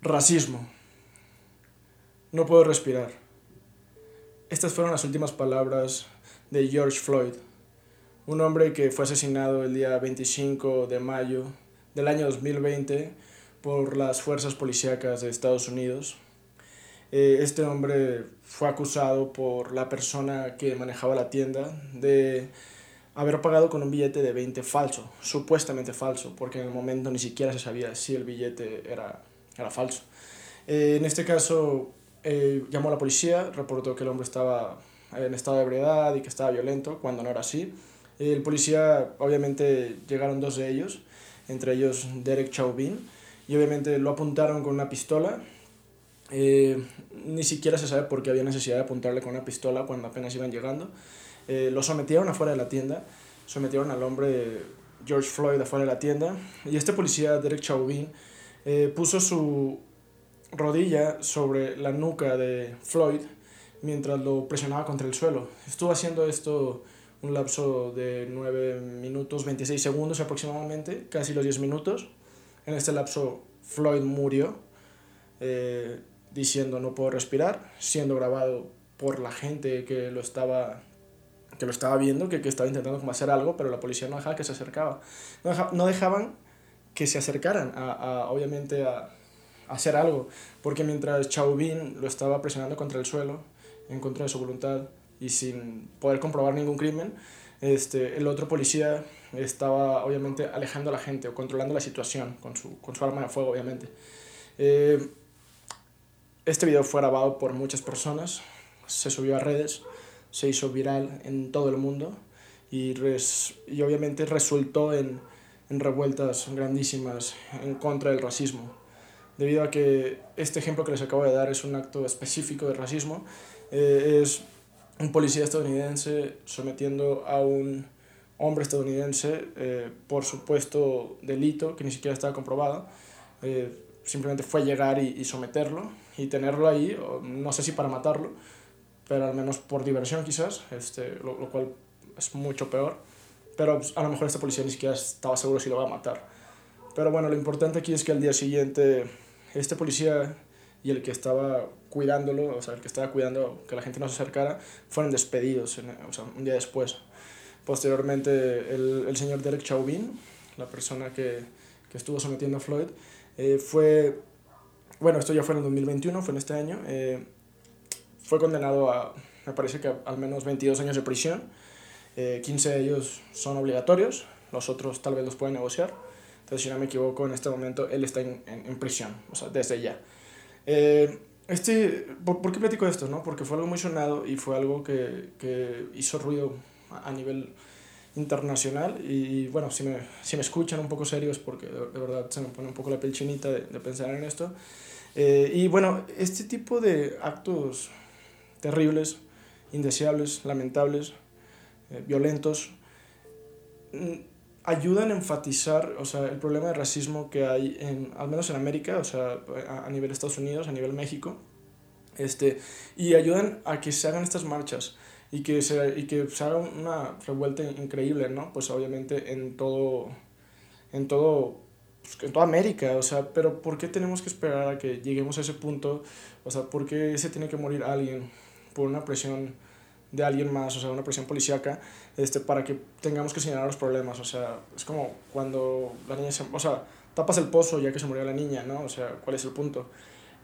Racismo. No puedo respirar. Estas fueron las últimas palabras de George Floyd, un hombre que fue asesinado el día 25 de mayo del año 2020 por las fuerzas policíacas de Estados Unidos. Eh, este hombre fue acusado por la persona que manejaba la tienda de haber pagado con un billete de 20 falso, supuestamente falso, porque en el momento ni siquiera se sabía si el billete era, era falso. Eh, en este caso, eh, llamó a la policía, reportó que el hombre estaba en estado de ebriedad y que estaba violento, cuando no era así. El policía, obviamente, llegaron dos de ellos, entre ellos Derek Chauvin, y obviamente lo apuntaron con una pistola. Eh, ni siquiera se sabe por qué había necesidad de apuntarle con una pistola cuando apenas iban llegando. Lo sometieron afuera de la tienda, sometieron al hombre George Floyd afuera de la tienda y este policía, Derek Chauvin, eh, puso su rodilla sobre la nuca de Floyd mientras lo presionaba contra el suelo. Estuvo haciendo esto un lapso de 9 minutos 26 segundos aproximadamente, casi los 10 minutos. En este lapso Floyd murió eh, diciendo no puedo respirar, siendo grabado por la gente que lo estaba que lo estaba viendo, que, que estaba intentando hacer algo, pero la policía no dejaba que se acercaba. No, dejaban que se acercaran, a, a obviamente, a, hacer algo, porque mientras Chauvin lo estaba presionando contra el suelo, en contra de su voluntad y sin poder comprobar ningún crimen, este, el otro policía estaba obviamente alejando a la gente o controlando la situación con su, con su arma de fuego, obviamente. Eh, este video fue grabado por muchas personas, se subió a redes, se hizo viral en todo el mundo y, res, y obviamente resultó en, en revueltas grandísimas en contra del racismo. Debido a que este ejemplo que les acabo de dar es un acto específico de racismo, eh, es un policía estadounidense sometiendo a un hombre estadounidense eh, por supuesto delito que ni siquiera estaba comprobado. Eh, simplemente fue llegar y, y, someterlo y tenerlo ahí, no sé si para matarlo, pero al menos por diversión quizás, este, lo, lo cual es mucho peor. Pero pues, a lo mejor este policía ni siquiera estaba seguro si lo va a matar. Pero bueno, lo importante aquí es que al día siguiente este policía y el que estaba cuidándolo, o sea, el que estaba cuidando que la gente no se acercara, fueron despedidos, en, o sea, un día después. Posteriormente, el, el señor Derek Chauvin, la persona que, que estuvo sometiendo a Floyd, eh, fue, bueno, esto ya fue en el 2021, fue en este año, eh, fue condenado a, me parece que al menos 22 años de prisión, eh, 15 de ellos son obligatorios, los otros tal vez los pueden negociar. Entonces, si no me equivoco, en este momento él está en, en, en prisión, o sea, desde ya. Eh, este, ¿por, ¿por, qué platico esto? No? Porque fue algo muy sonado y fue algo que, que hizo ruido a, nivel internacional y, bueno, si me, si me escuchan un poco serios porque de, verdad se me pone un poco la piel chinita de, de pensar en esto. Eh, y bueno, este tipo de actos terribles, indeseables, lamentables, eh, violentos, mm, ayudan a enfatizar, o sea, el problema de racismo que hay, en, al menos en América, o sea, a, a nivel Estados Unidos, a nivel México, este, y ayudan a que se hagan estas marchas y que se, y que se haga una revuelta increíble, ¿no? Pues obviamente en todo, en todo, pues, en toda América, o sea, pero ¿por qué tenemos que esperar a que lleguemos a ese punto? O sea, ¿por qué se tiene que morir alguien por una presión de alguien más, o sea, una presión policíaca, este, para que tengamos que señalar los problemas, o sea, es como cuando la niña se, o sea, tapas el pozo ya que se murió la niña, ¿no? O sea, ¿cuál es el punto?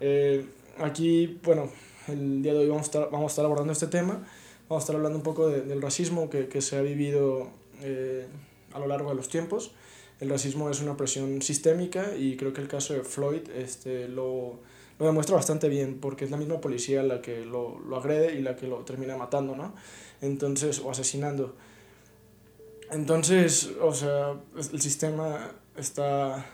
Eh, aquí, bueno, el día de hoy vamos a estar, vamos a estar abordando este tema, vamos a estar hablando un poco de, del racismo que, que se ha vivido eh, a lo largo de los tiempos. El racismo es una presión sistémica y creo que el caso de Floyd este, lo, lo demuestra bastante bien porque es la misma policía la que lo, lo agrede y la que lo termina matando, ¿no? Entonces, o asesinando. Entonces, o sea, el sistema está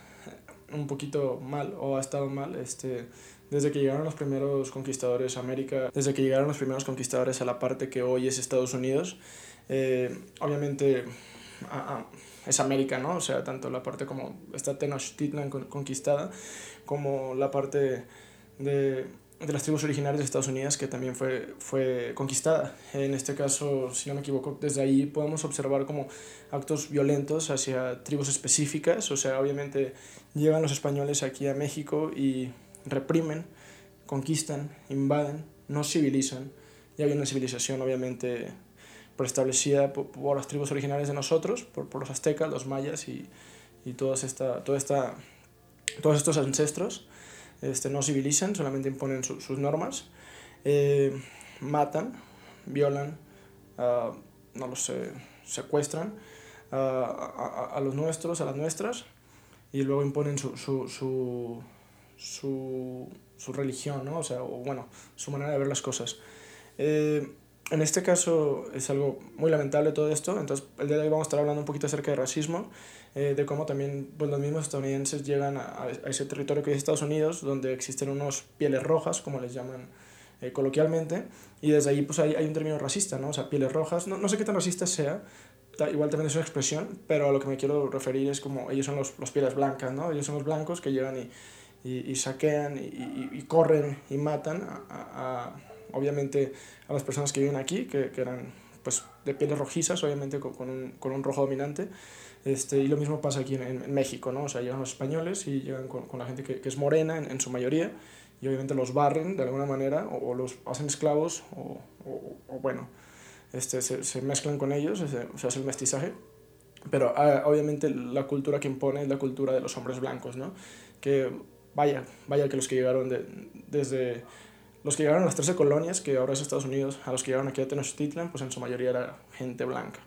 un poquito mal o ha estado mal este, desde que llegaron los primeros conquistadores a América, desde que llegaron los primeros conquistadores a la parte que hoy es Estados Unidos. Eh, obviamente a, a, es América, ¿no? O sea, tanto la parte como está Tenochtitlan conquistada, como la parte de, de las tribus originarias de Estados Unidos que también fue, fue conquistada. En este caso, si no me equivoco, desde ahí podemos observar como actos violentos hacia tribus específicas, o sea, obviamente llegan los españoles aquí a México y reprimen, conquistan, invaden, no civilizan. Ya había una civilización obviamente preestablecida por, por, las tribus originales de nosotros, por, por los aztecas, los mayas y, y todas esta, toda esta, todos estos ancestros. Este, no civilizan, solamente imponen su, sus normas, eh, matan, violan, uh, no lo sé, secuestran uh, a, a, los nuestros, a las nuestras, y luego imponen su, su, su, su, su religión, ¿no? O sea, o, bueno, su manera de ver las cosas. Eh, en este caso es algo muy lamentable todo esto, entonces el día de hoy vamos a estar hablando un poquito acerca de racismo, eh, de cómo también pues, los mismos estadounidenses llegan a, a, ese territorio que es Estados Unidos, donde existen unos pieles rojas, como les llaman eh, coloquialmente, y desde ahí pues hay, hay un término racista, ¿no? O sea, pieles rojas, no, no sé qué tan racista sea, igual también es una expresión, pero a lo que me quiero referir es como ellos son los, los pieles blancas, ¿no? Ellos son los blancos que llegan y, y, saquean y, y, corren y matan a, a, obviamente a las personas que viven aquí, que, que eran pues de pieles rojizas, obviamente con, un, con un rojo dominante. Este, y lo mismo pasa aquí en, en, México, ¿no? O sea, llegan los españoles y llegan con, con la gente que, que es morena en, en, su mayoría y obviamente los barren de alguna manera o, o los hacen esclavos o, o, o bueno, este, se, se, mezclan con ellos, se, se, hace el mestizaje. Pero uh, obviamente la cultura que impone es la cultura de los hombres blancos, ¿no? Que vaya, vaya que los que llegaron de, desde los que llegaron a las 13 colonias, que ahora es Estados Unidos, a los que llegaron aquí a Tenochtitlan, pues en su mayoría era gente blanca.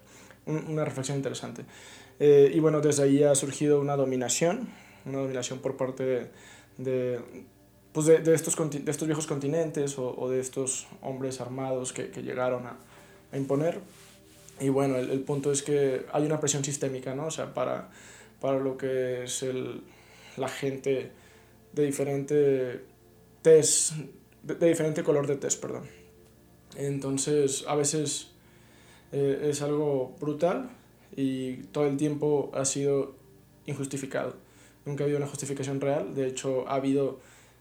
Un, una reflexión interesante. Eh, y bueno, desde ahí ha surgido una dominación, una dominación por parte de, de, pues de, de estos, de estos viejos continentes o, o, de estos hombres armados que, que llegaron a, a, imponer. Y bueno, el, el, punto es que hay una presión sistémica, ¿no? O sea, para, para lo que es el, la gente de diferente de, diferente color de test, perdón. Entonces, a veces eh, es algo brutal y todo el tiempo ha sido injustificado. Nunca ha habido una justificación real. De hecho, ha habido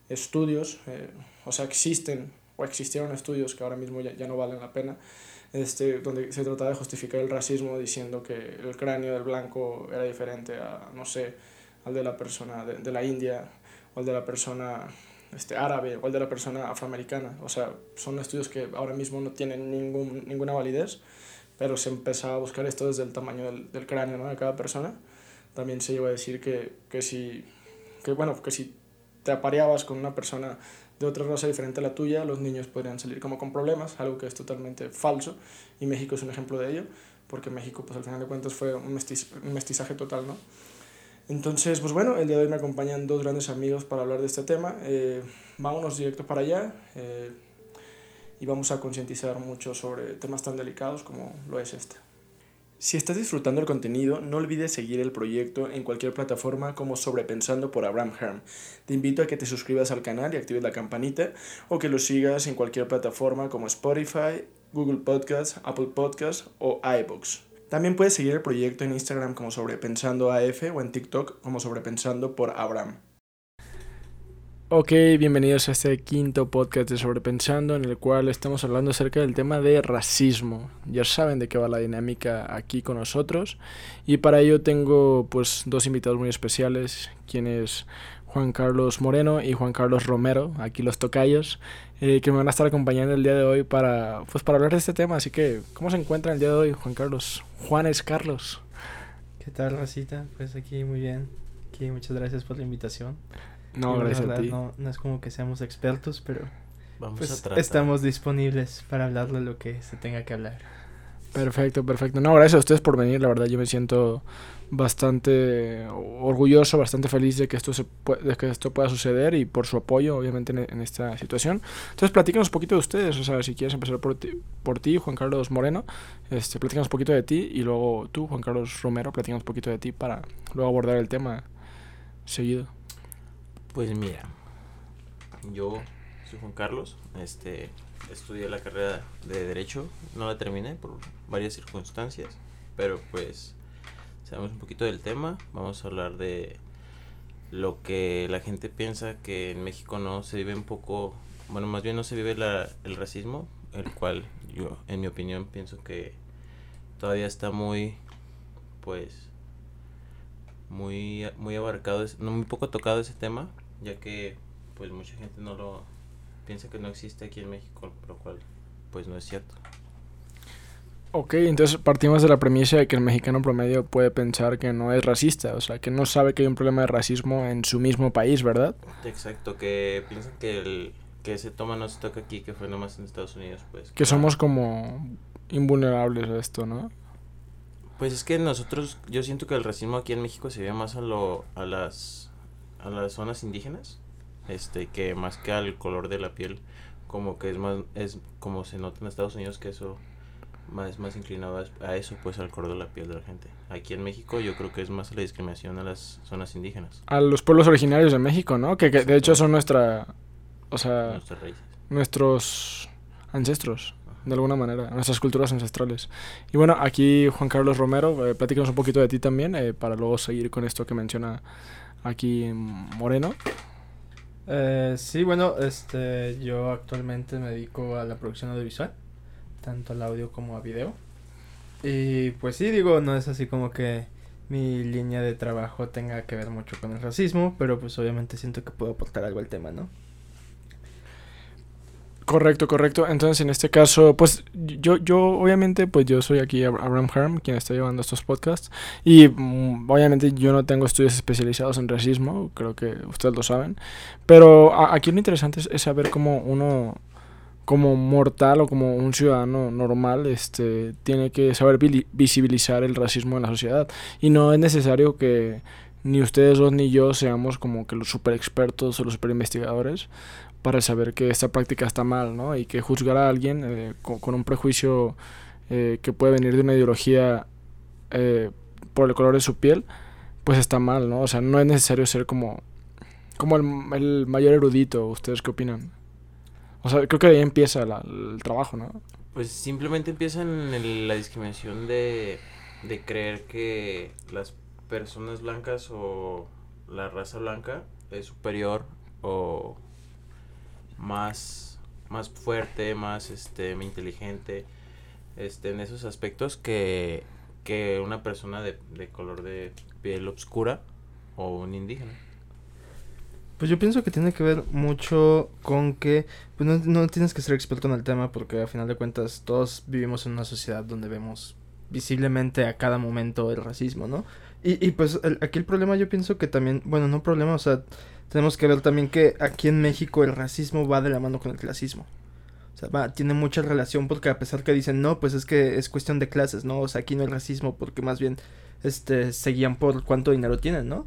estudios, eh, o sea, existen o existieron estudios que ahora mismo ya, ya no valen la pena, este, donde se trataba de justificar el racismo diciendo que el cráneo del blanco era diferente a, no sé, al de la persona de, de la India o al de la persona este, árabe o el de la persona afroamericana. O sea, son estudios que ahora mismo no tienen ningún, ninguna validez, pero se empezaba a buscar esto desde el tamaño del, del cráneo ¿no? de cada persona. También se iba a decir que, que, si, que, bueno, que si te apareabas con una persona de otra raza diferente a la tuya, los niños podrían salir como con problemas, algo que es totalmente falso, y México es un ejemplo de ello, porque México, pues al final de cuentas, fue un, mestiz, un mestizaje total, ¿no? Entonces, pues bueno, el día de hoy me acompañan dos grandes amigos para hablar de este tema. Eh, vámonos directo para allá eh, y vamos a concientizar mucho sobre temas tan delicados como lo es este. Si estás disfrutando el contenido, no olvides seguir el proyecto en cualquier plataforma como Sobrepensando por Abraham Herm. Te invito a que te suscribas al canal y actives la campanita o que lo sigas en cualquier plataforma como Spotify, Google Podcasts, Apple Podcasts o iBooks. También puedes seguir el proyecto en Instagram como Sobrepensando AF o en TikTok como Sobrepensando por Abraham. Ok, bienvenidos a este quinto podcast de Sobrepensando en el cual estamos hablando acerca del tema de racismo. Ya saben de qué va la dinámica aquí con nosotros y para ello tengo pues dos invitados muy especiales, quienes Juan Carlos Moreno y Juan Carlos Romero, aquí los tocayos, eh, que me van a estar acompañando el día de hoy para, pues, para hablar de este tema. Así que, ¿cómo se encuentran el día de hoy, Juan Carlos? Juanes Carlos. ¿Qué tal, Racita? Pues aquí muy bien. Aquí muchas gracias por la invitación. No, gracias verdad, a ti. No, no, es como que seamos expertos, pero Vamos pues, a tratar. estamos disponibles para hablar de lo que se tenga que hablar. Perfecto, perfecto. No, gracias a ustedes por venir. La verdad, yo me siento bastante orgulloso, bastante feliz de que esto se de que esto pueda suceder y por su apoyo, obviamente, en, en, esta situación. Entonces, platícanos un poquito de ustedes. O sea, si quieres empezar por ti, por ti Juan Carlos Moreno, este, platícanos un poquito de ti y luego tú, Juan Carlos Romero, platícanos un poquito de ti para luego abordar el tema seguido. Pues mira, yo soy Juan Carlos, este, estudié la carrera de Derecho, no la terminé por varias circunstancias, pero pues sabemos un poquito del tema, vamos a hablar de lo que la gente piensa que en México no se vive un poco, bueno, más bien no se vive la, el racismo, el cual yo, en mi opinión, pienso que todavía está muy, pues, muy, muy abarcado, muy poco tocado ese tema, ya que pues mucha gente no lo piensa que no existe aquí en México, lo cual pues no es cierto. Ok, entonces partimos de la premisa de que el mexicano promedio puede pensar que no es racista, o sea, que no sabe que hay un problema de racismo en su mismo país, ¿verdad? Exacto, que piensan que el que ese toma no se toca aquí, que fue nomás en Estados Unidos, pues. Que somos como invulnerables a esto, ¿no? Pues es que nosotros, yo siento que el racismo aquí en México se ve más a lo, a las, a las zonas indígenas, este, que más que al color de la piel, como que es más, es como se nota en Estados Unidos que eso más, más inclinado a eso, pues al color de la piel de la gente. Aquí en México yo creo que es más la discriminación a las zonas indígenas. A los pueblos originarios de México, ¿no? Que, que de hecho son nuestra, o sea, Nuestras raíces. nuestros ancestros, de alguna manera, nuestras culturas ancestrales. Y bueno, aquí Juan Carlos Romero, eh, platícanos un poquito de ti también, eh, para luego seguir con esto que menciona aquí Moreno. Eh, sí, bueno, este, yo actualmente me dedico a la producción audiovisual, tanto al audio como a video. Y pues sí, digo, no es así como que mi línea de trabajo tenga que ver mucho con el racismo, pero pues obviamente siento que puedo aportar algo al tema, ¿no? Correcto, correcto. Entonces, en este caso, pues yo, yo obviamente, pues yo soy aquí Ab- Abraham Harm, quien está llevando estos podcasts. Y mm, obviamente yo no tengo estudios especializados en racismo, creo que ustedes lo saben. Pero a- aquí lo interesante es, es saber cómo uno, como mortal o como un ciudadano normal, este, tiene que saber visibilizar el racismo en la sociedad. Y no es necesario que ni ustedes dos ni yo seamos como que los super expertos o los super investigadores para saber que esta práctica está mal, ¿no? Y que juzgar a alguien eh, con, con un prejuicio eh, que puede venir de una ideología eh, por el color de su piel, pues está mal, ¿no? O sea, no es necesario ser como, como el, mayor erudito. ¿Ustedes qué opinan? O sea, creo que ahí empieza la- el trabajo, ¿no? Pues simplemente empieza en el- la discriminación de, de creer que las personas blancas o la raza blanca es superior o más, más fuerte, más este, inteligente este, en esos aspectos que, que una persona de, de color de piel oscura o un indígena. Pues yo pienso que tiene que ver mucho con que pues no, no tienes que ser experto en el tema porque a final de cuentas todos vivimos en una sociedad donde vemos visiblemente a cada momento el racismo, ¿no? Y, y pues el- aquí el problema yo pienso que también, bueno, no problema, o sea, tenemos que ver también que aquí en México el racismo va de la mano con el clasismo. O sea, va, tiene mucha relación porque a pesar que dicen, no, pues es que es cuestión de clases, ¿no? O sea, aquí no hay racismo porque más bien, este, se guían por cuánto dinero tienen, ¿no?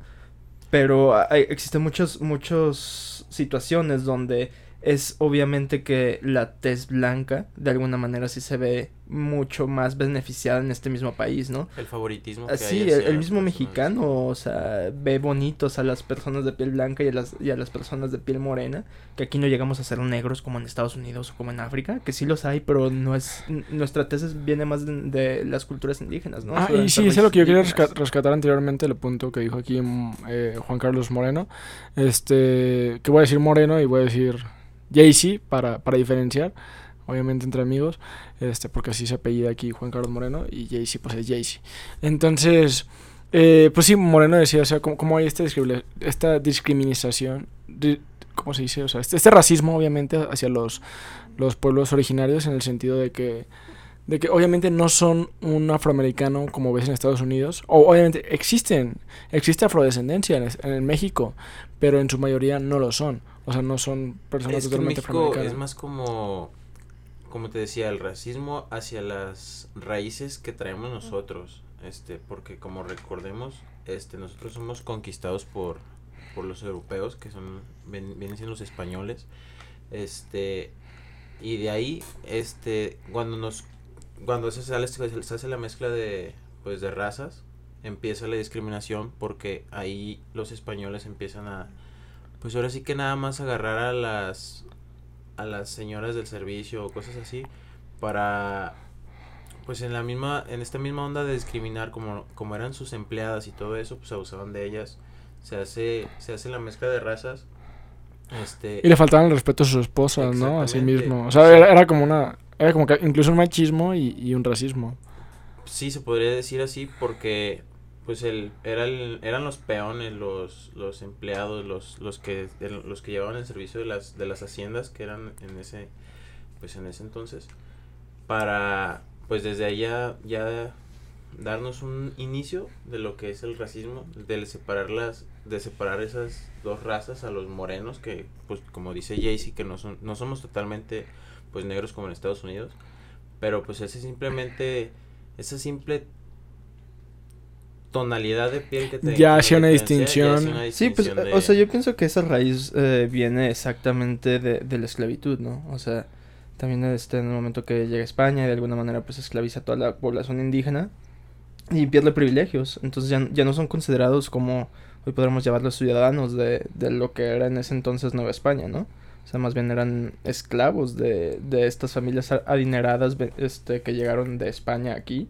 Pero hay, existen muchos, muchas situaciones donde es obviamente que la tez blanca de alguna manera sí se ve mucho más beneficiada en este mismo país, ¿no? El favoritismo que hay hacia el, mismo personas. mexicano, o sea, ve bonitos a las personas de piel blanca y a las, y a las personas de piel morena, que aquí no llegamos a ser negros como en Estados Unidos o como en África, que sí los hay, pero no es, nuestra tez es- viene más de, de las culturas indígenas, ¿no? Ah, Sobre y sí, eso es lo que yo quería raíces indígenas. resca- rescatar anteriormente, el punto que dijo aquí mm, eh, Juan Carlos Moreno. Este, que voy a decir Moreno y voy a decir Jaycee para, para diferenciar, obviamente entre amigos, este, porque así se apellida aquí Juan Carlos Moreno y Jaycee pues es Jaycee. Entonces, eh, pues sí, Moreno decía, o sea, cómo, cómo hay esta, esta discriminación, di- ¿cómo se dice? O sea, este, este racismo obviamente hacia los, los pueblos originarios en el sentido de que de que obviamente no son un afroamericano como ves en Estados Unidos, o obviamente existen, existe afrodescendencia en, en México, pero en su mayoría no lo son, o sea, no son personas Es que en totalmente México afroamericanas. es más como, como te decía, el racismo hacia las raíces que traemos nosotros, este, porque como recordemos, este, nosotros somos conquistados por, por los europeos, que son, ven- vienen siendo los españoles, este, y de ahí, este, cuando nos, cuando se sale, se hace la mezcla de, pues, de razas, empieza la discriminación porque ahí los españoles empiezan a, pues ahora sí que nada más agarrar a las a las señoras del servicio o cosas así para pues en la misma en esta misma onda de discriminar como como eran sus empleadas y todo eso pues abusaban de ellas se hace se hace la mezcla de razas este Y le faltaban el respeto a sus esposas, ¿no? Así Exactamente. mismo. O sea, era, era como una... Era como que incluso un machismo y, y un racismo. sí se podría decir así porque pues el, era el, eran los peones, los, los empleados, los, los que los que llevaban el servicio de las, de las haciendas que eran en ese, pues en ese entonces, para pues desde allá ya darnos un inicio de lo que es el racismo, de separar las, de separar esas dos razas a los morenos que, pues como dice Jaycee, que no son, no somos totalmente pues negros como en Estados Unidos, pero pues ese simplemente, esa simple tonalidad de piel que te ya hace una distinción. Sí, pues, o sea, yo pienso que esa raíz eh, viene exactamente de, de la esclavitud, ¿no? O sea, también este, en el momento que llega a España y de alguna manera pues esclaviza a toda la población indígena y pierde privilegios. Entonces ya, ya no son considerados como hoy podríamos llamarlos ciudadanos de, de lo que era en ese entonces Nueva España, ¿no? O sea, más bien eran esclavos de, de estas familias adineradas este, que llegaron de España aquí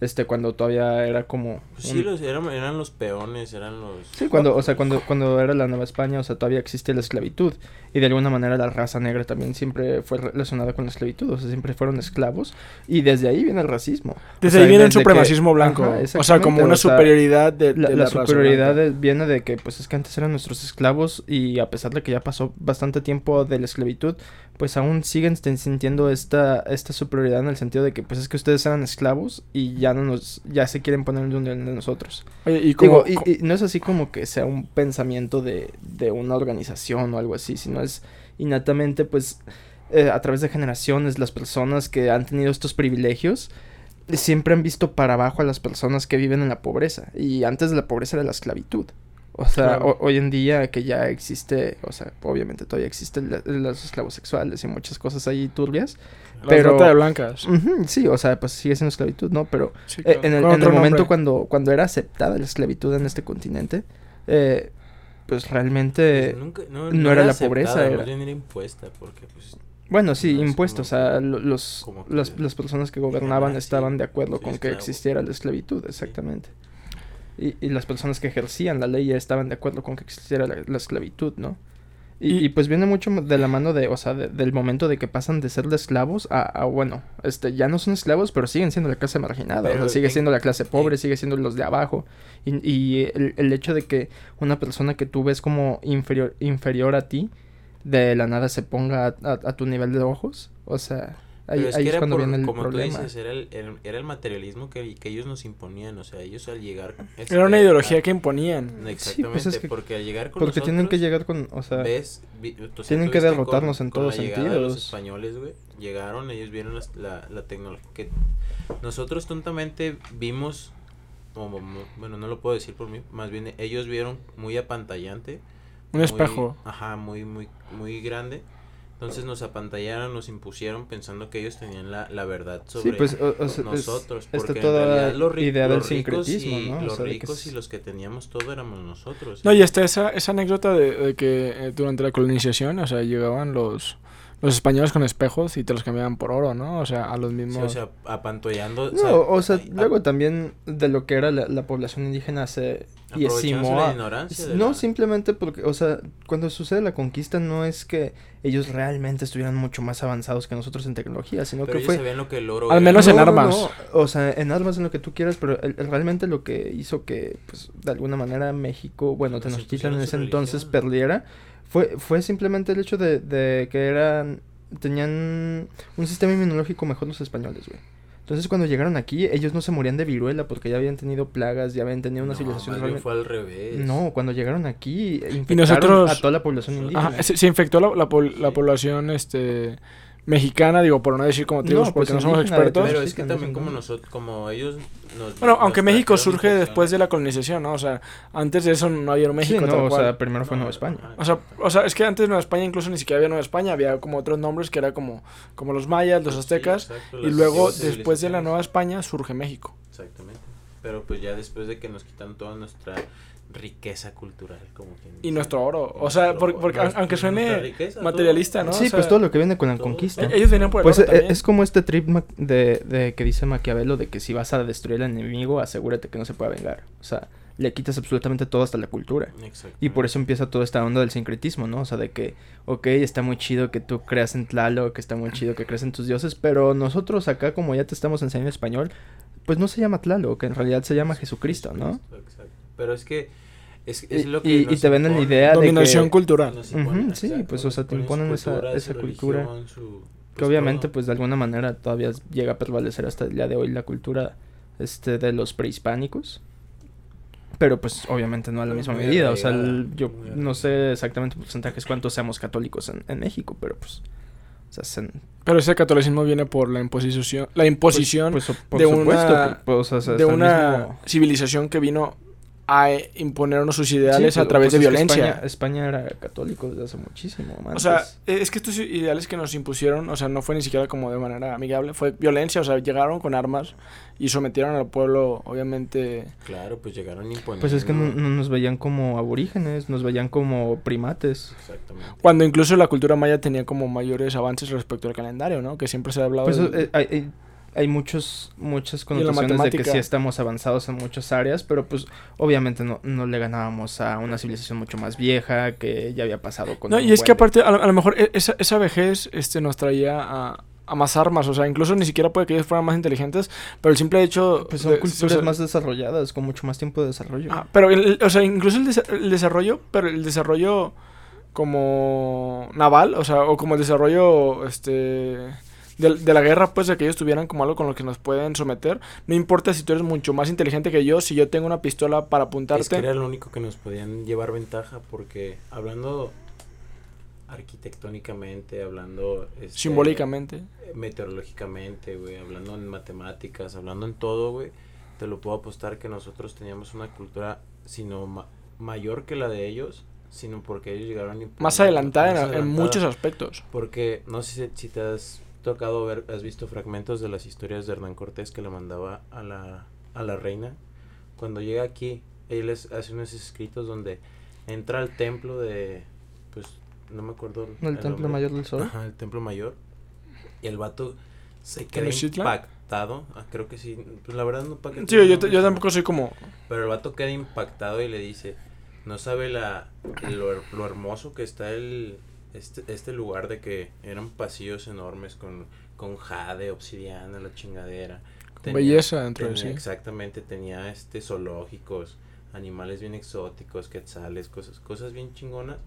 este cuando todavía era como pues sí los, eran, eran, los peones eran los sí cuando o sea cuando cuando era la Nueva España o sea todavía existía la esclavitud y de alguna manera la raza negra también siempre fue relacionada con la esclavitud o sea siempre fueron esclavos y desde ahí viene el racismo desde ahí viene el supremacismo blanco o sea como una superioridad de, la, la, superioridad viene de que pues es que antes eran nuestros esclavos y a pesar de que ya pasó bastante tiempo de la esclavitud pues aún siguen sintiendo esta, esta superioridad en el sentido de que pues es que ustedes eran esclavos y ya no nos, ya se quieren poner en un de nosotros. y, como, y, no es así como que sea un pensamiento de, de una organización o algo así, sino es innatamente pues eh, a través de generaciones las personas que han tenido estos privilegios siempre han visto para abajo a las personas que viven en la pobreza y antes de la pobreza era la esclavitud. O sea, hoy en día que ya existe, o sea, obviamente todavía existen los esclavos sexuales y muchas cosas ahí turbias. La pero de blancas. sí, o sea, pues sigue siendo esclavitud, ¿no? Pero eh, en el, momento cuando, cuando era aceptada la esclavitud en este continente, eh, pues realmente pues no, era, la pobreza. Era... era impuesta porque pues... Bueno, sí, impuestos. O sea, los, las, las, personas que gobernaban estaban de acuerdo con que existiera la esclavitud, exactamente y, y, las personas que ejercían la ley ya estaban de acuerdo con que existiera la, esclavitud, ¿no? Y, y, pues viene mucho de la mano de, o sea, del momento de que pasan de ser de esclavos a, bueno, este, ya no son esclavos, pero siguen siendo la clase marginada, o sea, sigue siendo la clase pobre, sigue siendo los de abajo. Y, y el, el, hecho de que una persona que tú ves como inferior, inferior a ti, de la nada se ponga a, a tu nivel de ojos, o sea, Ahí, es, era cuando viene el como tú dices, era el, era el materialismo que, que, ellos nos imponían, o sea, ellos al llegar... era una ideología que imponían. Exactamente, pues es que, porque al llegar con Porque tienen que llegar con, o sea... Ves, tienen que derrotarnos en todos sentidos. los españoles, güey, llegaron, ellos vieron la, la, tecnología que nosotros tontamente vimos, bueno, no lo puedo decir por mí, más bien ellos vieron muy apantallante. Un espejo. Ajá, muy, muy, muy grande entonces nos apantallaron, nos impusieron pensando que ellos tenían la, la verdad sobre pues, nosotros. porque toda en los, idea del sincretismo, y, ¿no? Los ricos y los que teníamos todo éramos nosotros. No, y está esa, esa anécdota de, que eh, durante la colonización, o sea, llegaban los los españoles con espejos y te los cambiaban por oro, ¿no? O sea, a los mismos... o sea, apantollando... No, o sea, luego también de lo que era la, población indígena se y la No, simplemente porque, o sea, cuando sucede la conquista no es que ellos realmente estuvieran mucho más avanzados que nosotros en tecnología, sino que fue... Sabían lo que el oro Al menos en armas. o sea, en armas, en lo que tú quieras, pero realmente lo que hizo que, pues, de alguna manera México, bueno, Tenochtitlan en ese entonces perdiera fue, fue simplemente el hecho de, de que eran. Tenían un sistema inmunológico mejor los españoles, güey. Entonces cuando llegaron aquí, ellos no se morían de viruela porque ya habían tenido plagas, ya habían tenido una civilización realmente... fue al revés. No, cuando llegaron aquí, infectaron a toda la población indígena. se, infectó la, la, la población, este mexicana, digo, por no decir como te digo, porque pues no somos expertos. Pero es que también como nosotros, como ellos nos, Bueno, aunque México surge después de la colonización, ¿no? O sea, antes de eso no había México. no, o sea, primero fue Nueva España. O sea, o sea, es que antes de Nueva España incluso ni siquiera había Nueva España, había como otros nombres que era como, como los mayas, los aztecas, y luego después de la Nueva España surge México. Exactamente. Pero pues ya después de que nos quitan toda nuestra riqueza cultural como y nuestro oro o sea porque, aunque suene materialista no sí pues todo lo que viene con la conquista ellos venían por el pues e, es, como este trip de, de que dice Maquiavelo de que si vas a destruir al enemigo asegúrate que no se pueda vengar o sea le quitas absolutamente todo hasta la cultura. Y por eso empieza toda esta onda del sincretismo, ¿no? O sea, de que, ok, está muy chido que tú creas en Tlaloc, que está muy chido que creas en tus dioses, pero nosotros acá, como ya te estamos enseñando español, pues no se llama Tlaloc, que en realidad se llama Jesucristo, ¿no? Exacto. Pero es que es, es lo que y- y te venden la idea de Dominación que- cultural. Nos imponen, Ujú, sí, exacto, pues, o sea, te imponen esa- cultura, esa su cultura, religión, su- que pues, obviamente todo. pues de alguna manera todavía llega a prevalecer hasta el día de hoy la cultura este de los prehispánicos pero pues obviamente no a la misma muy medida o sea el- yo no sé exactamente porcentajes cuántos seamos católicos en, en México pero pues o sea, se- Pero ese catolicismo viene por la imposición, la imposición pues, pues, por de supuesto una- pues, o sea, hasta de una mismo- civilización que vino a imponernos sus ideales Sí, a pues, través de pues, es que violencia. España, España era católico desde hace muchísimo O antes. sea, eh, es que estos ideales que nos impusieron, o sea, no fue ni siquiera como de manera amigable, fue violencia, o sea, llegaron con armas y sometieron al pueblo, obviamente. Claro, pues llegaron imponiendo. pues es que no, no nos veían como aborígenes, nos veían como primates. Exactamente. Cuando incluso la cultura maya tenía como mayores avances respecto al calendario, ¿no? Que siempre se ha hablado Pues eh, hay, muchos, muchas connotaciones de que sí estamos avanzados en muchas áreas, pero pues obviamente no, no le ganábamos a una civilización mucho más vieja que ya había pasado con... No, y es que aparte, a lo, a lo mejor e- esa, esa vejez este, nos traía a, a más armas, o sea, incluso ni siquiera puede que ellos fueran más inteligentes, pero el simple hecho... Pues son de- culturas o sea, más desarrolladas, con mucho más tiempo de desarrollo. Ah, pero, el- el- o sea, incluso el, desa- el desarrollo, pero el desarrollo como naval, o sea, o como el desarrollo, este, de, de la guerra, pues, de que ellos tuvieran como algo con lo que nos pueden someter. No importa si tú eres mucho más inteligente que yo, si yo tengo una pistola para apuntarte. Es que era lo único que nos podían llevar ventaja porque hablando arquitectónicamente, hablando este, Simbólicamente. meteorológicamente, güey, hablando en matemáticas, hablando en todo, güey, te lo puedo apostar que nosotros teníamos una cultura sino ma- mayor que la de ellos, sino porque ellos llegaron Más adelantada en- muchos aspectos. Porque no sé si, si te has tocado ver, has visto fragmentos de las historias de Hernán Cortés que le mandaba a la, a la reina. Cuando llega aquí, él les hace unos escritos donde entra al templo de, pues, no me acuerdo. ¿No el el Templo nombre. Mayor del Sol? Ajá, el templo mayor. Y el vato se queda impactado. Ah, creo que sí. Pues la verdad no pa' qué te Sí, yo, tampoco soy como... Pero el vato queda impactado y le dice, no sabe la lo, lo hermoso que está el este, este lugar de que eran pasillos enormes con, con jade, obsidiana, la chingadera. Tenía- belleza dentro de tenía- sí. Exactamente, tenía este zoológicos, animales bien exóticos, quetzales, cosas, cosas bien chingonas.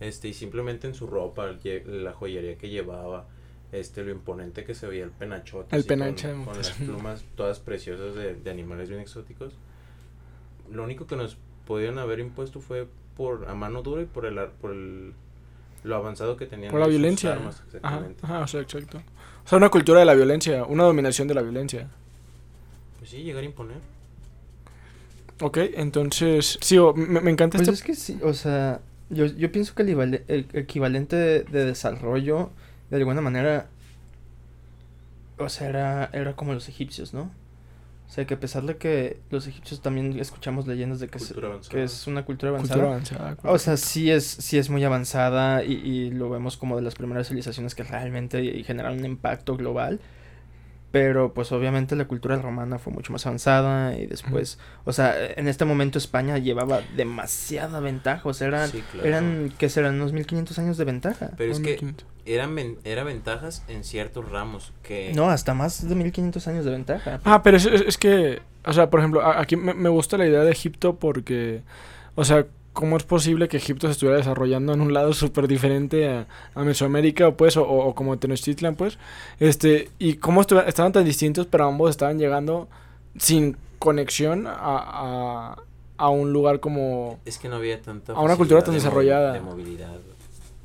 Este, y simplemente en su ropa, la joyería que llevaba, este, lo imponente que se veía el penachote. El con-. Con, las plumas todas preciosas de, de animales bien exóticos. Lo único que nos podían haber impuesto fue por a mano dura y por el, por el lo avanzado que tenían Por la violencia. armas, Ajá, exactamente. ajá, o sea, exacto. O sea, una cultura de la violencia, una dominación de la violencia. Pues sí, llegar a imponer. Ok, entonces, sí, o- me, me encanta Pues este... es que sí, o sea, yo, yo pienso que el, el equivalente de, de desarrollo, de alguna manera, o sea, era, era como los egipcios, ¿no? O sea, que a pesar de que los egipcios también escuchamos leyendas de que, es, que una cultura avanzada. Cultura avanzada. O sea, sí es, sí es muy avanzada y, y lo vemos como de las primeras civilizaciones que realmente generaron un impacto global. Pero pues obviamente la cultura romana fue mucho más avanzada y después, o sea, en este momento España llevaba demasiada ventaja, o sea, eran, Sí, claro. eran, ¿qué serán? Unos 1500 años de ventaja. Pero es que 1500. eran ven- era ventajas en ciertos ramos que No, hasta más de 1500 años de ventaja. Ah, pero es, es, es que, o sea, por ejemplo, aquí me, me gusta la idea de Egipto porque, o sea, ¿cómo es posible que Egipto se estuviera desarrollando en un lado súper diferente a, a Mesoamérica, pues, o, o como Tenochtitlan, pues? Este, y cómo estu- estaban tan distintos, pero ambos estaban llegando sin conexión a, a, a un lugar como... es que no había tanta A una cultura tan de desarrollada. de movilidad.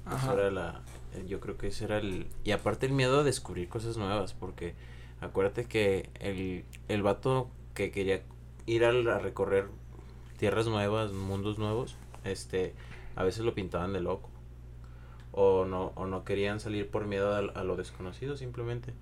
Eso Ajá. era la yo creo que ese era el y aparte el miedo a descubrir cosas nuevas porque acuérdate que el el vato que quería ir al- a recorrer tierras nuevas, mundos nuevos, este a veces lo pintaban de loco. O no o no querían salir por miedo a, a lo desconocido simplemente.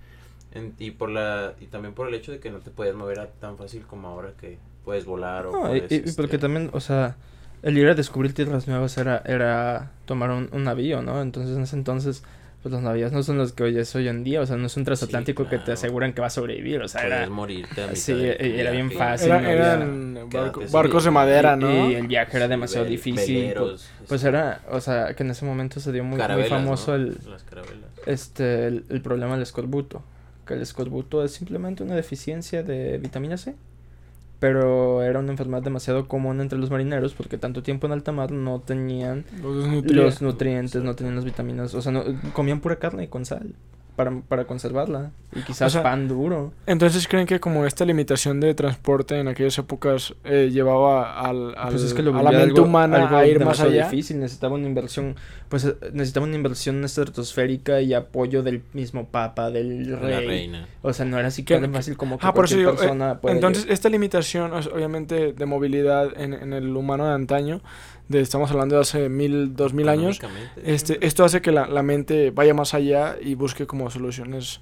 En- y por la y también por el hecho de que no te podías mover a- tan fácil como ahora que puedes volar o No, puedes, y- y porque este, también, o sea, el ir a descubrir tierras nuevas era, era tomar un, un navío, ¿no? Entonces en ese entonces, pues los navíos no son los que oyes hoy en día, o sea, no es un transatlántico que te aseguran que va a sobrevivir, o sea, podías era... morirte a Sí, era bien fácil. Era- no había- eran barco- barcos de madera, y- ¿no? Y el viaje era Sí, demasiado vel- difícil. veleros, pues, era, o sea, que en ese momento se dio muy, famoso ¿no? el, Las este, el, el problema del escorbuto. Que que el escorbuto es simplemente una deficiencia de vitamina C. Pero era una enfermedad demasiado común entre los marineros porque tanto tiempo en alta mar no tenían Los los nutrientes, no tenían las vitaminas. O sea, no, comían pura carne con sal para, para conservarla. Y quizás O sea, pan duro. Entonces creen que como esta limitación de transporte en aquellas épocas eh, llevaba al, al- Pues es que lo a la mente algo- humana algo a ir más allá. difícil, necesitaba una inversión, pues eh, necesitaba una inversión estratosférica y apoyo del mismo papa, del La rey. reina. O sea, no era así Que- tan fácil como que Ah, por eso cualquier digo, eh, persona puede Entonces, esta limitación, o sea, obviamente, de movilidad en, en el humano de antaño, de, estamos hablando de hace mil, dos mil años, este, esto hace que la, la mente vaya más allá y busque como soluciones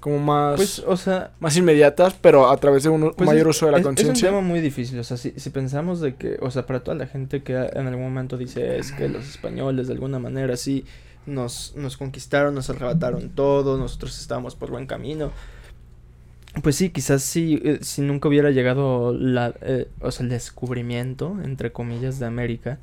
como más, Pues, o sea, más inmediatas, pero a través de un pues mayor es, uso de la es- es conciencia. un tema muy difícil, o sea, si, si pensamos de que, o sea, para toda la gente que en algún momento dice es que los españoles de alguna manera sí nos, nos conquistaron, nos arrebataron todo, nosotros estábamos por buen camino. Pues sí, quizás sí, eh, si nunca hubiera llegado la, eh, o sea, el descubrimiento, entre comillas, de América,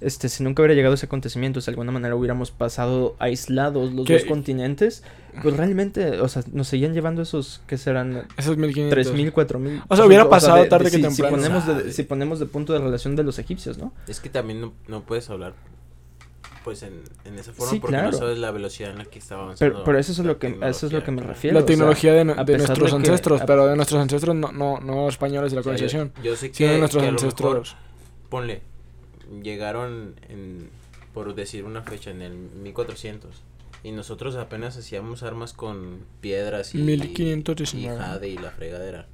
este, si nunca hubiera llegado ese acontecimiento, si de alguna manera hubiéramos pasado aislados los Que- dos continentes, pues realmente, o sea, nos seguían llevando esos, ¿qué serán? Esos 1500. 3000, 4000. O sea, hubiera pasado de- tarde que si, temprano. Si ponemos, de, si ponemos de punto de relación de los egipcios, ¿no? Es que también no, no puedes hablar pues en, en esa forma Sí, porque claro. no sabes la velocidad en la que estaba avanzando. Pero, pero eso es lo que, a eso es lo que me refiero. la o sea, tecnología de, nuestros de ancestros, pero de nuestros ancestros no, no, no españoles de la O sea, yo- colonización, Yo, sé que, sino de nuestros que a lo mejor, ancestros. ponle, llegaron en, por decir una fecha, en el 1400. Y nosotros apenas hacíamos armas con piedras y, 1519. y jade y la fregadera.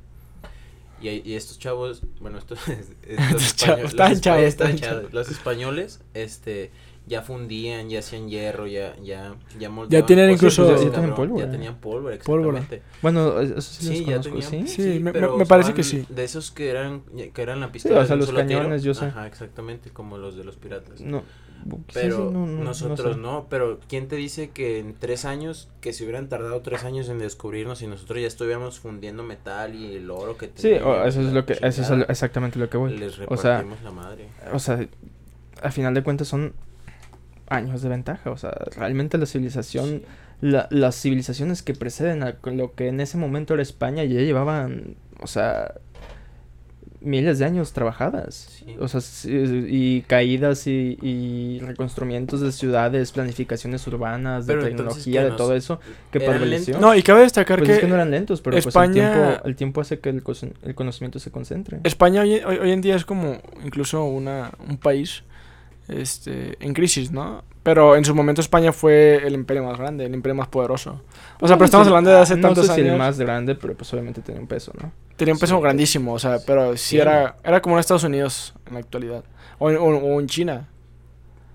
Y, y estos chavos, bueno, estos, Estos estos chavos, españoles, están los, los españoles, este, ya fundían, ya hacían hierro, ya, ya, ya moldeaban tenían cosas, incluso- pues, Ya tenían cabrón, pólvora. Ya tenían pólvora, Pólvora. exactamente. Bueno, eso sí, Sí, los ya conozco, tenían. ¿sí? Sí, me- pero me parece que sí. De esos que eran, que eran la Sí, pistola. o sea, los cañones, yo sé. Ajá, exactamente, como los de los piratas. No, Pero sí, no- no- no nosotros sé. no, pero ¿quién te dice que en tres años, que se hubieran tardado tres años en descubrirnos y nosotros ya estuviéramos fundiendo metal y el oro que Sí, eso es lo que, eso es exactamente lo que voy. Les O sea, la madre. o sea, a final de cuentas son años de ventaja. O sea, realmente la civilización, la- las civilizaciones que preceden a lo que en ese momento era España ya llevaban, o sea, miles de años trabajadas. Sí. O sea, y caídas y, y reconstruimientos de ciudades, planificaciones urbanas, de Pero tecnología, ¿qué de todo eso que lentos? No, y cabe destacar Pues que, es que no eran lentos, pero pues el tiempo, el tiempo hace que el, el conocimiento se concentre. España hoy, hoy- hoy en día es como incluso una, un país este, en crisis, ¿no? Pero en su momento España fue el imperio más grande, el imperio más poderoso. O sea, pero estamos hablando de hace no tantos sé si años. el más grande, pero pues obviamente tenía un peso, ¿no? Tenía un peso Sí. grandísimo, o sea, pero sí era, era como en Estados Unidos en la actualidad. O, en- o- o en China.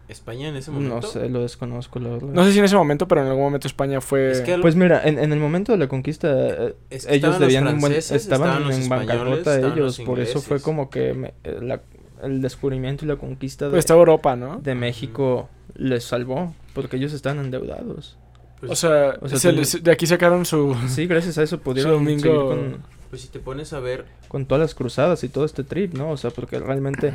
España en ese momento. No sé, lo desconozco. No sé si en ese momento, pero en algún momento España fue... Es que al- Pues mira, en, en el momento de la conquista, eh, Es que ellos debían buen, estaban, en bancarrota estaban ellos, los por eso fue como que me- eh, la- el descubrimiento y la conquista de, pues estaba Europa, ¿no? de México les salvó, porque ellos estaban endeudados. pues, O sea, O sea, se ten- les- de aquí sacaron su... Sí, gracias a eso pudieron domingo- seguir con, pues si te pones a ver, con todas las cruzadas y todo este trip, ¿no? O sea, porque realmente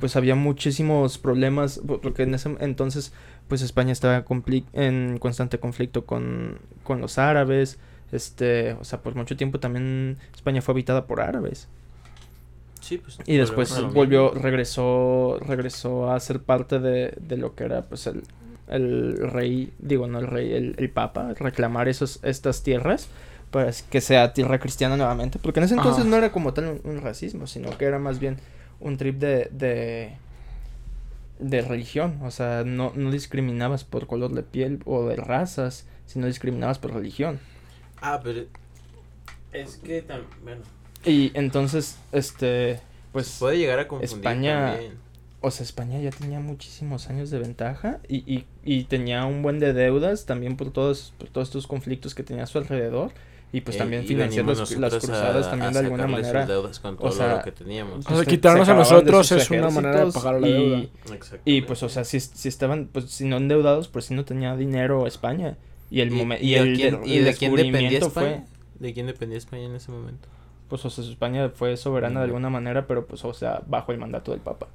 pues había muchísimos problemas, po- porque en ese entonces pues España estaba en constante conflicto con, con los árabes, este, o sea, por mucho tiempo también España fue habitada por árabes. Sí, pues. Y después volvió, regresó, regresó a ser parte de, de lo que era pues el, el rey, digo no el rey, el, el papa, reclamar esos, estas tierras para que sea tierra cristiana nuevamente, porque en ese entonces Ajá. no era como tal un, un racismo, sino que era más bien un trip de, de, de religión, o sea, no, no discriminabas por color de piel o de razas, sino discriminabas por religión. Ah, pero. Es que tam- bueno. Y entonces, este, pues... puede llegar a confundir España- también. O sea, España ya tenía muchísimos años de ventaja y, y, y tenía un buen de deudas también por todos, por todos estos conflictos que tenía a su alrededor y pues Eh, también y financiar las, cruzadas a- también a de alguna manera. deudas con todo sea, lo que teníamos. O sea, quitarnos se a nosotros es una manera de pagar la y- deuda. Y pues, o sea, si, si estaban, pues si no endeudados, pues si no tenía dinero España. Y el ¿Y, momento y el, quién, el y de quién dependía España? fue, ¿De quién dependía España en ese momento? Pues o sea, España fue soberana de alguna manera, pero pues o sea, bajo el mandato del Papa.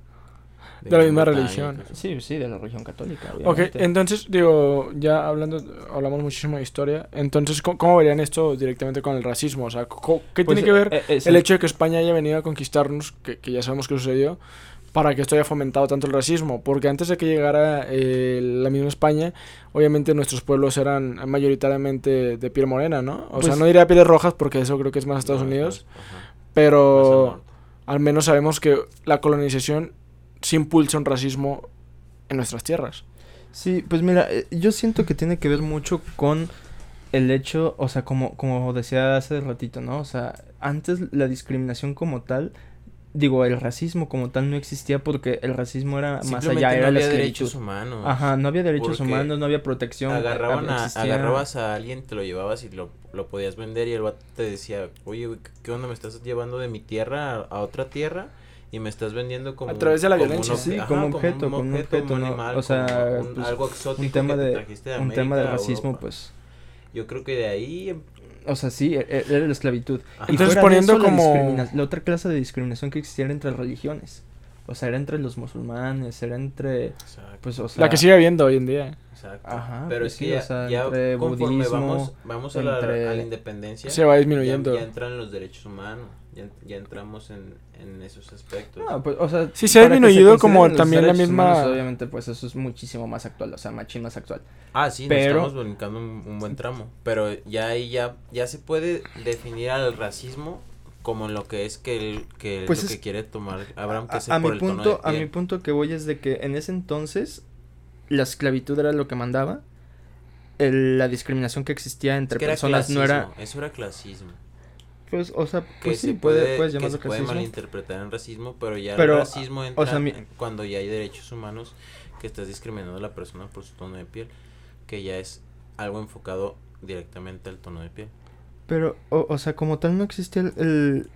De la misma religión. Sí, sí, de la religión católica. Ok, obviamente. entonces, digo, ya hablando, hablamos muchísimo de historia. Entonces, ¿cómo, cómo verían esto directamente con el racismo? O sea, co- ¿qué Pues, tiene que ver eh, eh, el hecho de que España haya venido a conquistarnos, que, que ya sabemos que sucedió, para que esto haya fomentado tanto el racismo? Porque antes de que llegara eh, la misma España, obviamente nuestros pueblos eran mayoritariamente de piel morena, ¿no? O sea, Pues- no diría pieles rojas porque eso creo que es más Estados No, Unidos, pues, pero al menos sabemos que la colonización sí impulsa un racismo en nuestras tierras. Sí, pues mira, eh, yo siento que tiene que ver mucho con el hecho, o sea, como, como decía hace ratito, ¿no? O sea, antes la discriminación como tal, digo, el racismo como tal no existía porque el racismo era más allá, no era la había derechos humanos. Ajá, no había derechos humanos, no había protección. Agarraban a, agarrabas a alguien, te lo llevabas y lo, lo podías vender y el vato te decía, oye, ¿qué onda? ¿Me estás llevando de mi tierra a, a otra tierra? Y me estás vendiendo como... A través de la violencia. Sí, ajá, como objeto, como un objeto, como ¿no? animal, O sea, un- pues, algo exótico un tema que te de trajiste de un tema de América a racismo, Europa. pues. Yo creo que de ahí... O sea, sí, e- e- era la esclavitud. Ajá. Y Entonces, fuera de poniendo eso, la como- discrimina- La otra clase de discriminación que existía era entre religiones. O sea, era entre los musulmanes, era entre... Exacto. Pues, o sea... La que sigue habiendo hoy en día. Exacto. Ajá, Pero pues es que sí, ya, o sea, ya entre conforme budismo, vamos, vamos a, la, entre- a la independencia, Se va ya, disminuyendo. ya entran los derechos humanos, ya, ya entramos en, en esos aspectos. No, pues, o sea, Sí, se ha disminuido como también la misma- humanos, obviamente, pues eso es muchísimo más actual, o sea, machín más actual. Ah, sí, Pero- nos estamos brincando un, un buen tramo, pero ya ahí ya, ya se puede definir al racismo como lo que es que, el, que Pues lo es- que quiere tomar Abraham, que A, es a por mi el tono punto, de a mi piel. punto que voy es de que en ese entonces la esclavitud era lo que mandaba. el- la discriminación que existía entre Es que era personas no era clasismo, Eso era clasismo. Pues o sea Que pues sí se puede, puede, que se puede racismo malinterpretar en racismo, pero ya Pero, el racismo entra sea, mi- en cuando ya hay derechos humanos que estás discriminando a la persona por su tono de piel, que ya es algo enfocado directamente al tono de piel. Pero, o, o sea, como tal no existía el, el,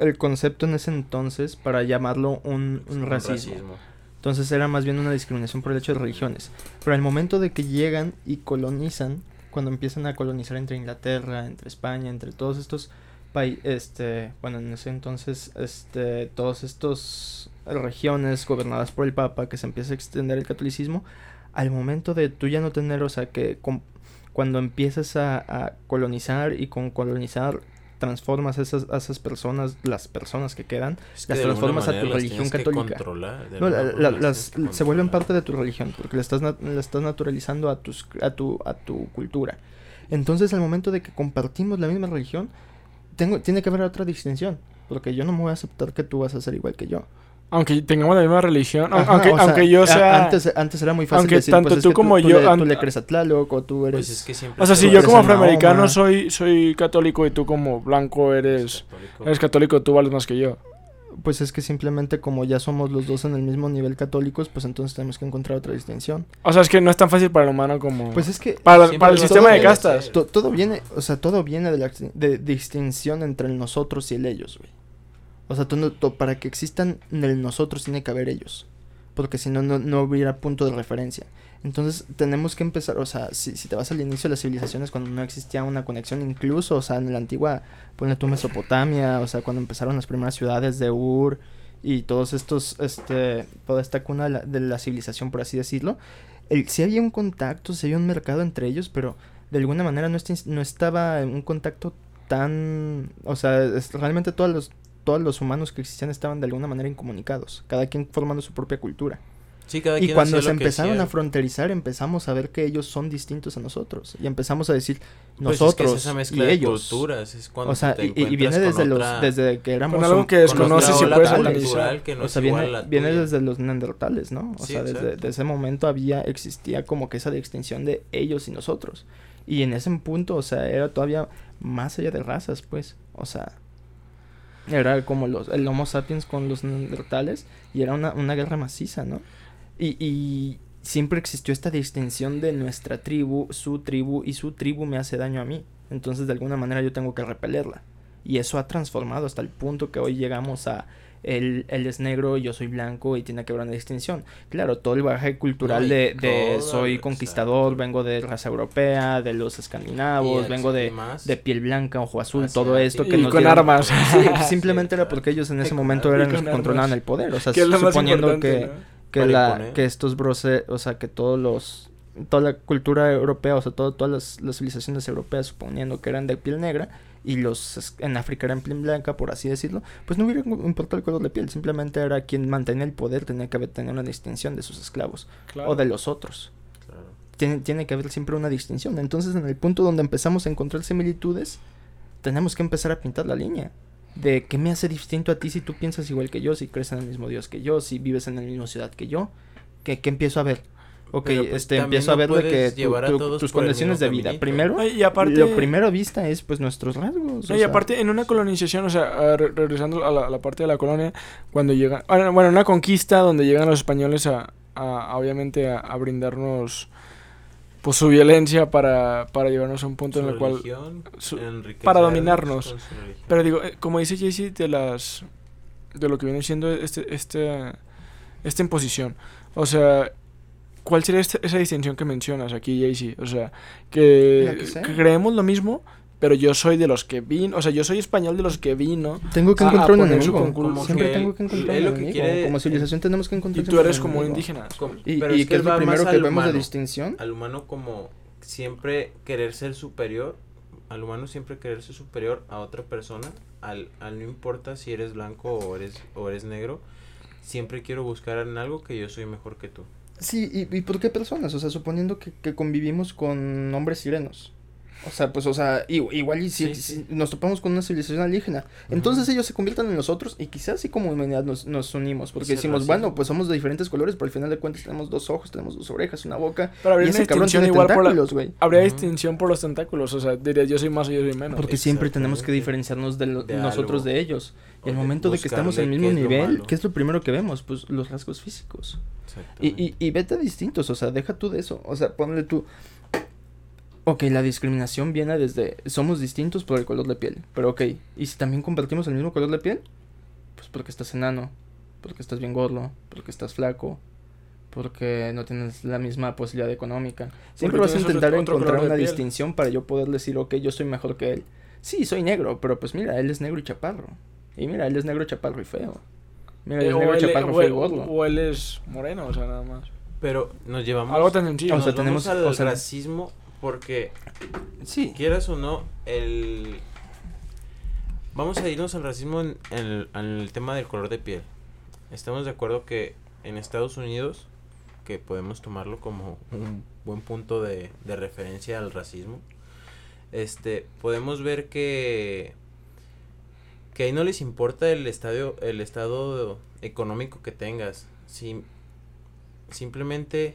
el concepto en ese entonces para llamarlo un, un Un racismo. Entonces era más bien una discriminación por el hecho de religiones. Pero al momento de que llegan y colonizan, cuando empiezan a colonizar entre Inglaterra, entre España, entre todos estos este, bueno, en ese entonces, este, todos estos regiones gobernadas por el Papa, que se empieza a extender el catolicismo, al momento de tú ya no tener, o sea, que com- cuando empiezas a, a colonizar y con colonizar transformas a esas, a esas personas, las personas que quedan, Es Las transformas a tu religión católica. no, la- la- las, se vuelven parte de tu religión porque le estás, le estás naturalizando a, tus, a, tu, a tu cultura. Entonces, al momento de que compartimos la misma religión, tengo, tiene que haber otra distinción. Porque yo no me voy a aceptar que tú vas a ser igual que yo. Aunque tengamos la misma religión, Ajá, aunque, o sea, aunque yo sea... Antes, antes era muy fácil aunque decir, tanto pues, es tú que como tú yo le- Tú le crees a Tlaloc o tú eres... Pues es que siempre o sea, se si yo como eres afroamericano soy, soy católico y tú como blanco eres, católico. eres católico, tú vales más que yo. Pues es que simplemente como ya somos los dos en el mismo nivel católicos, pues entonces tenemos que encontrar otra distinción. O sea, es que no es tan fácil para el humano como... Pues es que para, el sistema de castas. To- todo viene, o sea, todo viene de la de, distinción entre el nosotros y el ellos, güey. O sea, todo- to- para que existan en el nosotros tiene que haber ellos. Porque si no, no, no hubiera punto de referencia. Entonces tenemos que empezar, o sea, si, te vas al inicio de las civilizaciones cuando no existía una conexión, incluso, o sea, en la antigua, ponle tú Mesopotamia, o sea, cuando empezaron las primeras ciudades de Ur y todos estos, este, toda esta cuna de la, de la civilización, por así decirlo, el, sí había un contacto, sí había un mercado entre ellos, pero de alguna manera no, no estaba un contacto tan... O sea, realmente todos los, todos los humanos que existían estaban de alguna manera incomunicados, cada quien formando su propia cultura. Sí, cada Y cuando se empezaron a fronterizar, empezamos a ver que ellos son distintos a nosotros. Y empezamos a decir Pues es que nosotros es esa y mezcla de ellos. culturas, es cuando O sea, te y, y- y viene desde los otra- desde que éramos Con algo que con desconoces ola puedes analizar. que no o sea, viene, desde los neandertales, ¿no? O Sí, sea, desde, desde ese momento había, existía como que esa distinción de ellos y nosotros. Y en ese punto, o sea, era todavía más allá de razas, pues. O sea, era como los, el Homo sapiens con los neandertales y era una, una guerra maciza, ¿no? Y, y siempre existió esta distinción de nuestra tribu, su tribu, y su tribu me hace daño a mí. Entonces, de alguna manera, yo tengo que repelerla. Y eso ha transformado hasta el punto que hoy llegamos a él, él es negro, yo soy blanco y tiene que haber una distinción. Claro, todo el bagaje cultural de, soy exacto. conquistador, vengo de raza europea, de los escandinavos, vengo de, de piel blanca, ojo azul, todo esto que Y nos con dieron- armas. Sí, simplemente Sí, era porque ellos en ese momento eran los que controlaban el poder. O sea, suponiendo que, ¿no? Que, la, que estos brose, o sea, que todos los, toda la cultura europea, o sea, todo, todas las, las civilizaciones europeas, suponiendo que eran de piel negra, y los en África eran piel blanca, por así decirlo, pues no hubiera importado el color de piel, simplemente era quien mantenía el poder, tenía que haber tener una distinción de sus esclavos, Claro. o de los otros. Claro. Tiene, tiene que haber siempre una distinción. Entonces, en el punto donde empezamos a encontrar similitudes, tenemos que empezar a pintar la línea. De qué me hace distinto a ti si tú piensas igual que yo, si crees en el mismo Dios que yo, si vives en la misma ciudad que yo. ¿Qué, qué empiezo a ver? Ok, pues, este, empiezo a ver de que tu- tu- tus condiciones de vida. caminito. Primero, Ay, Y aparte, lo primero vista es pues nuestros rasgos. No, y sea, aparte, en una colonización, o sea, re- regresando a la, a la parte de la colonia, cuando llegan, bueno, bueno, una conquista donde llegan los españoles a, a- a, obviamente, a, a brindarnos, pues, su violencia para, para llevarnos a un punto Su en el cual, religión, su- para dominarnos. pero digo, eh, como dice Jaycee, de las, de lo que viene siendo este, este, esta imposición, o sea, ¿cuál sería esta- esa distinción que mencionas aquí, Jaycee? O que, sea. que creemos lo mismo, pero yo soy de los que vino, o sea, yo soy español de los que vino, tengo que encontrar un enemigo. Siempre Como que tengo que encontrar un enemigo. quiere- como civilización tenemos que encontrar y tú siempre eres como indígena. Y, pero y es que es lo va primero más que al vemos de distinción. al humano como siempre querer ser superior, al humano siempre querer ser superior a otra persona, al, al no importa si eres blanco o eres, o eres negro, siempre quiero buscar en algo que yo soy mejor que tú. Sí, ¿y, y por qué personas? O sea, suponiendo que, que convivimos con hombres sirenos. O sea, pues, o sea, i- igual y si, Sí, si sí. nos topamos con una civilización alienígena. Entonces ellos se convierten en nosotros y quizás así como humanidad nos, nos unimos. Porque decimos, racismo. bueno, pues somos de diferentes colores, pero al final de cuentas tenemos dos ojos, tenemos dos orejas, una boca. Pero Y habría una ese cabrón distinción tiene igual por la, tentáculos, güey. habría distinción por los tentáculos, o sea, dirías yo soy más o yo soy menos. Porque siempre tenemos que diferenciarnos de, lo- De nosotros algo. de ellos. Y al momento de que estamos al buscarle mismo qué nivel. ¿qué es lo primero que vemos? Pues los rasgos físicos. Y, y, y vete distintos, o sea, deja tú de eso. O sea, ponle tú. Ok, la discriminación viene desde. Somos distintos por el color de piel. Pero ok, ¿y si también compartimos el mismo color de piel? Pues porque estás enano, porque estás bien gordo, porque estás flaco, porque no tienes la misma posibilidad económica. Siempre Porque vas a intentar encontrar una distinción para yo poder decir, ok, yo soy mejor que él. Sí, soy negro, pero pues mira, él es negro y chaparro. Y mira, él es negro, chaparro y feo. Mira, él Eh, es o, negro, él, chaparro, o feo y gordo. o él es moreno, o sea, nada más. Pero nos llevamos... Algo tan sencillo. O sea, tenemos- al o sea- racismo porque Sí. quieras o no, el... Vamos a irnos al racismo en, en el, en el tema del color de piel. Estamos de acuerdo que en Estados Unidos, que podemos tomarlo como un buen punto de, de referencia al racismo, este, podemos ver que que ahí no les importa el estadio, el estado económico que tengas. Si, simplemente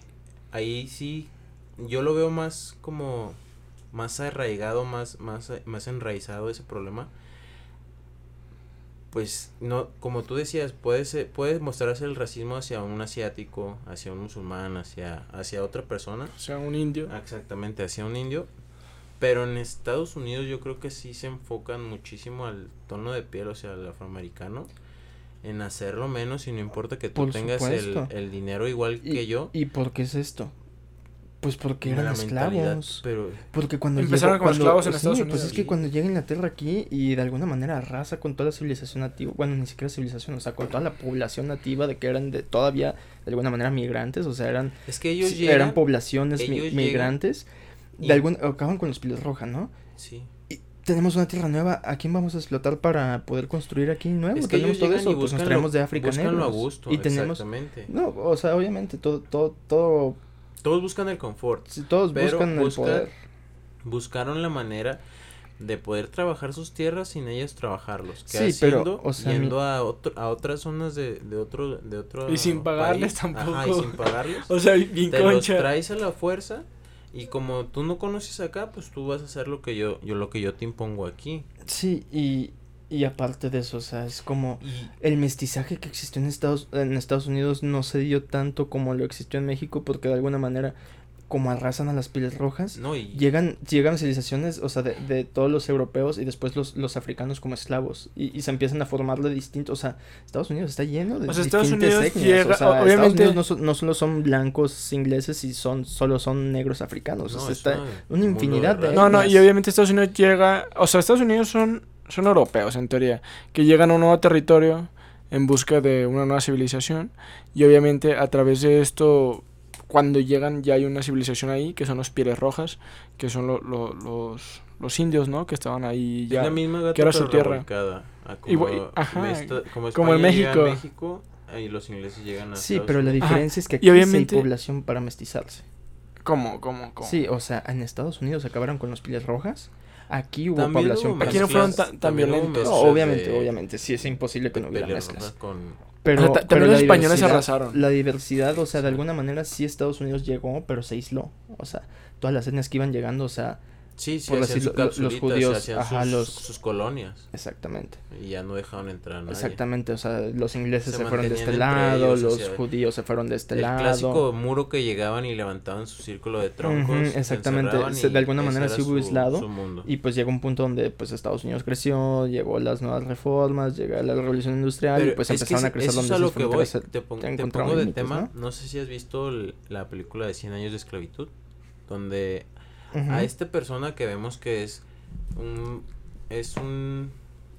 ahí sí yo lo veo más como más arraigado, más, más, más enraizado ese problema. Pues no, como tú decías, puede ser, puede mostrarse el racismo hacia un asiático, hacia un musulmán, hacia, hacia otra persona. O sea, un indio. Exactamente, hacia un indio. Pero en Estados Unidos yo creo que sí se enfocan muchísimo al tono de piel, o sea, al afroamericano, en hacerlo menos y no importa que tú Por tengas el, el dinero igual ¿Y, que yo. ¿Y por qué es esto? Pues porque eran esclavos. Pero Porque cuando Empezaron llegó- como cuando- esclavos en sí, Estados Pues Unidos. es que cuando llega Inglaterra aquí y de alguna manera arrasa con toda la civilización nativa, bueno, ni siquiera civilización, o sea, con toda la población nativa de que eran de todavía de alguna manera migrantes, o sea, eran es que ellos sí, llegan, eran poblaciones ellos migrantes. y- De algún acaban con los pieles rojas, ¿no? sí. Y tenemos una tierra nueva, ¿a quién vamos a explotar para poder construir aquí nuevo? Es que tenemos ellos todo eso, y pues nos traemos lo- de África lo a negros. gusto, y tenemos exactamente. no, o sea, obviamente todo todo todo Todos buscan el confort. si todos Pero buscan busca- el poder. Buscaron la manera de poder trabajar sus tierras sin ellos trabajarlos. Sí, Que pero, haciendo, o sea, yendo a, otro, a otras zonas de, de otro de otro Y sin pagarles país. Ajá, y tampoco. sin pagarles. O sea, bien te los concha. traes a la fuerza y como tú no conoces acá, pues tú vas a hacer lo que yo yo lo que yo te impongo aquí. Sí, y y aparte de eso, o sea, es como el mestizaje que existió en Estados en Estados Unidos no se dio tanto como lo existió en México porque de alguna manera como arrasan a las pieles rojas. No, y Llegan, llegan civilizaciones, o sea, de, de todos los europeos y después los, los africanos como esclavos. Y, y se empiezan a formar de distintos. O sea, Estados Unidos está lleno de O sea, Estados distintas Unidos etnias. llega- o sea, Estados obviamente- Unidos no, son- no solo son blancos ingleses y son solo son negros africanos. o no, sea, es está una- una un infinidad de No, no, y obviamente Estados Unidos llega, o sea, Estados Unidos son, son europeos en teoría, que llegan a un nuevo territorio en busca de una nueva civilización y obviamente a través de esto, cuando llegan ya hay una civilización ahí, que son los pieles rojas, que son lo- lo- los, los indios, ¿no? Que estaban ahí Es ya. la misma gata, que era su tierra. como, ajá, esta- como como en México. México, ahí los ingleses llegan a Sí, Estados pero la. Ajá, diferencia es que y aquí sí obviamente- hay población para mestizarse. ¿Cómo, cómo, cómo? Sí, o sea, en Estados Unidos acabaron con los pieles rojas. Aquí hubo También población hubo Aquí no fueron tan- violentos. No, obviamente, de- obviamente, sí, es imposible que no hubiera mezclas. con Pero, Ajá, ta- pero los españoles arrasaron. La diversidad, o sea, de alguna manera sí Estados Unidos llegó, pero se aisló. O sea, todas las etnias que iban llegando, o sea, Sí, sí, por lo- los capsulitas, judíos, ajá, sus, los- sus colonias exactamente. y ya no dejaban entrar a nadie. Exactamente, o sea, los ingleses Se se, fueron de este lado, ellos, o los sea, judíos se fueron de este el lado. clásico muro que llegaban y levantaban su círculo de troncos. Ujú, se exactamente, se- de y alguna manera era sí hubo aislado. Y pues llegó un punto donde pues Estados Unidos creció, llegó las nuevas reformas, llegó la revolución industrial y Pero pues es que empezaron ese- a crecer donde lo que voy. Te, pon- te pongo de límites, tema. ¿no? ¿no? sé si has visto el- la película de 100 años de esclavitud. Donde A esta persona que vemos que es un. Es un.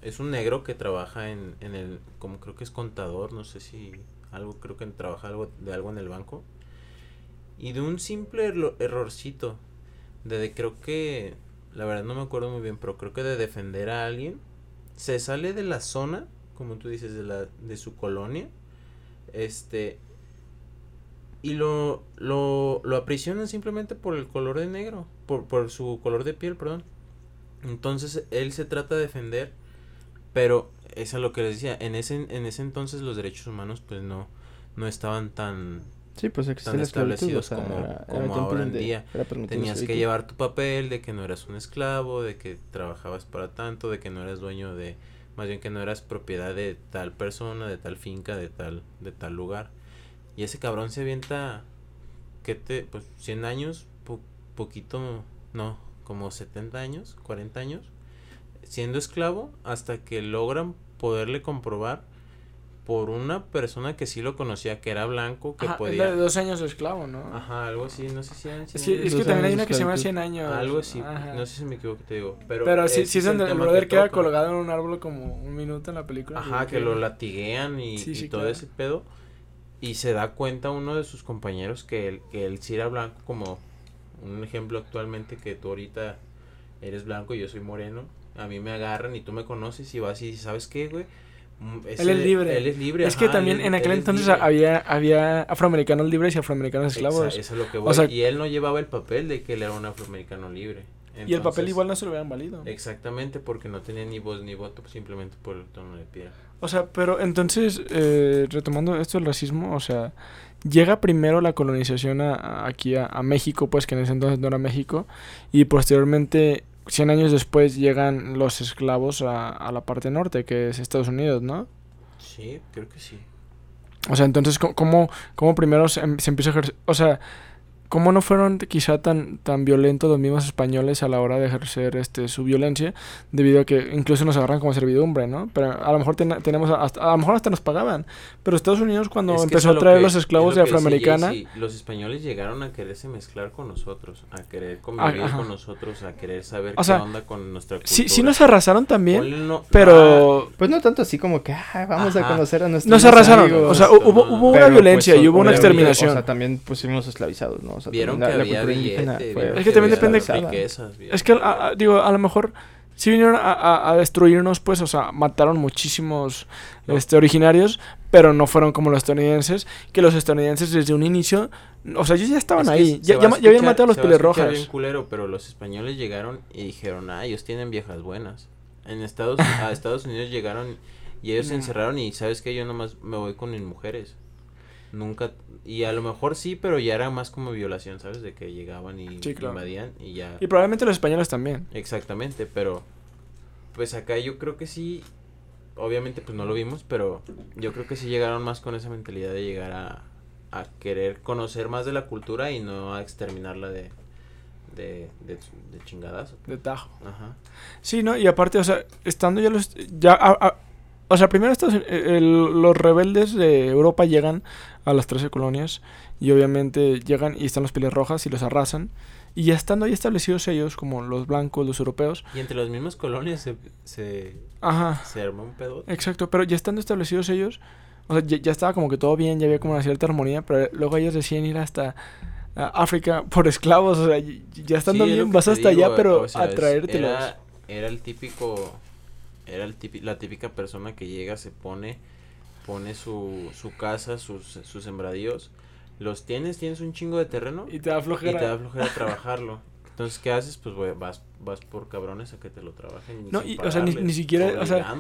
Es un negro que trabaja en, en el. Como creo que es contador. No sé si. Algo. Creo que trabaja algo de algo en el banco. Y de un simple erlo- errorcito. De, de creo que. La verdad no me acuerdo muy bien. Pero creo que de defender a alguien. Se sale de la zona. Como tú dices. De la. De su colonia. Este. Y lo, lo, lo aprisionan simplemente por el color de negro. Por, por su color de piel, perdón. Entonces él se trata de defender. Pero es a lo que les decía. En ese, en ese entonces los derechos humanos pues no, no estaban tan... Sí, pues tan o establecidos sea, como- era- como ahora en día. Tenías que llevar tu papel de que no eras un esclavo, de que trabajabas para tanto, de que no eras dueño de... Más bien que no eras propiedad de tal persona, de tal finca, de tal, de tal lugar. Y ese cabrón se avienta, ¿qué te? Pues 100 años, po- poquito, no, como 70 años, 40 años, siendo esclavo hasta que logran poderle comprobar por una persona que sí lo conocía, que era blanco, que Ajá, podía... la de dos años de esclavo, ¿no? Ajá, algo así, no sé si eran 100 Sí, años. es que también hay una que se llama esclavitud. 100 años. Algo así, Ajá. no sé si me equivoco, te digo. Pero, Pero sí, sí es donde el brother que queda colgado en un árbol como un minuto en la película. Ajá, que lo latiguean y, Sí, y todo claro. ese pedo. Y se da cuenta uno de sus compañeros que él, que él sí era blanco, como un ejemplo actualmente que tú ahorita eres blanco y yo soy moreno. A mí me agarran y tú me conoces y vas y dices, ¿sabes qué, güey? Mm, Él es libre. Él es libre. Es que también él en aquel entonces libre. había, había afroamericanos libres y afroamericanos esclavos. Exa- Eso es lo que O voy. sea- y él no llevaba el papel de que él era un afroamericano libre. Y el papel igual no se lo hubieran valido. Exactamente, porque no tenía ni voz ni voto, simplemente por el tono de piel. O sea, pero entonces, eh, retomando esto del racismo, o sea, llega primero la colonización a- a- aquí a, a México, pues que en ese entonces no era México, y posteriormente, 100 años después, llegan los esclavos a, a la parte norte, que es Estados Unidos, ¿no? Sí, creo que sí. O sea, entonces, ¿cómo- ¿cómo, cómo primero se, em- se empieza a ejercer? O sea, ¿cómo no fueron quizá tan, tan violentos los mismos españoles a la hora de ejercer este, su violencia? Debido a que incluso nos agarran como servidumbre, ¿no? Pero a lo mejor ten- tenemos, hasta, a lo mejor hasta nos pagaban. Pero Estados Unidos cuando Es que empezó a traer que- los esclavos es de afroamericana, Jay-Z, los españoles llegaron a quererse mezclar con nosotros, a querer convivir ajá. con nosotros, a querer saber O qué sea, onda con nuestra cultura. sí, sí nos arrasaron también, no- pero Pues no tanto así como que "Ah, vamos a Ajá. conocer a nuestros nos arrasaron. amigos". O sea, hubo, hubo Pero, una violencia pues, y hubo una exterminación. O sea, también pues fuimos esclavizados, ¿no? O sea, Vieron que la, había la cultura indígena billete, fue vieron Es que también depende- riquezas, Es que, a- a- digo, a lo mejor sí vinieron a, a- a destruirnos, pues, o sea, mataron muchísimos No. este, originarios, pero no fueron como los estadounidenses, que los estadounidenses desde un inicio, o sea, ellos ya estaban Es que ahí, ya, ya, ya habían matado a los se va a pieles escuchar rojas. bien culero, pero los españoles llegaron y dijeron, ah, ellos tienen viejas buenas. En Estados, a Estados Unidos llegaron y ellos se encerraron y sabes que yo nomás me voy con mis mujeres. Nunca, y a lo mejor sí, pero ya era más como violación, ¿sabes? De que llegaban y Sí, claro. invadían y ya. Y probablemente los españoles también. Exactamente, pero pues acá yo creo que sí, obviamente pues no lo vimos, pero yo creo que sí llegaron más con esa mentalidad de llegar a, a querer conocer más de la cultura y no a exterminarla de, de, de, de chingadazo. De tajo. Ajá. Sí, ¿no? Y aparte, o sea, estando ya los... Ya, a- a- o sea, primero estos, el- los rebeldes de Europa llegan a las 13 colonias y obviamente llegan y están los pieles rojas y los arrasan. Y ya estando ahí establecidos ellos, como los blancos, los europeos. Y entre las mismas colonias se, se, Ajá, se armó un pedo. exacto. Pero ya estando establecidos ellos, o sea, ya, ya estaba como que todo bien, ya había como una cierta armonía, pero luego ellos decían ir hasta África por esclavos. O sea, ya estando Sí, bien, vas hasta digo, allá, pero o sea, a es- traértelos. Era, era el típico, era el típi- la típica persona que llega, se pone, pone su, su casa, sus, sus sembradíos, los tienes, tienes un chingo de terreno Y te da y flojera. te da flojera trabajarlo. Entonces, ¿qué haces? Pues vas, vas por cabrones a que te lo trabajen. No, y, o sea, ni, ni siquiera, o sea,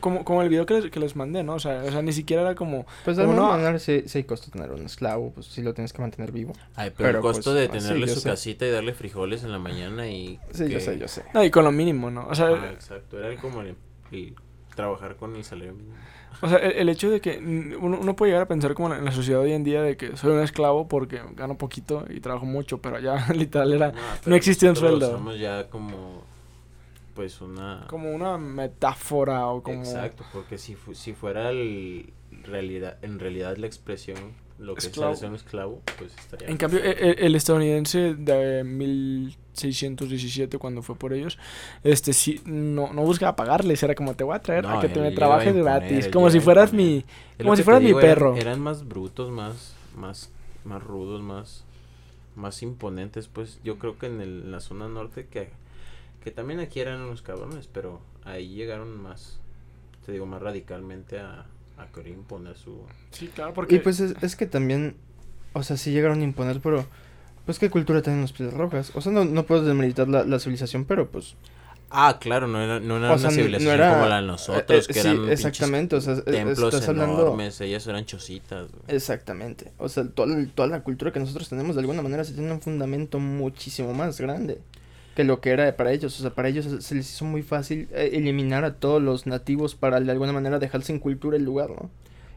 como, como el video que les, que les mandé, ¿no? O sea, o sea, ni siquiera era como, Pues de alguna no- manera sí, sí hay costo tener un esclavo, pues sí lo tienes que mantener vivo. Ay, pero, pero, el costo pues, de ah, sí, tenerle su sé. casita y darle frijoles en la mañana y... Sí, yo sé, yo sé. no, y con lo mínimo, ¿no? O sea, Ah, exacto, era como el, el trabajar con el salario mínimo. O sea el, el hecho de que uno, uno puede llegar a pensar como en la, sociedad hoy en día de que soy un esclavo porque gano poquito y trabajo mucho, pero allá literal era pero existía un sueldo. usamos ya como, pues una... como una metáfora o como... Exacto, porque si, fu- si fuera el realidad, en realidad la expresión, lo que Esclavo. es un esclavo, pues estaría... En cambio, e- e- el, estadounidense de 1617, cuando fue por ellos, este sí, no, no buscaba pagarles, era como te voy a traer a que te me trabajes imponer, gratis, como si fueras mi... Como si fueras mi eran- perro. Eran, más brutos, más, más, más rudos, más, más imponentes, pues yo creo que en, el- en la zona norte, que, que también aquí eran unos cabrones, pero ahí llegaron más, te digo, más radicalmente a, a querer imponer su... Sí, claro, porque... Y pues es, es que también, o sea, sí llegaron a imponer, pero pues qué cultura tienen los pieles rojas. O sea, no, no puedo desmeritar la, la civilización, pero pues... Ah, claro, no era, no era O una sea, no- no civilización era- como la de nosotros, eh, que sí, eran exactamente, o sea, templos estás hablando- enormes, ellas eran chocitas. güey. Exactamente. O sea, toda, toda la cultura que nosotros tenemos de alguna manera sí tiene un fundamento muchísimo más grande que lo que era para ellos. O sea, para ellos se- les hizo muy fácil eh, eliminar a todos los nativos para de alguna manera dejar sin cultura el lugar, ¿no?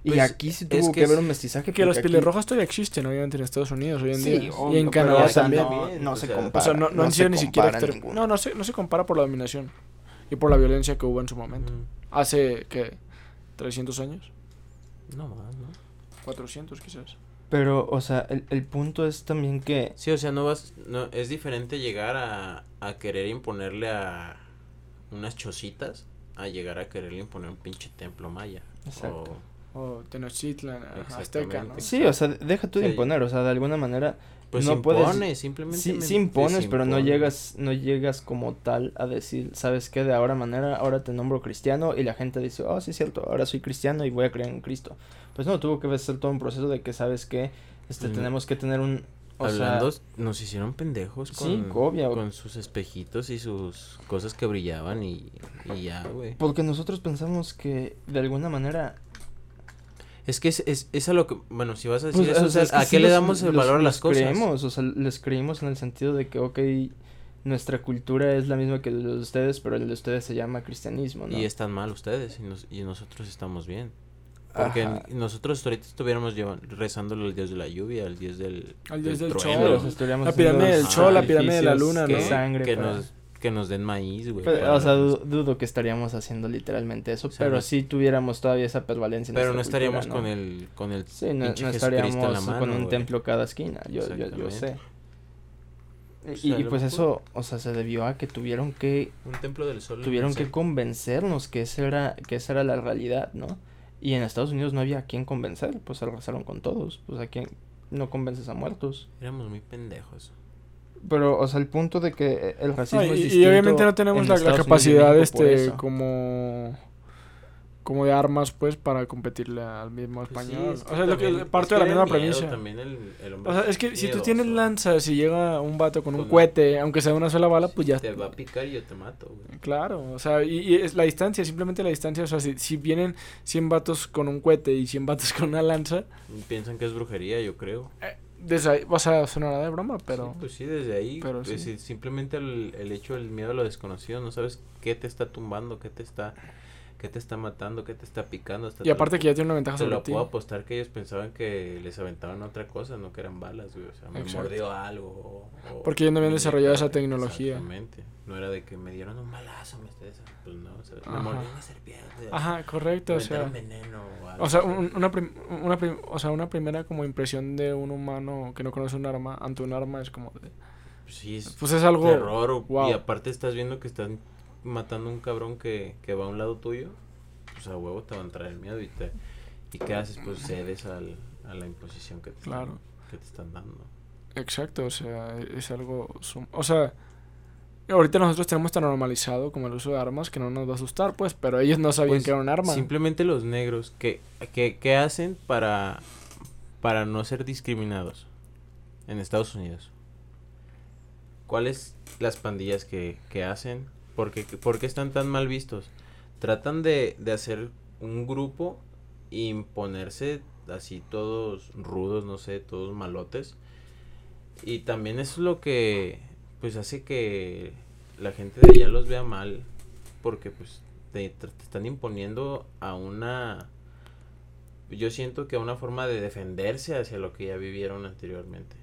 Y Pues, aquí sí es tuvo que que, haber es- un mestizaje. Que los porque pieles aquí- rojas todavía existen, obviamente, en Estados Unidos hoy en Sí, día. y obvio, en pero, Canadá también. No, no o se compara. o sea, no, no, han se sido ni siquiera exter-. No, no se, no se compara por la dominación y por la violencia que hubo en su momento. Mm, Hace, ¿qué? ¿300 años? No más, ¿no? 400 quizás. Pero, o sea, el, el punto es también que... Sí, o sea, no vas, no, es diferente llegar a, a querer imponerle a unas chocitas a llegar a quererle imponer un pinche templo maya. Exacto. O, O Tenochtitlan, Azteca, ¿no? Sí, o sea, deja tú de Sí. imponer, o sea, de alguna manera... pues No puedes- simplemente. Sí, sí impones, pero no llegas, no llegas como tal a decir, ¿sabes qué? De ahora manera, ahora te nombro cristiano y la gente dice, oh, sí es cierto, ahora soy cristiano y voy a creer en Cristo. Pues no, tuvo que ser todo un proceso de que, ¿sabes qué? Este, Mm. tenemos que tener un... O Hablando, sea, nos hicieron pendejos Sí, con, con sus espejitos y sus cosas que brillaban y, y ya, güey. porque nosotros pensamos que de alguna manera... Es que es, es, es a lo que, bueno, si vas a decir pues, eso, o sea, es que ¿a sí qué le los- damos el los- valor a las cosas? creemos, o sea, les creímos en el sentido de que, ok, nuestra cultura es la misma que la de ustedes, pero el de ustedes se llama cristianismo, ¿no? Y están mal ustedes y, nos, y nosotros estamos bien. Porque Ajá. nosotros ahorita estuviéramos rezándole al dios de la lluvia, al dios del, Al dios del trueno, estaríamos La pirámide del Sol, la pirámide de la luna, que, ¿no? sangre que para- nos, que nos den maíz, güey. Pero, para- o sea, du- dudo que estaríamos haciendo literalmente eso, O sea, pero no- sí tuviéramos todavía esa prevalencia. en pero no estaríamos cultura, con el con el Sí, no, pinche no Jesucristo en la estaríamos mano, con un güey. templo cada esquina, yo, yo, yo sé. Y, O sea, y a lo pues mejor- eso, o sea, se debió a que tuvieron que, Un templo del sol. tuvieron que convencernos que esa era, que esa era la realidad, ¿no? Y en Estados Unidos no había a quién convencer, pues se arrasaron con todos, pues a quién no convences a muertos. Éramos muy pendejos. Pero, o sea, el punto de que el racismo Ah, es y, y distinto obviamente no tenemos en la, y capacidad este como como de armas pues para competirle al mismo Pues sí, español. es que o sea, es lo que también- parte es de la misma premisa. también el- el hombre O sea, es que si tú tienes lanzas y llega un vato con un cohete, aunque sea una sola bala, pues ya Te va a picar y yo te mato, güey. Claro, o sea, y, y es la distancia, simplemente la distancia, o sea, si, si vienen 100 vatos con un cohete y 100 vatos con una lanza, Piensan que es brujería, yo creo. Desde ahí, o sea, sonará de broma, pero... Sí, pues sí, desde ahí. pero pues sí, simplemente el, el hecho del miedo a lo desconocido, no sabes qué te está tumbando, qué te está ¿Qué te está matando? ¿Qué te está picando? Hasta Y te lo aparte pu- que ya tiene una ventaja te sobre lo ti. puedo apostar que ellos pensaban que les aventaban otra cosa, no que eran balas, güey. O sea, me Exacto. mordió algo. o- Porque ya no habían desarrollado esa tecnología. Exactamente. No era de que me dieron un balazo, me. Pues no, o sea, me Ajá. mordió una serpiente. Ajá, correcto, me o sea. veneno o algo. O sea, un- una, prim- una, prim- o sea, una primera como impresión de un humano que no conoce un arma ante un arma es como de... Sí, es Pues es algo... terror. o- wow. Y aparte estás viendo que están matando a un cabrón que, que va a un lado tuyo. Pues a huevo te va a entrar el miedo y te... ¿Y qué haces? Pues cedes al, a la imposición que te, Claro. están, que te están dando. Exacto, o sea, es algo... O sea, ahorita nosotros tenemos tan normalizado como el uso de armas que no nos va a asustar, pues, pero ellos no sabían Pues, que era un arma. Simplemente los negros, ¿qué, qué, qué hacen para, para no ser discriminados en Estados Unidos? ¿Cuáles las pandillas que, que hacen? ¿Por qué, por qué están tan mal vistos? Tratan de, de hacer un grupo e imponerse así todos rudos, no sé, todos malotes. Y también es lo que pues hace que la gente de allá los vea mal porque pues te, te están imponiendo a una yo siento que a una forma de defenderse hacia lo que ya vivieron anteriormente.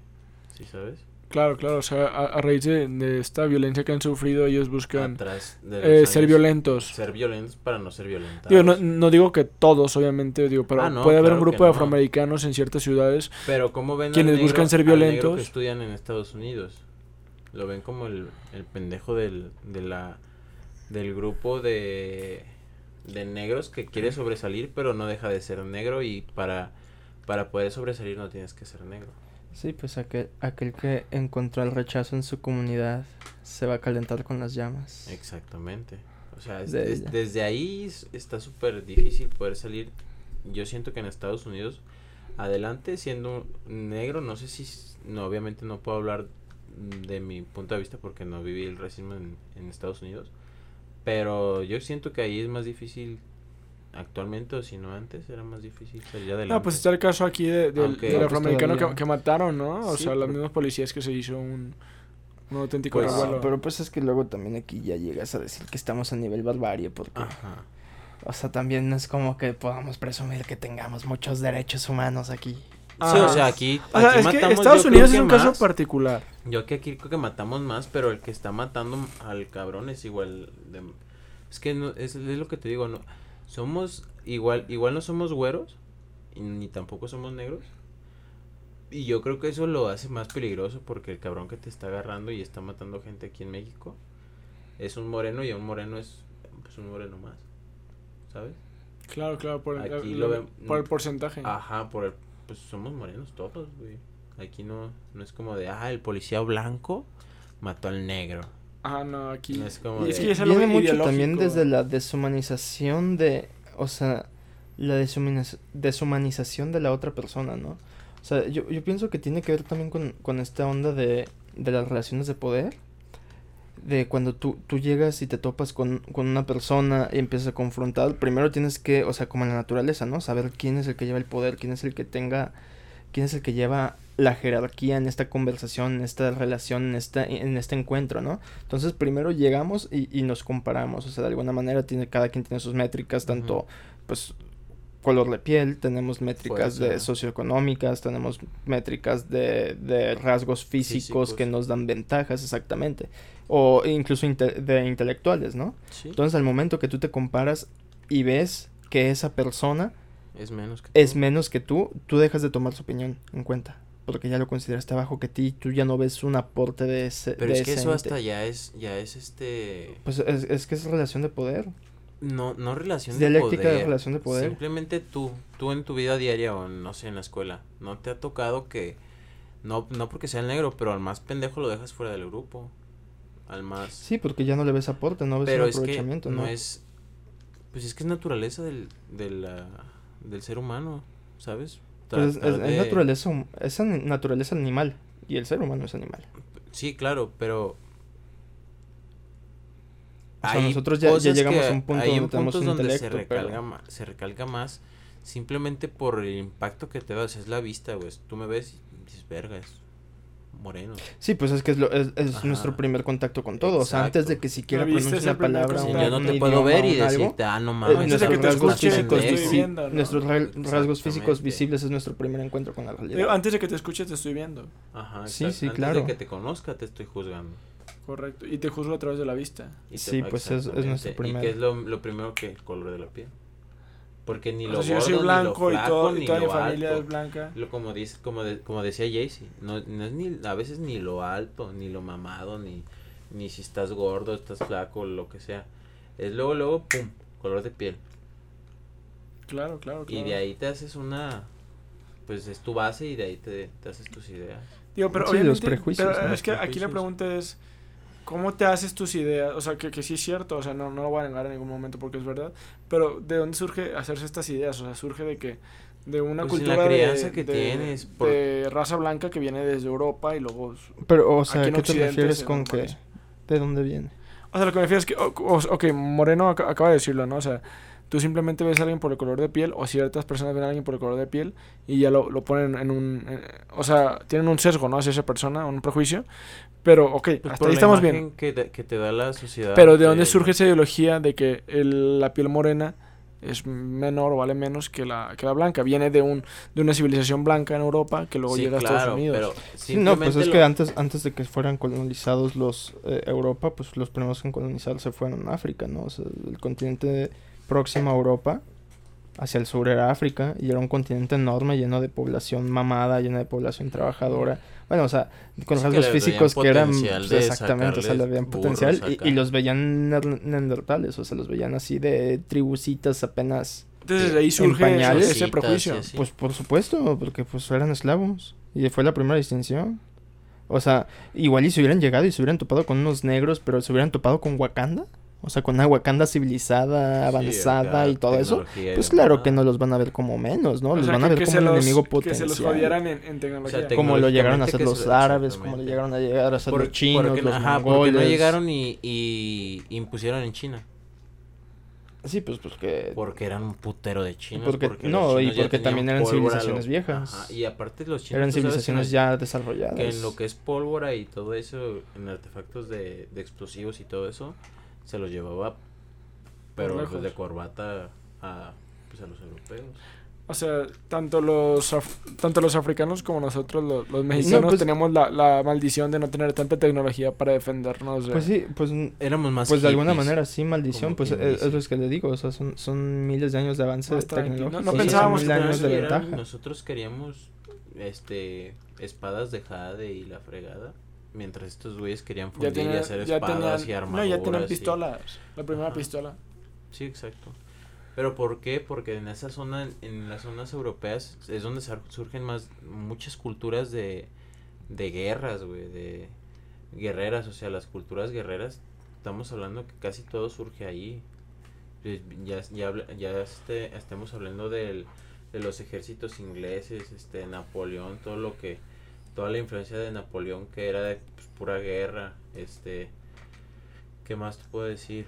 ¿Sí sabes? Claro, claro, o sea, a, a raíz de, de esta violencia que han sufrido, ellos buscan eh, ser violentos. Ser violentos para no ser violentados. Digo, no, no digo que todos, obviamente, digo, pero Ah, no, puede haber claro un grupo de no. afroamericanos en ciertas ciudades. Pero ¿cómo ven quienes negro- buscan ser violentos? que estudian en Estados Unidos? Lo ven como el, el pendejo del, de la, del grupo de, de negros que quiere sobresalir, pero no deja de ser negro y para, para poder sobresalir no tienes que ser negro. Sí, pues aquel, aquel que encontró el rechazo en su comunidad se va a calentar con las llamas. Exactamente. O sea, es- De desde ahí es- está súper difícil poder salir. Yo siento que en Estados Unidos, adelante siendo negro, no sé si, no, obviamente no puedo hablar de mi punto de vista porque no viví el racismo en, en Estados Unidos, pero yo siento que ahí es más difícil actualmente o si no antes era más difícil salir adelante. No, pues está el caso aquí de- del, Ah, afroamericano que, que mataron, ¿no? O Sí, sea, los mismos policías que se hizo un, un auténtico Pues, revuelo. pero pues es que luego también aquí ya llegas a decir que estamos a nivel barbarie porque, Ajá. o sea, también no es como que podamos presumir que tengamos muchos derechos humanos aquí. Sí, Ajá. o sea, aquí, O sea, aquí es que matamos, Estados yo Unidos es un que caso particular. Yo que aquí creo que matamos más, pero el que está matando al cabrón es igual de... Es que no, es, es lo que te digo, no somos igual, igual no somos güeros, y ni tampoco somos negros. Y yo creo que eso lo hace más peligroso porque el cabrón que te está agarrando y está matando gente aquí en México es un moreno y un moreno es pues, un moreno más, ¿sabes? Claro, claro, por el, Aquí lo- lo ven- por el porcentaje. Ajá, por el, pues somos morenos todos, güey. Aquí no, no es como de, ah, el policía blanco mató al negro. Ajá, no, aquí. No es como y es de- que es algo Viene mucho también desde la deshumanización de, o sea, la deshumaniz- deshumanización de la otra persona, ¿no? O sea, yo, yo pienso que tiene que ver también con, con esta onda de, de las relaciones de poder. De cuando tú, tú llegas y te topas con, con una persona y empiezas a confrontar, primero tienes que, o sea, como en la naturaleza, ¿no? Saber quién es el que lleva el poder, quién es el que tenga, quién es el que lleva la jerarquía en esta conversación, en esta relación, en, esta, en este encuentro, ¿no? Entonces primero llegamos y, y nos comparamos, o sea, de alguna manera tiene, cada quien tiene sus métricas, tanto, pues, color de piel, tenemos métricas de socioeconómicas, tenemos métricas de, de rasgos físicos, Físicos. que nos dan ventajas, exactamente, o incluso inte- de intelectuales, ¿no? Sí, Entonces al momento que tú te comparas y ves que esa persona es menos que es tú. menos que tú, tú dejas de tomar su opinión en cuenta. Porque ya lo consideraste abajo que ti, tú ya no ves un aporte de ese. Pero de es que ese eso ente. hasta ya es, ya es este, Pues es, es que es relación de poder. no, no relación Es de dialéctica poder. de relación de poder. Simplemente tú, tú en tu vida diaria o no sé, en la escuela, no te ha tocado que, no, no porque sea el negro, pero al más pendejo lo dejas fuera del grupo. Al más... Sí, porque ya no le ves aporte, no ves pero es que aprovechamiento, no ¿no? es pues es que es naturaleza del de la- del ser humano sabes Pues es, naturaleza, es naturaleza animal. Y el ser humano es animal. sí claro pero O sea, nosotros ya- llegamos a un punto donde tenemos un donde se intelecto, recalga se recalca más simplemente por el impacto que te da o sea, es la vista güey tú me ves y dices verga es, morenos. Sí, pues es que es, lo, es, nuestro primer contacto con todo. O sea, antes de que siquiera ¿Me viste pronuncie una palabra, Sí, yo no te puedo ver y decirte, ah, no mames. Antes de que te nuestros rasgos escuche, físicos, te estoy visi- viendo, ¿no? nuestros ra- rasgos físicos visibles es nuestro primer encuentro con la realidad. Digo, antes de que te escuche, te estoy viendo. Ajá, Sí, sí, Antes claro. de que te conozca, te estoy juzgando. Correcto. Y te juzgo a través de la vista. Y te- Sí, pues es- es nuestro primer- ¿Y qué es lo, lo primero que el color de la piel? Porque ni O lo sea, si yo gordo, soy blanco ni y, lo todo, flaco, y ni toda mi lo familia alto. es blanca. Lo como dice, como, de- como decía Jaycee, no, no es ni a veces ni lo alto, ni lo mamado, ni ni si estás gordo, estás flaco, lo que sea. Es luego luego pum, color de piel. Claro, claro, claro. Y de ahí te haces una pues es tu base y de ahí te, te haces tus ideas. Digo, pero Sí, obviamente, los prejuicios, pero ¿no? es que aquí la pregunta es, ¿cómo te haces tus ideas? O sea, que, que sí es cierto, o sea, no, no lo voy a negar en ningún momento porque es verdad, pero ¿de dónde surge hacerse estas ideas? O sea, surge de que, de una Pues cultura la de- crianza que de, tienes, por- de raza blanca que viene desde Europa y luego... Pero, o sea, Aquí ¿a en qué te refieres con que? ¿De dónde viene? O sea, lo que me refiero es que, o- o- ok, Moreno ac- acaba de decirlo, ¿no? O sea, tú simplemente ves a alguien por el color de piel o ciertas personas ven a alguien por el color de piel y ya lo, lo ponen en un... en- o sea, tienen un sesgo, ¿no? Hacia esa persona, un prejuicio. Pero, ok, Pues hasta por ahí la estamos bien. Que, te- que te da la sociedad. Pero ¿de dónde surge de- esa ideología de que el- la piel morena es menor o vale menos que la, que la blanca? Viene de un de una civilización blanca en Europa que luego Sí, llega a claro, Estados Unidos. pero Sí, no, pues es lo- que antes, antes de que fueran colonizados los eh, Europa, pues los primeros en colonizar se fueron a África, ¿no? O sea, el continente próximo a Europa, hacia el sur era África, y era un continente enorme, lleno de población mamada, lleno de población trabajadora. Bueno, o sea, con que rasgos físicos que eran pues, exactamente, o sea, le veían potencial y, los veían neandertales, o sea, los veían así de tribucitas apenas Entonces de ahí en surge pañales. ese prejuicio. pues por supuesto, porque pues eran esclavos. Y fue la primera distinción. O sea, igual y se hubieran llegado y se hubieran topado con unos negros, pero se hubieran topado con Wakanda. O sea, con una Wakanda civilizada, Sí, avanzada acá, y todo eso. Pues claro que no los van a ver como menos, ¿no? O los sea, van a que- ver que como un los- enemigo Que potencial. se los jodieran en, en tecnología. te- como lo llegaron a hacer los que se- árabes, como lo llegaron a llegar a hacer Por- los chinos, porque, los ajá, porque mongoles. no llegaron y, y impusieron en China. Sí, pues porque... Porque eran un putero de chinos. Porque- los no, y porque también eran pólvora, civilizaciones lo- viejas. Ajá, y aparte los chinos. eran que civilizaciones ya desarrolladas. Que en lo que es pólvora y todo eso, en artefactos de, de explosivos y todo eso, se los llevaba, pero lejos. pues, de corbata a, pues, a los europeos. O sea, tanto los, af- tanto los africanos como nosotros, los, los mexicanos, pues- tenemos la, la maldición de no tener tanta tecnología para defendernos. de- Pues sí, pues Éramos más Pues de alguna manera sí, maldición, pues es, lo que le digo, o sea, son, son miles de años de avance tecnológico. No- no sí, pensábamos que años de ventaja. Nosotros queríamos este espadas de jade y la fregada. Mientras estos güeyes querían ya, fundir y hacer espadas tenían, y no, armaduras. ya tenían y- pistolas. La primera Ajá. pistola. Sí, exacto. Pero ¿por qué? Porque en esa zona, en las zonas europeas, es donde surgen más, muchas culturas de, de guerras, güey, de guerreras, o sea, las culturas guerreras, estamos hablando que casi todo surge ahí. Eh, Ya, ya, ya este, estemos hablando del, de los ejércitos ingleses, este, Napoleón, todo lo que, toda la influencia de Napoleón que era de pues, pura guerra, este, ¿qué más te puedo decir?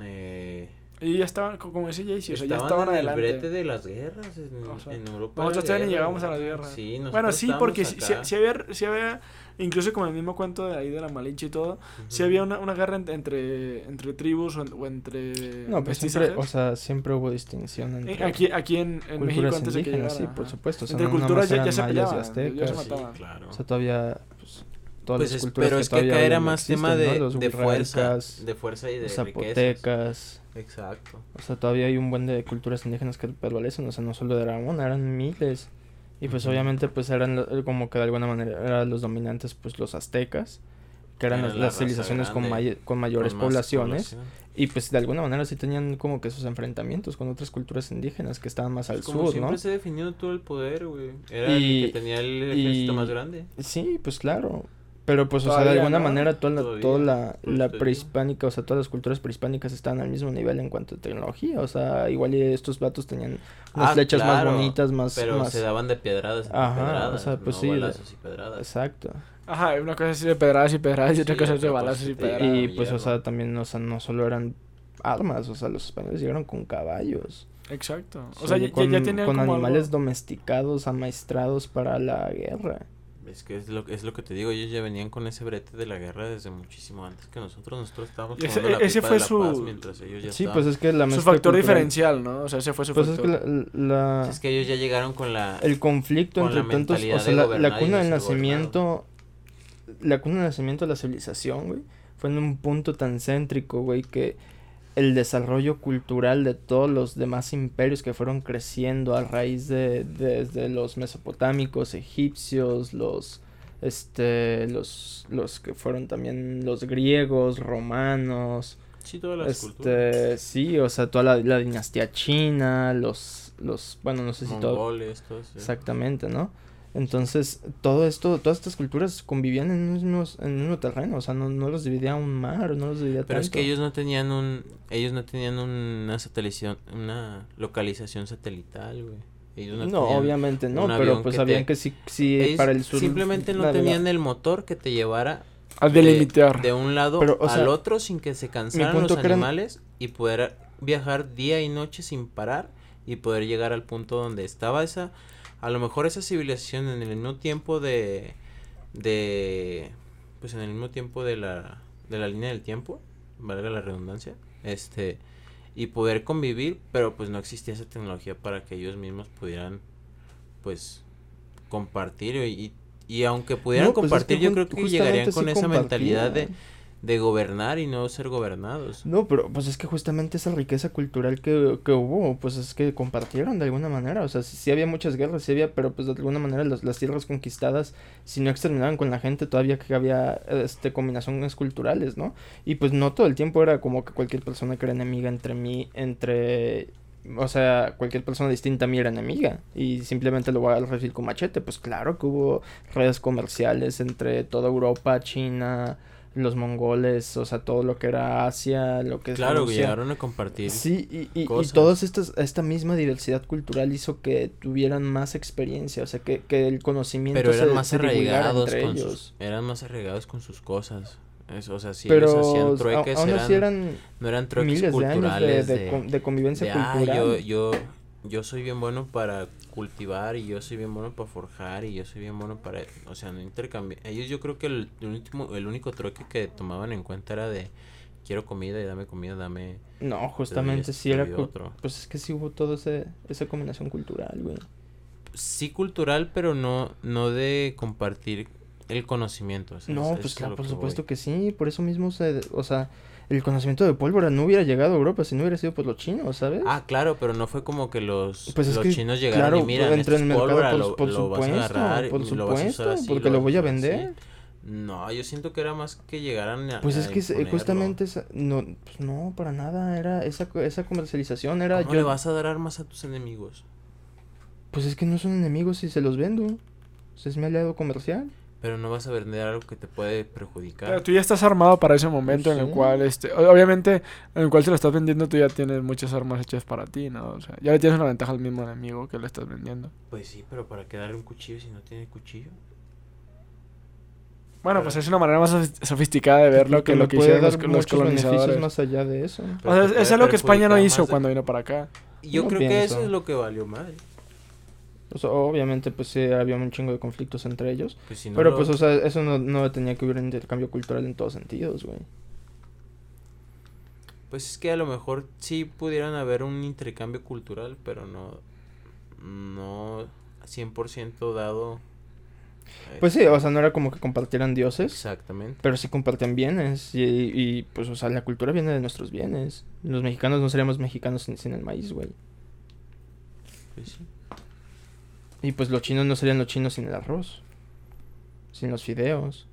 Eh, Y ya estaban, co- como dice Jaycee, o sea, ya Estaban en adelante. el brete de las guerras en, O sea, en Europa. nosotros todavía ni llegamos a las guerras. Sí, Bueno, sí, porque acá. sí había, sí había, incluso como el mismo cuento de ahí de la Malinche y todo, sí Ujú. había una, una guerra en- entre, entre tribus o, en- o entre No, pues mestizajes. siempre, o sea, siempre hubo distinción Eh, entre Aquí, aquí en, en México culturas antes de que indígenas, llegara. sí, por supuesto. O sea, Entre no culturas ya, ya se peleaban, ya aztecas. se Sí, mataban. claro. O sea, todavía, pues, todas Pues las es- culturas pero que es que acá era más tema existen, de, ¿no? Los de fuerza, de fuerza y de riquezas. zapotecas. Exacto. O sea, todavía hay un buen de culturas indígenas que prevalecen, o sea, no solo era una, eran miles. Y pues obviamente pues eran lo- como que de alguna manera eran los dominantes pues los aztecas, que eran Era las, civilizaciones con, may- con mayores Con poblaciones. población. Y pues de alguna manera sí tenían como que sus enfrentamientos con otras culturas indígenas que estaban más al Pues como sur, siempre ¿no? se ha definido todo el poder, güey. Era Y- el que tenía el ejército y- más grande. Sí, pues claro. Pero pues, o sea, de alguna ¿no? manera toda la, toda la, la prehispánica, o sea, todas las culturas prehispánicas estaban al mismo nivel en cuanto a tecnología. O sea, igual estos vatos tenían unas Ah, flechas más bonitas, más... Pero más... se daban de piedradas Ajá, o pedradas, sea, pues no sí, de- balazos y pedradas. Exacto. Ajá, una cosa es de pedradas y pedradas y otra Sí, cosa es de cosa balazos y pedradas. Y pues, o sea, también, o sea, no solo eran armas, o sea, los españoles llegaron con caballos. Exacto. O sea, ya, ya- con, ya tenían con como animales algo- domesticados, amaestrados para la guerra. Es que es lo, es lo que te digo, ellos ya venían con ese brete de la guerra desde muchísimo antes que nosotros. Nosotros estábamos Ese- tomando la ese pipa fue de la su- paz mientras ellos ya Sí, estaban. pues es que la Su factor cultural- diferencial, ¿no? O sea, ese fue su Pues es factor. que la, la- Es que ellos ya llegaron con la... el conflicto con entre tantos, o sea, la, la cuna del nacimiento, la cuna del nacimiento de la civilización, güey, fue en un punto tan céntrico, güey, que el desarrollo cultural de todos los demás imperios que fueron creciendo a raíz de desde los mesopotámicos, egipcios, los este los los que fueron también los griegos, romanos, Sí, todas las este, culturas. sí, o sea, toda la, la dinastía china, los, los, bueno, no sé si todo, exactamente, ¿no? Entonces, todo esto, todas estas culturas convivían en un mismo, en un mismo terreno, o sea, no, no los dividía un mar, no los dividía Pero es tanto. que ellos no tenían un... Ellos no tenían una satelización... Una localización satelital, güey. Ellos no, No, obviamente no, pero pues que sabían te- que sí, sí ellos para el sur. Simplemente no tenían el motor que te llevara A de, delimitar. de un lado Pero, o al sea, otro sin que se cansaran los que eran- animales y poder viajar día y noche sin parar y poder llegar al punto donde estaba esa a lo mejor esa civilización en el mismo tiempo de de pues en el mismo tiempo de la de la línea del tiempo valga la redundancia este y poder convivir pero pues no existía esa tecnología para que ellos mismos pudieran pues compartir y, y aunque pudieran No, pues es compartir que yo creo que llegarían con esa mentalidad de. De gobernar y no ser gobernados No, pero pues es que justamente esa riqueza cultural que, que hubo, pues es que compartieron de alguna manera. O sea, sí, había muchas guerras, sí había, pero pues de alguna manera las, las tierras conquistadas, si no exterminaban con la gente, todavía que había este combinaciones culturales, ¿no? Y pues no todo el tiempo era como que cualquier persona que era enemiga entre mí, entre... O sea, cualquier persona distinta a mí era enemiga. Y simplemente lo voy a recibir con machete. Pues claro que hubo redes comerciales entre toda Europa, China, los mongoles, o sea, todo lo que era Asia, lo que es claro Rusia. llegaron a compartir Sí, y, y, y todas estas, esta misma diversidad cultural hizo que tuvieran más experiencia, o sea, que, que el conocimiento pero eran se, más se arraigados entre con ellos. sus, eran más arraigados con sus cosas Eso, o sea si pero ellos hacían a- trueques aún eran, eran no eran trueques miles de años de, culturales de, de, con- de convivencia "Ah, cultural. yo, yo, yo soy bien bueno para cultivar y yo soy bien bueno para forjar y yo soy bien bueno para, o sea, no intercambiar. Ellos yo creo que el, el último, el único trueque que tomaban en cuenta era de quiero comida y dame comida, dame No, justamente sí era... otro. Pues es que sí hubo toda ese, esa combinación cultural, güey. sí cultural, pero no, no de compartir el conocimiento. o sea, No, es- pues es claro, por que supuesto voy. que sí, por eso mismo se, o sea, el conocimiento de pólvora no hubiera llegado a Europa si no hubiera sido por los chinos, ¿sabes? Ah, claro, pero no fue como que los, Pues es los que, chinos llegaron claro, y miran, esto en el pólvora, por, lo, por lo vas a supuesto, agarrar por y lo vas a usar supuesto, así, porque lo voy a así. vender. No, yo siento que era más que llegaran a Pues es que imponerlo. justamente esa, no, pues no, para nada, era esa, esa comercialización era ¿Cómo yo, le vas a dar armas a tus enemigos? pues es que no son enemigos si se los vendo, sea, es mi aliado comercial. Pero no vas a vender algo que te puede perjudicar. Pero tú ya estás armado para ese momento en el Sí. cual, este, obviamente, en el cual se lo estás vendiendo, tú ya tienes muchas armas hechas para ti, ¿no? O sea, ya le tienes una ventaja al mismo enemigo que le estás vendiendo. Pues sí, pero ¿para qué darle un cuchillo si no tiene cuchillo? Bueno, Pero- pues es una manera más sofis- sofisticada de verlo que me lo que hicieron los, dar los colonizadores. más allá de eso. O sea, es, es algo que España no hizo de- cuando vino para acá. Yo No creo que eso pienso. es lo que valió mal. Obviamente, pues sí, había un chingo de conflictos entre ellos. Pues si no pero lo- pues, o sea, eso no, no tenía que hubiera intercambio cultural en todos sentidos, güey. Pues es que a lo mejor sí pudieran haber un intercambio cultural, pero no, no 100% dado. Pues sí, o sea, no era como que compartieran dioses. Exactamente. Pero sí comparten bienes y, y, pues, o sea, la cultura viene de nuestros bienes. Los mexicanos no seríamos mexicanos sin, sin el maíz, güey. Pues sí. Y pues los chinos no serían los chinos sin el arroz. Sin los fideos.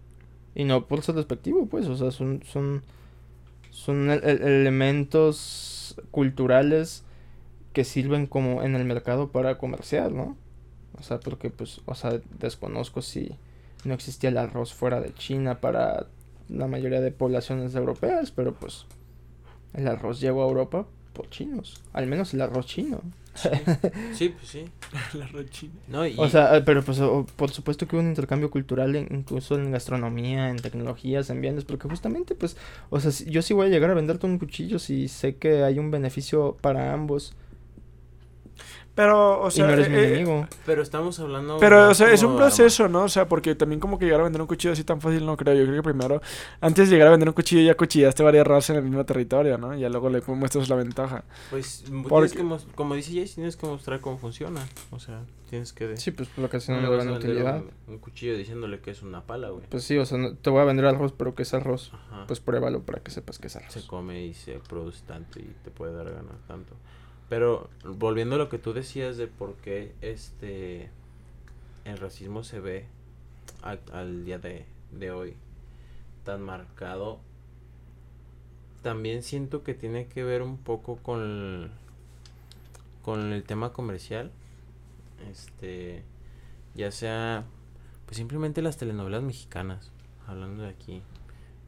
Y no por ser despectivo, pues, o sea, son, son, son el- el- elementos culturales que sirven como en el mercado para comerciar, ¿no? O sea, porque pues, o sea, desconozco si no existía el arroz fuera de China para la mayoría de poblaciones europeas, pero pues el arroz llegó a Europa por chinos, al menos el arroz chino. Sí, pues sí. La rochina. No, y, O sea, eh, pero pues o- por supuesto que hubo un intercambio cultural en- incluso en gastronomía, en tecnologías, en bienes, porque justamente pues, o sea, si- yo sí voy a llegar a venderte un cuchillo si sé que hay un beneficio para ambos. Pero, o sea. y no eres mi eh, enemigo. Pero estamos hablando. Pero, o sea, es un arma. proceso, ¿no? O sea, porque también como que llegar a vender un cuchillo así tan fácil no creo. Yo creo que primero, antes de llegar a vender un cuchillo, ya cuchillaste varias razas en el mismo territorio, ¿no? Y ya luego le muestras la ventaja. Pues Porque- tienes que como dice Jace, tienes que mostrar cómo funciona. O sea, tienes que. Sí, pues por lo que hace no le a vender utilidad. un, un cuchillo diciéndole que es una pala, güey. Pues sí, o sea, no- te voy a vender arroz, pero ¿qué es arroz? Ajá. Pues pruébalo para que sepas que es arroz. se come y se produce tanto y te puede dar ganar tanto. Pero volviendo a lo que tú decías de por qué este el racismo se ve al día de, de hoy tan marcado, también siento que tiene que ver un poco con con el tema comercial. Este ya sea pues simplemente las telenovelas mexicanas, hablando de aquí.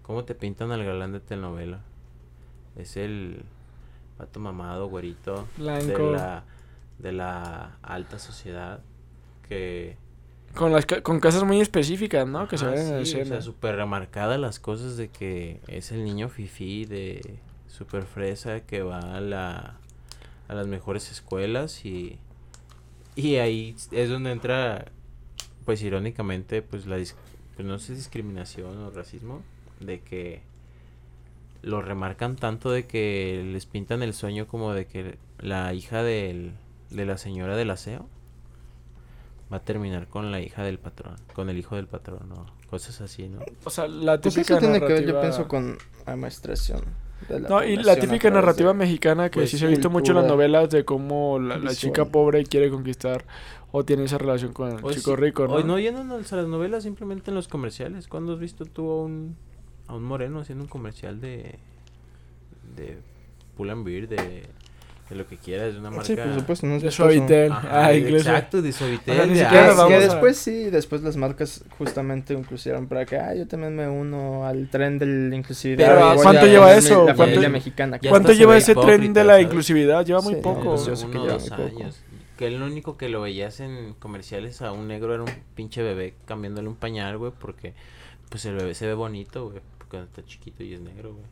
¿Cómo te pintan al galán de telenovela? Es el vato mamado, güerito, Blanco. de la, de la alta sociedad que... Con, las, con casas muy específicas, ¿no? que se Ajá, ven en la sí, o sea, súper remarcadas las cosas de que es el niño fifí de súper fresa que va a la a las mejores escuelas y y ahí es donde entra pues irónicamente pues la dis- pues no sé discriminación o racismo de que lo remarcan tanto de que les pintan el sueño como de que la hija del, de la señora del aseo va a terminar con la hija del patrón, con el hijo del patrón o cosas así, ¿no? O sea, la Pues típica eso tiene que ver, yo narrativa- pienso, con la No, y la típica narrativa de- mexicana que pues, sí se ha visto mucho en las novelas de cómo la, chica pobre quiere conquistar o tiene esa relación con el O chico sí- rico, ¿no? O no yéndonos a las novelas, simplemente en los comerciales. ¿Cuándo has visto tú a un, a un moreno haciendo un comercial de de Pull and Beer, de, de lo que quieras, de una marca? Sí, por supuesto, no es De. Suavitel. Ajá, Ah, de- incluso. Exacto, de Suavitel. O sea, ni de siquiera Que, vamos a- después sí, después las marcas justamente incluyeron para que, ah, yo también me uno al tren del inclusividad. Pero, y voy ¿cuánto lleva eso? La familia ¿Cuánto- mexicana. ya ¿Cuánto hasta se lleva ese tren de la ¿sabes? inclusividad? Lleva muy Sí, poco. pues yo sé que uno lleva dos muy poco. años. Que el único que lo veías en comerciales a un negro era un pinche bebé cambiándole un pañal, güey, porque pues el bebé se ve bonito, güey, porque está chiquito y es negro, güey.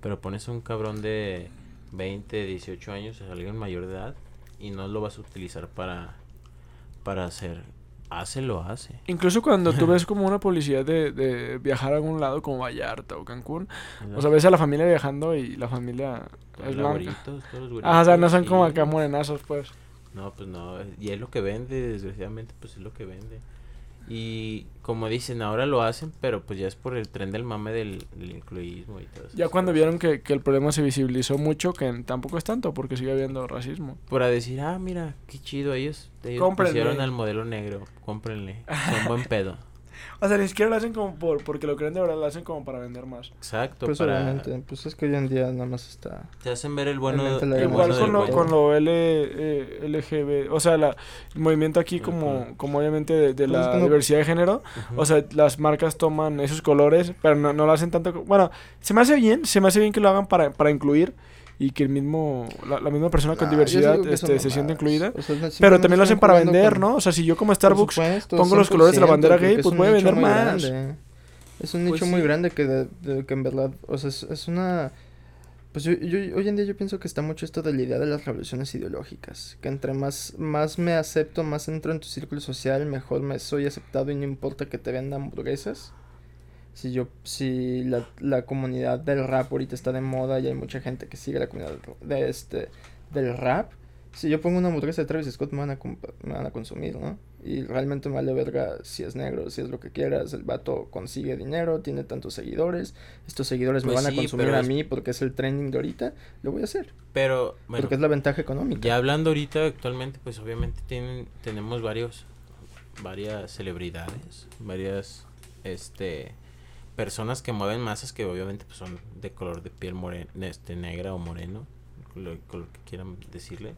Pero pones a un cabrón de 20, 18 años, a alguien mayor de edad, y no lo vas a utilizar para, para hacer, hace lo hace. Incluso cuando tú ves como una publicidad de, de viajar a algún lado como Vallarta o Cancún, o sea, ves a la familia viajando y la familia es blanca. todos los Ah, o sea, no son como acá morenazos, pues. No, pues no, y es lo que vende, desgraciadamente, pues es lo que vende. Y como dicen, ahora lo hacen, pero pues ya es por el tren del mame del, del incluismo y todo eso. Ya cuando vieron que, que el problema se visibilizó mucho, que tampoco es tanto, porque sigue habiendo racismo. Para decir, ah, mira, qué chido, ellos, ellos pusieron al modelo negro, cómprenle, son buen pedo. O sea, ni siquiera lo hacen como por, porque lo creen de verdad, lo hacen como para vender más. Exacto, Pues para... obviamente, pues es que hoy en día nada más está... Te hacen ver el bueno, el Igual bueno con del lo, con lo L, eh, LGB, o sea, la, el movimiento aquí como, como obviamente de, de Pues la no- diversidad de género, o sea, las marcas toman esos colores, pero no, no lo hacen tanto, bueno, se me hace bien, se me hace bien que lo hagan para, para incluir y que el mismo, la, la misma persona con Ah, diversidad este, se sienta incluida, O sea, pero también lo hacen para vender, con- ¿no? O sea, si yo como Starbucks supuesto, pongo los colores de la 100%, bandera gay, pues es voy a vender muy más. grande. Es un Pues nicho muy sí. grande que, de, de- que en verdad, o sea, es, es una... Pues yo, yo- hoy en día yo pienso que está mucho esto de la idea de las revoluciones ideológicas, que entre más, más me acepto, más entro en tu círculo social, mejor me soy aceptado y no importa que te vendan hamburguesas. Si yo, si la, la comunidad del rap ahorita está de moda y hay mucha gente que sigue la comunidad de este, del rap, si yo pongo una hamburguesa de Travis Scott me van a, me van a consumir, ¿no? Y realmente me vale verga si es negro, si es lo que quieras, el vato consigue dinero, tiene tantos seguidores, estos seguidores me Pues van a consumir a mí porque es el trending de ahorita, lo voy a hacer, Pero, bueno, porque es la ventaja económica. ya hablando ahorita actualmente, pues obviamente tienen, tenemos varios, varias celebridades, varias, este, personas que mueven masas que obviamente pues, son de color de piel morena, este, negra o moreno, lo, que quieran decirle.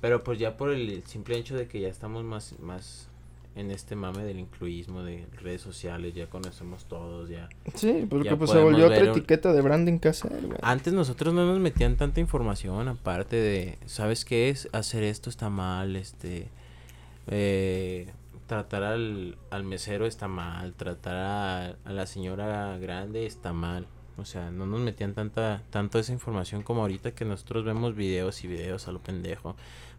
Pero pues ya por el simple hecho de que ya estamos más, más en este mame del incluismo, de redes sociales, ya conocemos todos, ya. Sí, porque Ya pues se volvió otra un- etiqueta de branding hacer, güey. Antes nosotros no nos metían tanta información, aparte de, ¿sabes qué es? Hacer esto está mal, este, eh, tratar al, al mesero está mal, tratar a, a la señora grande está mal. O sea, no nos metían tanta, tanto esa información como ahorita que nosotros vemos videos y videos a lo pendejo.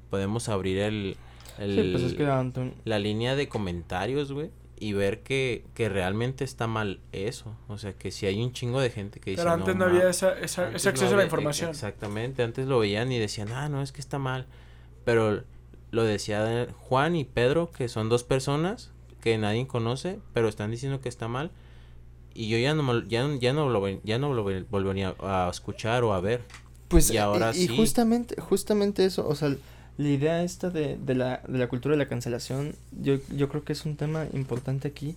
podemos abrir el, el Sí, pues es que Anton- la línea de comentarios, güey, y ver que, que realmente está mal eso. O sea, que si hay un chingo de gente que dice... Pero antes no, había esa, esa- ese no acceso a la información. Exactamente, antes lo veían y decían, ah, no, es que está mal. Pero lo decía Juan y Pedro, que son dos personas que nadie conoce, pero están diciendo que está mal. Y yo ya no, ya, ya no lo, ya no lo ve- volvería a escuchar o a ver. Pues Y ahora y, sí. justamente, justamente eso, o sea, la idea esta de, de, la, de la cultura de la cancelación, yo, yo creo que es un tema importante aquí,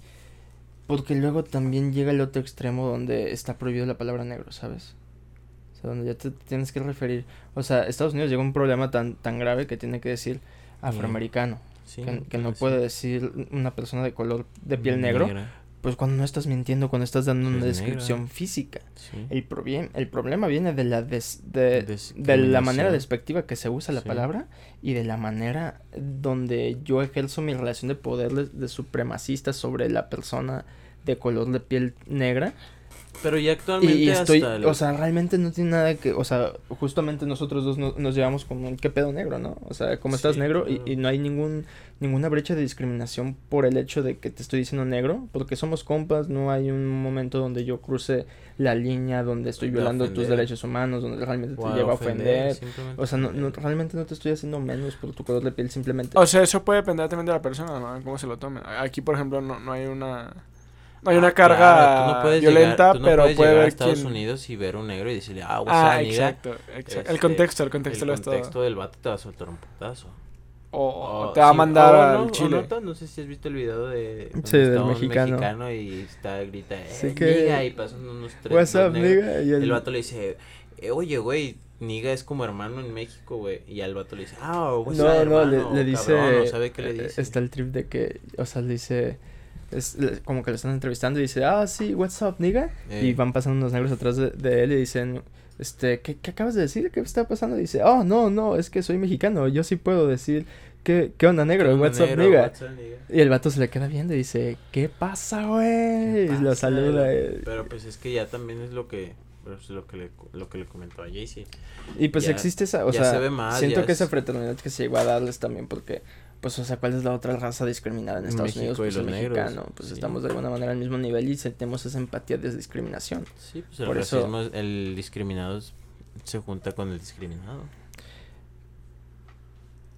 porque luego también llega el otro extremo donde está prohibido la palabra negro, ¿sabes? O sea, donde ya te tienes que referir, o sea, Estados Unidos llega a un problema tan, tan grave que tiene que decir afroamericano, Sí, que, que no puede decir una persona de color de piel negro, Negra, pues cuando no estás mintiendo, cuando estás dando una Pues negra. descripción física. sí. El, el problema viene de la, des- de, de la manera despectiva que se usa la Sí. palabra y de la manera donde yo ejerzo mi relación de poder de, de supremacista sobre la persona de color de piel negra. Pero ya Y, actualmente y estoy, hasta el- o sea, realmente no tiene nada que, o sea, justamente nosotros dos no- nos llevamos como el qué pedo negro, ¿no? O sea, como estás negro y, claro. y no hay ningún, ninguna brecha de discriminación por el hecho de que te estoy diciendo negro, porque somos compas, no hay un momento donde yo cruce la línea donde estoy De violando tus derechos humanos, donde realmente te lleva a ofender. O sea, no, no, realmente no te estoy haciendo menos por tu color de piel, simplemente... O sea, eso puede depender también de la persona, ¿no? Cómo se lo tome. Aquí, por ejemplo, no, no hay una... No hay una Ah, carga claro, tú no puedes violenta, llegar- tú no pero puedes puede llegar a ver Estados quién... Unidos y ver un negro y decirle, ah, what's Ah, up, nigga?" exacto, exacto. Este, el contexto, el contexto el lo es todo. contexto del vato te va a soltar un putazo. O, o te va a sí, mandar o al no, o Chile. nota, no sé si has visto el video de Sí, del está un mexicano. y está grita, eh, Sí que- niga, y pasan unos tres What's up, nigga? Y el- El vato le dice, eh, oye, güey, niga es como hermano en México, güey. Y al vato le dice, ah, what's up, No, no, le, le dice... cabrón", no sabe qué le eh, dice. Está el trip de que, o sea, le dice... Es como que lo están entrevistando y dice, ah, sí, what's up, nigga? Eh. Y van pasando unos negros atrás de, de él y dicen, este, ¿qué, ¿qué acabas de decir? ¿Qué está pasando? Y dice, oh, no, no, es que soy mexicano, yo sí puedo decir, ¿qué, qué onda, negro? "¿Qué onda, What's up, nigga? What's up, nigga?" Y el vato se le queda viendo y dice, ¿qué pasa, güey? ¿Qué Y lo saluda. eh. Pero pues es que ya también es lo que, pues, lo que le, lo que le comentó a Jaycee. Y pues Ya- existe esa, o sea, se ve más, siento que es- esa fraternidad que se llegó a darles también porque, pues, o sea, ¿cuál es la otra raza discriminada en Estados México Unidos? Pues el negros, mexicano, pues sí. estamos de alguna manera al mismo nivel y sentimos esa empatía de discriminación. Sí, pues el Por eso- racismo, es- el discriminado se junta con el discriminado.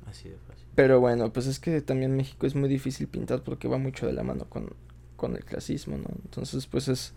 Así de fácil. Pero bueno, pues es que también México es muy difícil pintar porque va mucho de la mano con, con el clasismo, ¿no? Entonces, pues es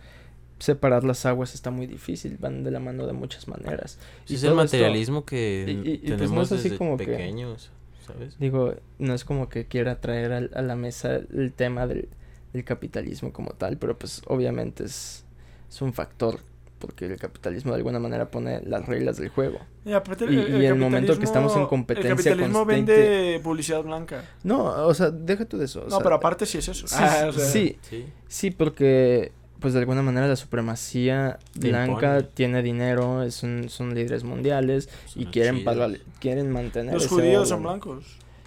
separar las aguas está muy difícil, van de la mano de muchas maneras. Sí, Y es el esto- materialismo que y- pues, tenemos no es así desde como que- pequeños, ¿sabes? Digo, no es como que quiera traer al- a, la mesa el tema del, del capitalismo como tal, pero pues obviamente es, es un factor, porque el capitalismo de alguna manera pone las reglas del juego. Y aparte Y- y el momento que estamos en competencia El capitalismo constante- vende publicidad blanca. No, o sea, deja tú de eso. o no, sea, pero aparte sí es eso. sí, Ah, o sea, sí, Sí. sí, porque pues de alguna manera la supremacía Te blanca impone. tiene dinero, es un- son líderes mundiales y quieren, pagar- quieren mantener Los ese judíos son blancos.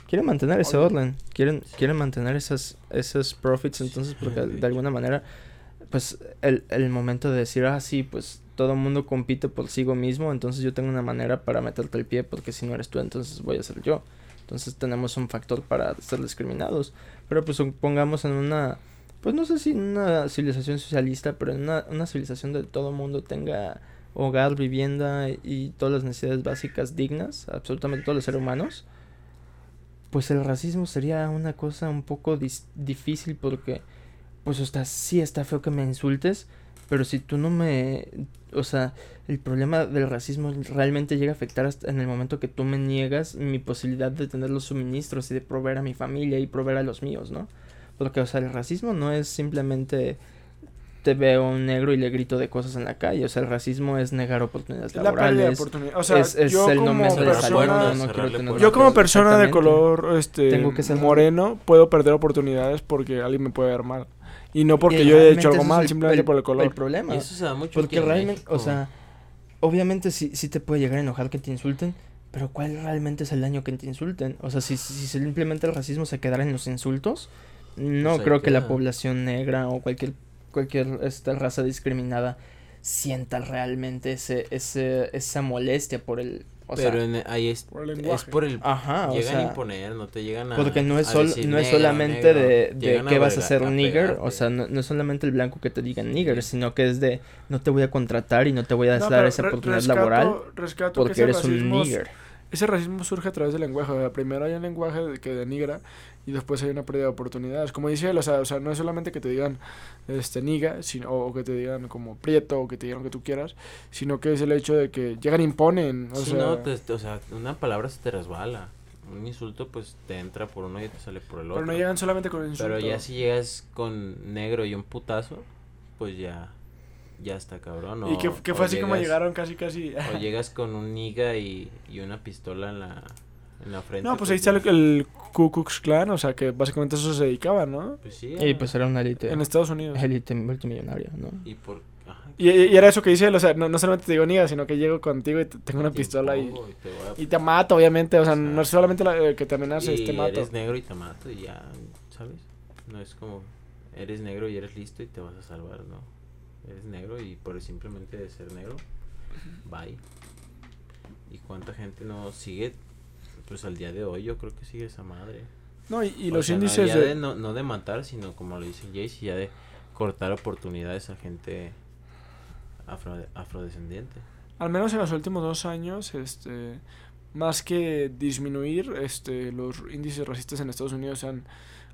Quieren mantener ese orden, quieren, quieren mantener esas, esos profits, entonces porque de de alguna manera, pues el, el momento de decir, ah, sí, pues todo el mundo compite por sí mismo, entonces yo tengo una manera para meterte el pie, porque si no eres tú, entonces voy a ser yo. Entonces tenemos un factor para ser discriminados, pero pues pongamos en una, pues no sé si una civilización socialista, pero una, una civilización donde todo el mundo tenga hogar, vivienda y todas las necesidades básicas dignas, absolutamente todos los seres humanos, pues el racismo sería una cosa un poco difícil porque, pues, sea, sí está feo que me insultes, pero si tú no me, o sea, el problema del racismo realmente llega a afectar hasta en el momento que tú me niegas mi posibilidad de tener los suministros y de proveer a mi familia y proveer a los míos, ¿no? Porque, o sea, el racismo no es simplemente te veo un negro y le grito de cosas en la calle, o sea, el racismo es negar oportunidades Es la de laborales. oportunidad. O sea, es, es yo el no como persona, no quiero cerrarle tener puertas. Yo como persona de color este Tengo que ser- moreno puedo perder oportunidades porque alguien me puede ver mal. Y no porque Y yo haya hecho algo mal, el- simplemente el- por el color. El problema. Y eso se da mucho Porque realmente, o sea, obviamente sí, sí te puede llegar a enojar que te insulten, pero ¿cuál realmente es el daño que te insulten? O sea, si, si simplemente el racismo se quedara en los insultos, no Pues creo que la población negra o cualquier, cualquier esta raza discriminada sienta realmente ese, ese, esa molestia por el O Pero sea, en- ahí es, Por el es por el... ajá, o llegan sea, a imponer, no te llegan a... Porque no es, sol- decir no es solamente negro. de, de qué vas a verga- hacer nigger, o sea, no, no es solamente el blanco que te diga nigger, sino que es de no te voy a contratar y no te voy a No, dar esa re- oportunidad rescato- laboral rescato que porque ese eres un racismo- nigger. Ese racismo surge a través del lenguaje. o sea, primero hay un lenguaje de- que denigra y después hay una pérdida de oportunidades. Como dice él, o sea, o sea no es solamente que te digan este niga, sino, o que te digan como prieto o que te digan lo que tú quieras, sino que es el hecho de que llegan imponen. O Sí, sea, no, te- o sea, una palabra se te resbala. Un insulto, pues, te entra por uno y te sale por el otro. pero no llegan solamente con insultos. Pero ya si llegas con negro y un putazo, pues ya, ya está cabrón. Y o- que, que o fue así como llegas- llegaron casi, casi. O llegas con un niga y, y una pistola en la, en la frente. No, pues ahí está el, el Ku Klux Klan, o sea, que básicamente eso se dedicaba, ¿no? Pues sí. Y pues era una élite, En Estados Unidos. élite multimillonaria, ¿no? Y por... Ajá, Y, y era eso que dice él, o sea, no, no solamente te digo niga, sino que llego contigo y te- tengo una te pistola y, impongo te voy a- y te mato, obviamente. O sea, no es solamente la, eh, que te amenaces, y te mato. eres negro y te mato y ya, ¿sabes? No es como... Eres negro y eres listo y te vas a salvar, ¿no? Eres negro y por simplemente de ser negro, bye. ¿Y cuánta gente no sigue? Pues al día de hoy yo creo que sigue esa madre. No, y, los sea, no, índices ya de... de no, no de matar, sino como lo dice Jace, ya de cortar oportunidades a gente afro, afrodescendiente. Al menos en los últimos dos años, este, más que disminuir, este, los índices racistas en Estados Unidos se han,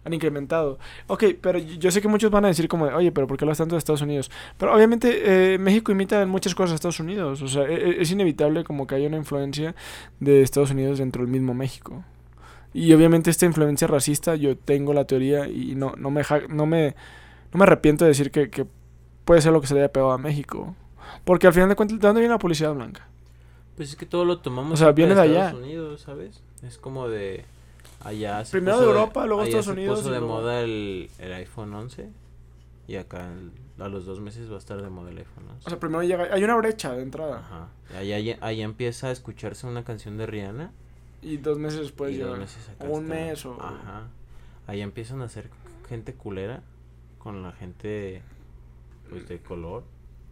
han incrementado. Ok, pero yo sé que muchos van a decir como, de, oye, pero ¿por qué hablas tanto de Estados Unidos? Pero obviamente eh, México imita en muchas cosas a Estados Unidos. O sea, e- e- es inevitable como que haya una influencia de Estados Unidos dentro del mismo México. Y obviamente esta influencia racista, yo tengo la teoría y no, no, me, no, me, no me arrepiento de decir que, que puede ser lo que se le haya pegado a México. Porque al final de cuentas, ¿de dónde viene la publicidad blanca? Pues es que todo lo tomamos O sea, viene de Estados allá. Unidos, ¿sabes? Es como de allá se Primero de Europa, luego allá Estados se Unidos puso de luego- moda el, el iPhone 11 y acá el- a los dos meses va a estar de moda el iPhone 11. O sea, primero llega, hay una brecha de entrada. Ajá. Allá, allá, allá empieza a escucharse una canción de Rihanna Y dos meses después y dos llega. meses acá o un está. mes o... Ajá. Ahí empiezan a ser gente culera con la gente pues de color.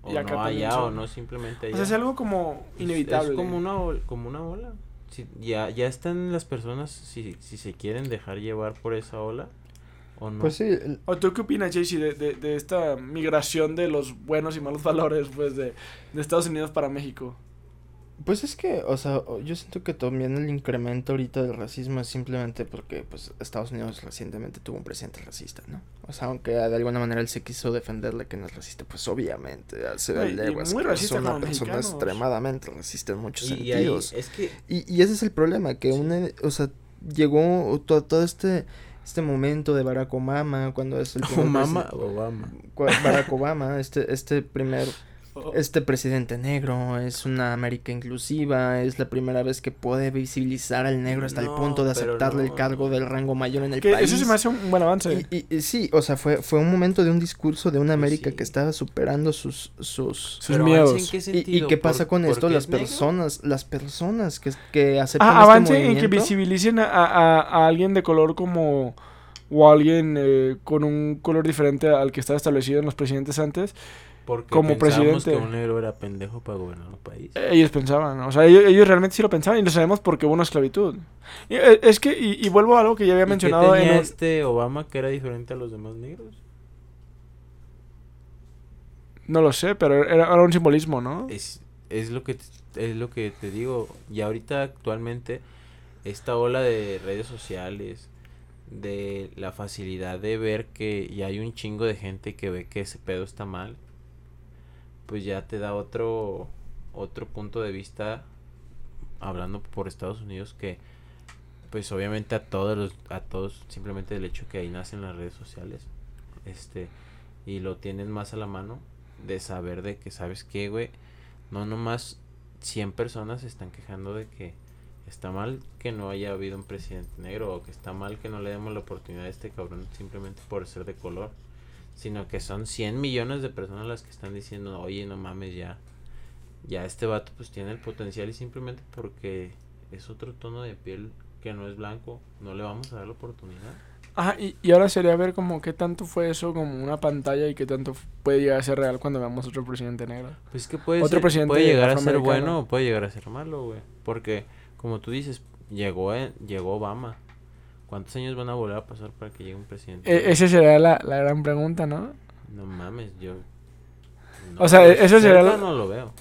O Y acá no allá son- o no simplemente allá. O sea, es algo como Es- inevitable. Es, como una como una ola. Si, ya, ya están las personas si, si se quieren dejar llevar por esa ola o no. Pues sí, el- ¿O tú qué opinas, Jaycee, de, de, de esta migración de los buenos y malos valores, pues, de, de Estados Unidos para México? Pues es que, o sea, yo siento que también el incremento ahorita del racismo es simplemente porque, pues, Estados Unidos recientemente tuvo un presidente racista, ¿no? O sea, aunque de alguna manera él se quiso defenderle que no es racista, pues obviamente se No, ve y- y leguas que es una persona mexicanos. extremadamente racista en muchos y, y ahí sentidos. es que Y, y ese es el problema, que Sí. una, o sea, llegó to- todo este, este momento de Barack Obama, cuando es el primer Obama, Obama. Barack Obama, este, este primer este presidente negro es una América inclusiva, es la primera vez que puede visibilizar al negro hasta No, el punto de aceptarle no. el cargo del rango mayor en el que país. eso se me hace un buen avance. y, y- y sí, o sea, fue, fue un momento de un discurso de una Pues América sí. que estaba superando sus... sus miedos. avance, ¿en qué y, qué pasa ¿Por- con esto? Las es negro? personas, las personas que, que aceptan Ah, este avance en que movimiento. visibilicen a, a- a alguien de color como... O alguien eh, con un color diferente al que estaba establecido en los presidentes antes. Porque como presidente. que un negro era pendejo para gobernar un país. Ellos pensaban, ¿no? o sea, ellos, ellos realmente sí lo pensaban y lo sabemos porque hubo una esclavitud. Y, eh, es que, y, y vuelvo a algo que ya había ¿Y qué mencionado en tenía este Obama que era diferente a los demás negros? No lo sé, pero era, era un simbolismo, ¿no? Es, es lo que es lo que te digo. Y ahorita actualmente esta ola de redes sociales, de la facilidad de ver que ya hay un chingo de gente que ve que ese pedo está mal, pues ya te da otro otro punto de vista hablando por Estados Unidos que pues obviamente a todos los, a todos simplemente el hecho que ahí nacen las redes sociales este y lo tienen más a la mano de saber de que sabes que güey no nomás 100 personas se están quejando de que está mal que no haya habido un presidente negro o que está mal que no le demos la oportunidad a este cabrón simplemente por ser de color sino que son 100 millones de personas las que están diciendo oye no mames ya ya este vato pues tiene el potencial y simplemente porque es otro tono de piel que no es blanco no le vamos a dar la oportunidad Ajá, y, y ahora sería ver como qué tanto fue eso como una pantalla y qué tanto puede llegar a ser real cuando veamos otro presidente negro. Pues es que puede, Otro ser- presidente puede llegar a ser bueno o puede llegar a ser malo, güey. Porque, como tú dices, llegó, eh, llegó Obama. ¿Cuántos años van a volver a pasar para que llegue un presidente? E- esa sería la, la gran pregunta, ¿no? No mames, yo... O sea, eso sería cerca la- No lo veo.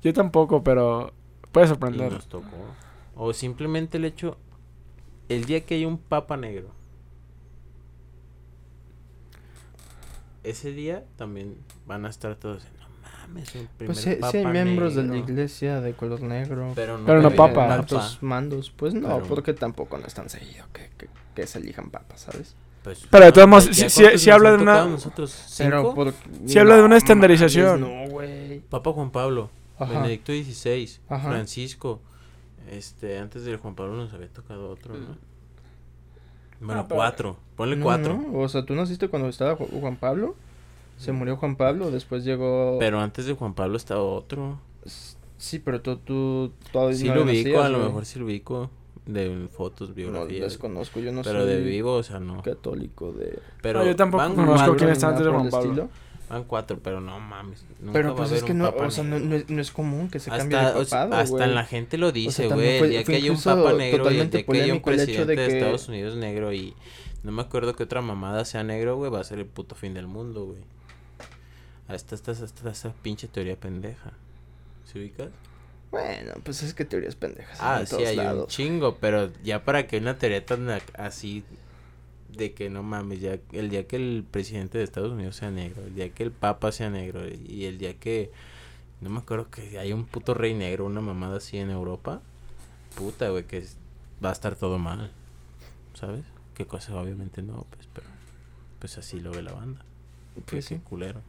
Yo tampoco, pero puede Y sorprender. nos tocó. O simplemente el hecho... El día que haya un papa negro. Ese día también van a estar todos... No mames, el primer Pues sí, papa sí hay miembros de la negro". iglesia de color negro. Pero no, Pero no papa. altos mandos. Pues no, Pero- porque tampoco no es tan seguido que, que, que se elijan papas, ¿sabes? Pues, Pero de todos modos, ¿ya sí- sí- cuántos sí nos habla de una-. Sí habla de una mames, estandarización. No, güey. Papa Juan Pablo, Ajá. Benedicto XVI, Ajá. Francisco. Este, antes del Juan Pablo nos había tocado otro, ¿no? Bueno, Ah, cuatro. Ponle No, cuatro. no, O sea, tú naciste cuando estaba Ju- Juan Pablo. Se murió Juan Pablo, después llegó... Pero antes de Juan Pablo estaba otro. Sí, pero tú, tú todavía Sí no lo ubico, nacías, a lo mejor sí lo ubico. De fotos, No biografías. desconozco, yo no pero soy de vivo, o sea, no. católico de... Pero No, yo tampoco van, conozco quién está antes de Juan Pablo. estilo. van cuatro, pero no mames. nunca Pero va a pues haber es que no, o sea, no, no es, no es común que se cambie hasta, de o sea, papado, hasta güey. la gente lo dice, güey. día fue que haya un papa negro y día que haya un de presidente de, que- Estados Unidos negro y no me acuerdo que otra mamada sea negro, güey, va a ser el puto fin del mundo, güey. Hasta esta, esta, esa pinche teoría pendeja. ¿Se ubicas? Bueno, pues es que teorías pendejas. Ah, sí, hay un chingo, pero ya para que una teoría tan así de que no mames, ya el día que el presidente de Estados Unidos sea negro, el día que el papa sea negro y el día que no me acuerdo que hay un puto rey negro, una mamada así en Europa, puta, güey, que es- va a estar todo mal. ¿Sabes? Qué cosa obviamente no, pues, pero pues así lo ve la banda. Pues sí. culero.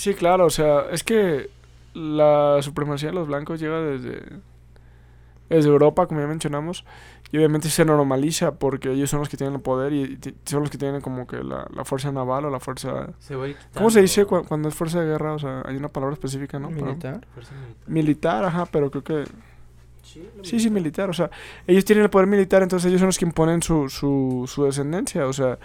¿Sí claro, o sea, es que la supremacía de los blancos llega desde, desde Europa, como ya mencionamos, y obviamente se normaliza porque ellos son los que tienen el poder y son los que tienen como que la, la fuerza naval o la fuerza... Se ¿Cómo se dice cu- cuando es fuerza de guerra? O sea, hay una palabra específica, ¿no? Militar. Fuerza militar. militar, ajá, pero creo que... Sí, Sí, sí, militar, o sea, ellos tienen el poder militar, entonces ellos son los que imponen su, su, su descendencia, o sea...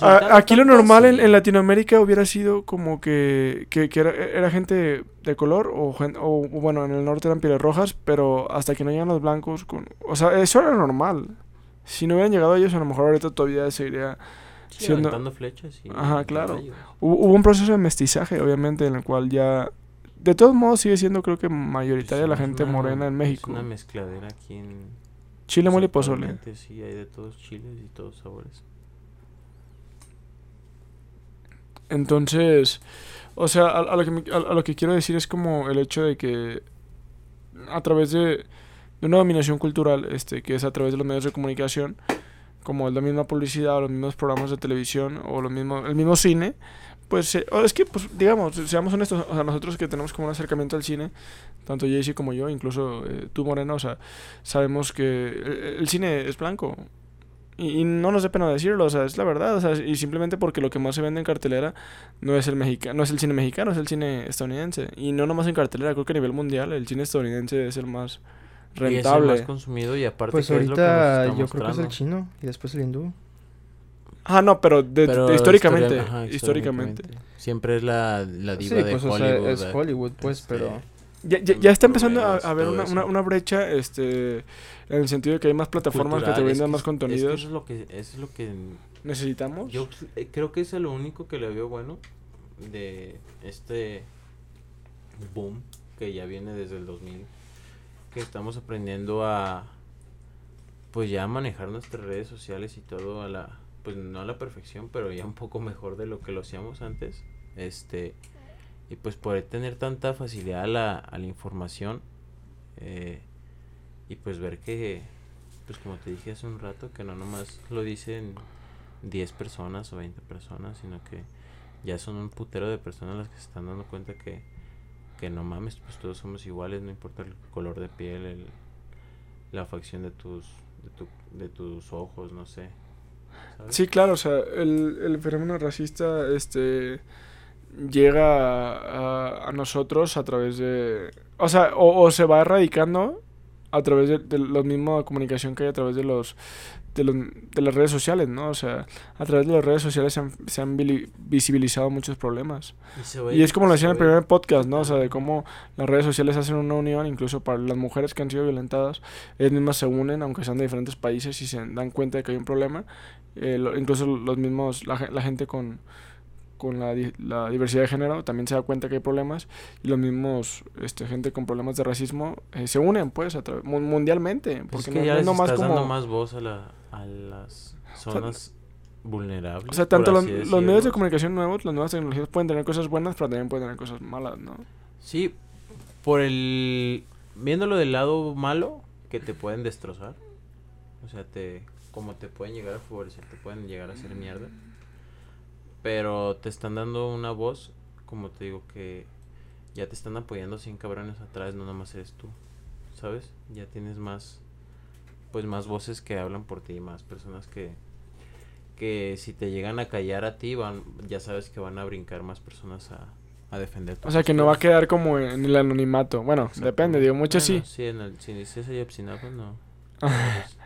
Pues A- ahorita no aquí lo normal en, Latinoamérica hubiera sido como que, que, que era, era gente de color o, o bueno, en el norte eran pieles rojas, pero hasta que no llegan los blancos, con, o sea, eso era normal. Si no hubieran llegado ellos, a lo mejor ahorita todavía seguiría... Sí, siendo- aventando flechas y Ajá, claro. Hubo, hubo un proceso de mestizaje, obviamente, en el cual ya... De todos modos sigue siendo creo que mayoritaria la gente una- morena en es México. una mezcladera aquí en... Chile, mole y pozole. Sí, hay de todos chiles y todos sabores. Entonces, o sea, a, a lo que a- lo que quiero decir es como el hecho de que a través de, una dominación cultural, este, que es a través de los medios de comunicación, como la misma publicidad los mismos programas de televisión o lo mismo, el mismo cine, pues eh, es que, pues, digamos, seamos honestos, o sea, nosotros que tenemos como un acercamiento al cine, tanto Jaycee como yo, incluso eh, tú Moreno, o sea, sabemos que el, el cine es blanco. Y, y no nos dé pena decirlo, o sea, es la verdad, o sea, y simplemente porque lo que más se vende en cartelera no es el mexicano, no es el cine mexicano, es el cine estadounidense. Y no nomás en cartelera, creo que a nivel mundial el cine estadounidense es el más Y es el rentable. más consumido y aparte Pues que es lo que nos ahorita está yo creo que es el chino y después el hindú. Ah, no, pero, de- Pero de- históricamente, ajá, históricamente. Siempre es la, la diva Sí, de pues o Hollywood. sea, es Hollywood, pues, este, pero... Ya, ya, ya está empezando a, haber una, una, una brecha, este, en el sentido de que hay más plataformas que te es brindan más contenidos. Es que eso es lo que, eso es lo que ¿Necesitamos? Yo eh, creo que eso es lo único que le veo bueno de este boom que ya viene desde el 2000. Que estamos aprendiendo a, pues ya a manejar nuestras redes sociales y todo a la, pues no a la perfección, pero ya un poco mejor de lo que lo hacíamos antes. Este, y pues poder tener tanta facilidad a la, a la información eh, y pues ver que, pues como te dije hace un rato, que no nomás lo dicen 10 personas o 20 personas, sino que ya son un putero de personas las que se están dando cuenta que, que no mames, pues todos somos iguales, no importa el color de piel, el, la facción de tus, de, tu, de tus ojos, no sé. Sí, claro, o sea, el, el fenómeno racista este llega a, a- a nosotros a través de... O sea, o, o se va erradicando a través de, de la misma comunicación que hay a través de los de, los, de las redes sociales, ¿no? O sea, a través de las redes sociales se han, se han visibilizado muchos problemas. Y, es como lo decía en el primer podcast, ¿no? O sea, de cómo las redes sociales hacen una unión, incluso para las mujeres que han sido violentadas, ellas mismas se unen, aunque sean de diferentes países, y se dan cuenta de que hay un problema. Eh, lo- incluso los mismos, la gente con, con la, la diversidad de género también se da cuenta que hay problemas, y los mismos, este, gente con problemas de racismo, eh, se unen, pues, a mundialmente. Pues Porque es que no, ya no es les nomás estás como... dando más voz a, la, a las zonas vulnerables. O sea, tanto los, los medios de comunicación nuevos, las nuevas tecnologías pueden tener cosas buenas, pero también pueden tener cosas malas, ¿no? Sí, por el... Viéndolo del lado malo, que te pueden destrozar. O sea, te como te pueden llegar a favorecer, te pueden llegar a hacer mierda. Pero te están dando una voz, como te digo, que ya te están apoyando 100 cabrones atrás, no nomás eres tú. ¿Sabes? Ya tienes más, pues más voces que hablan por ti, más personas que, que si te llegan a callar a ti, van, ya sabes que van a brincar más personas a, a defender O sea, que no va a quedar como en el anonimato. Bueno, depende, digo, Bueno, sí. Sí, en el, si dices Ayotzinapa, no.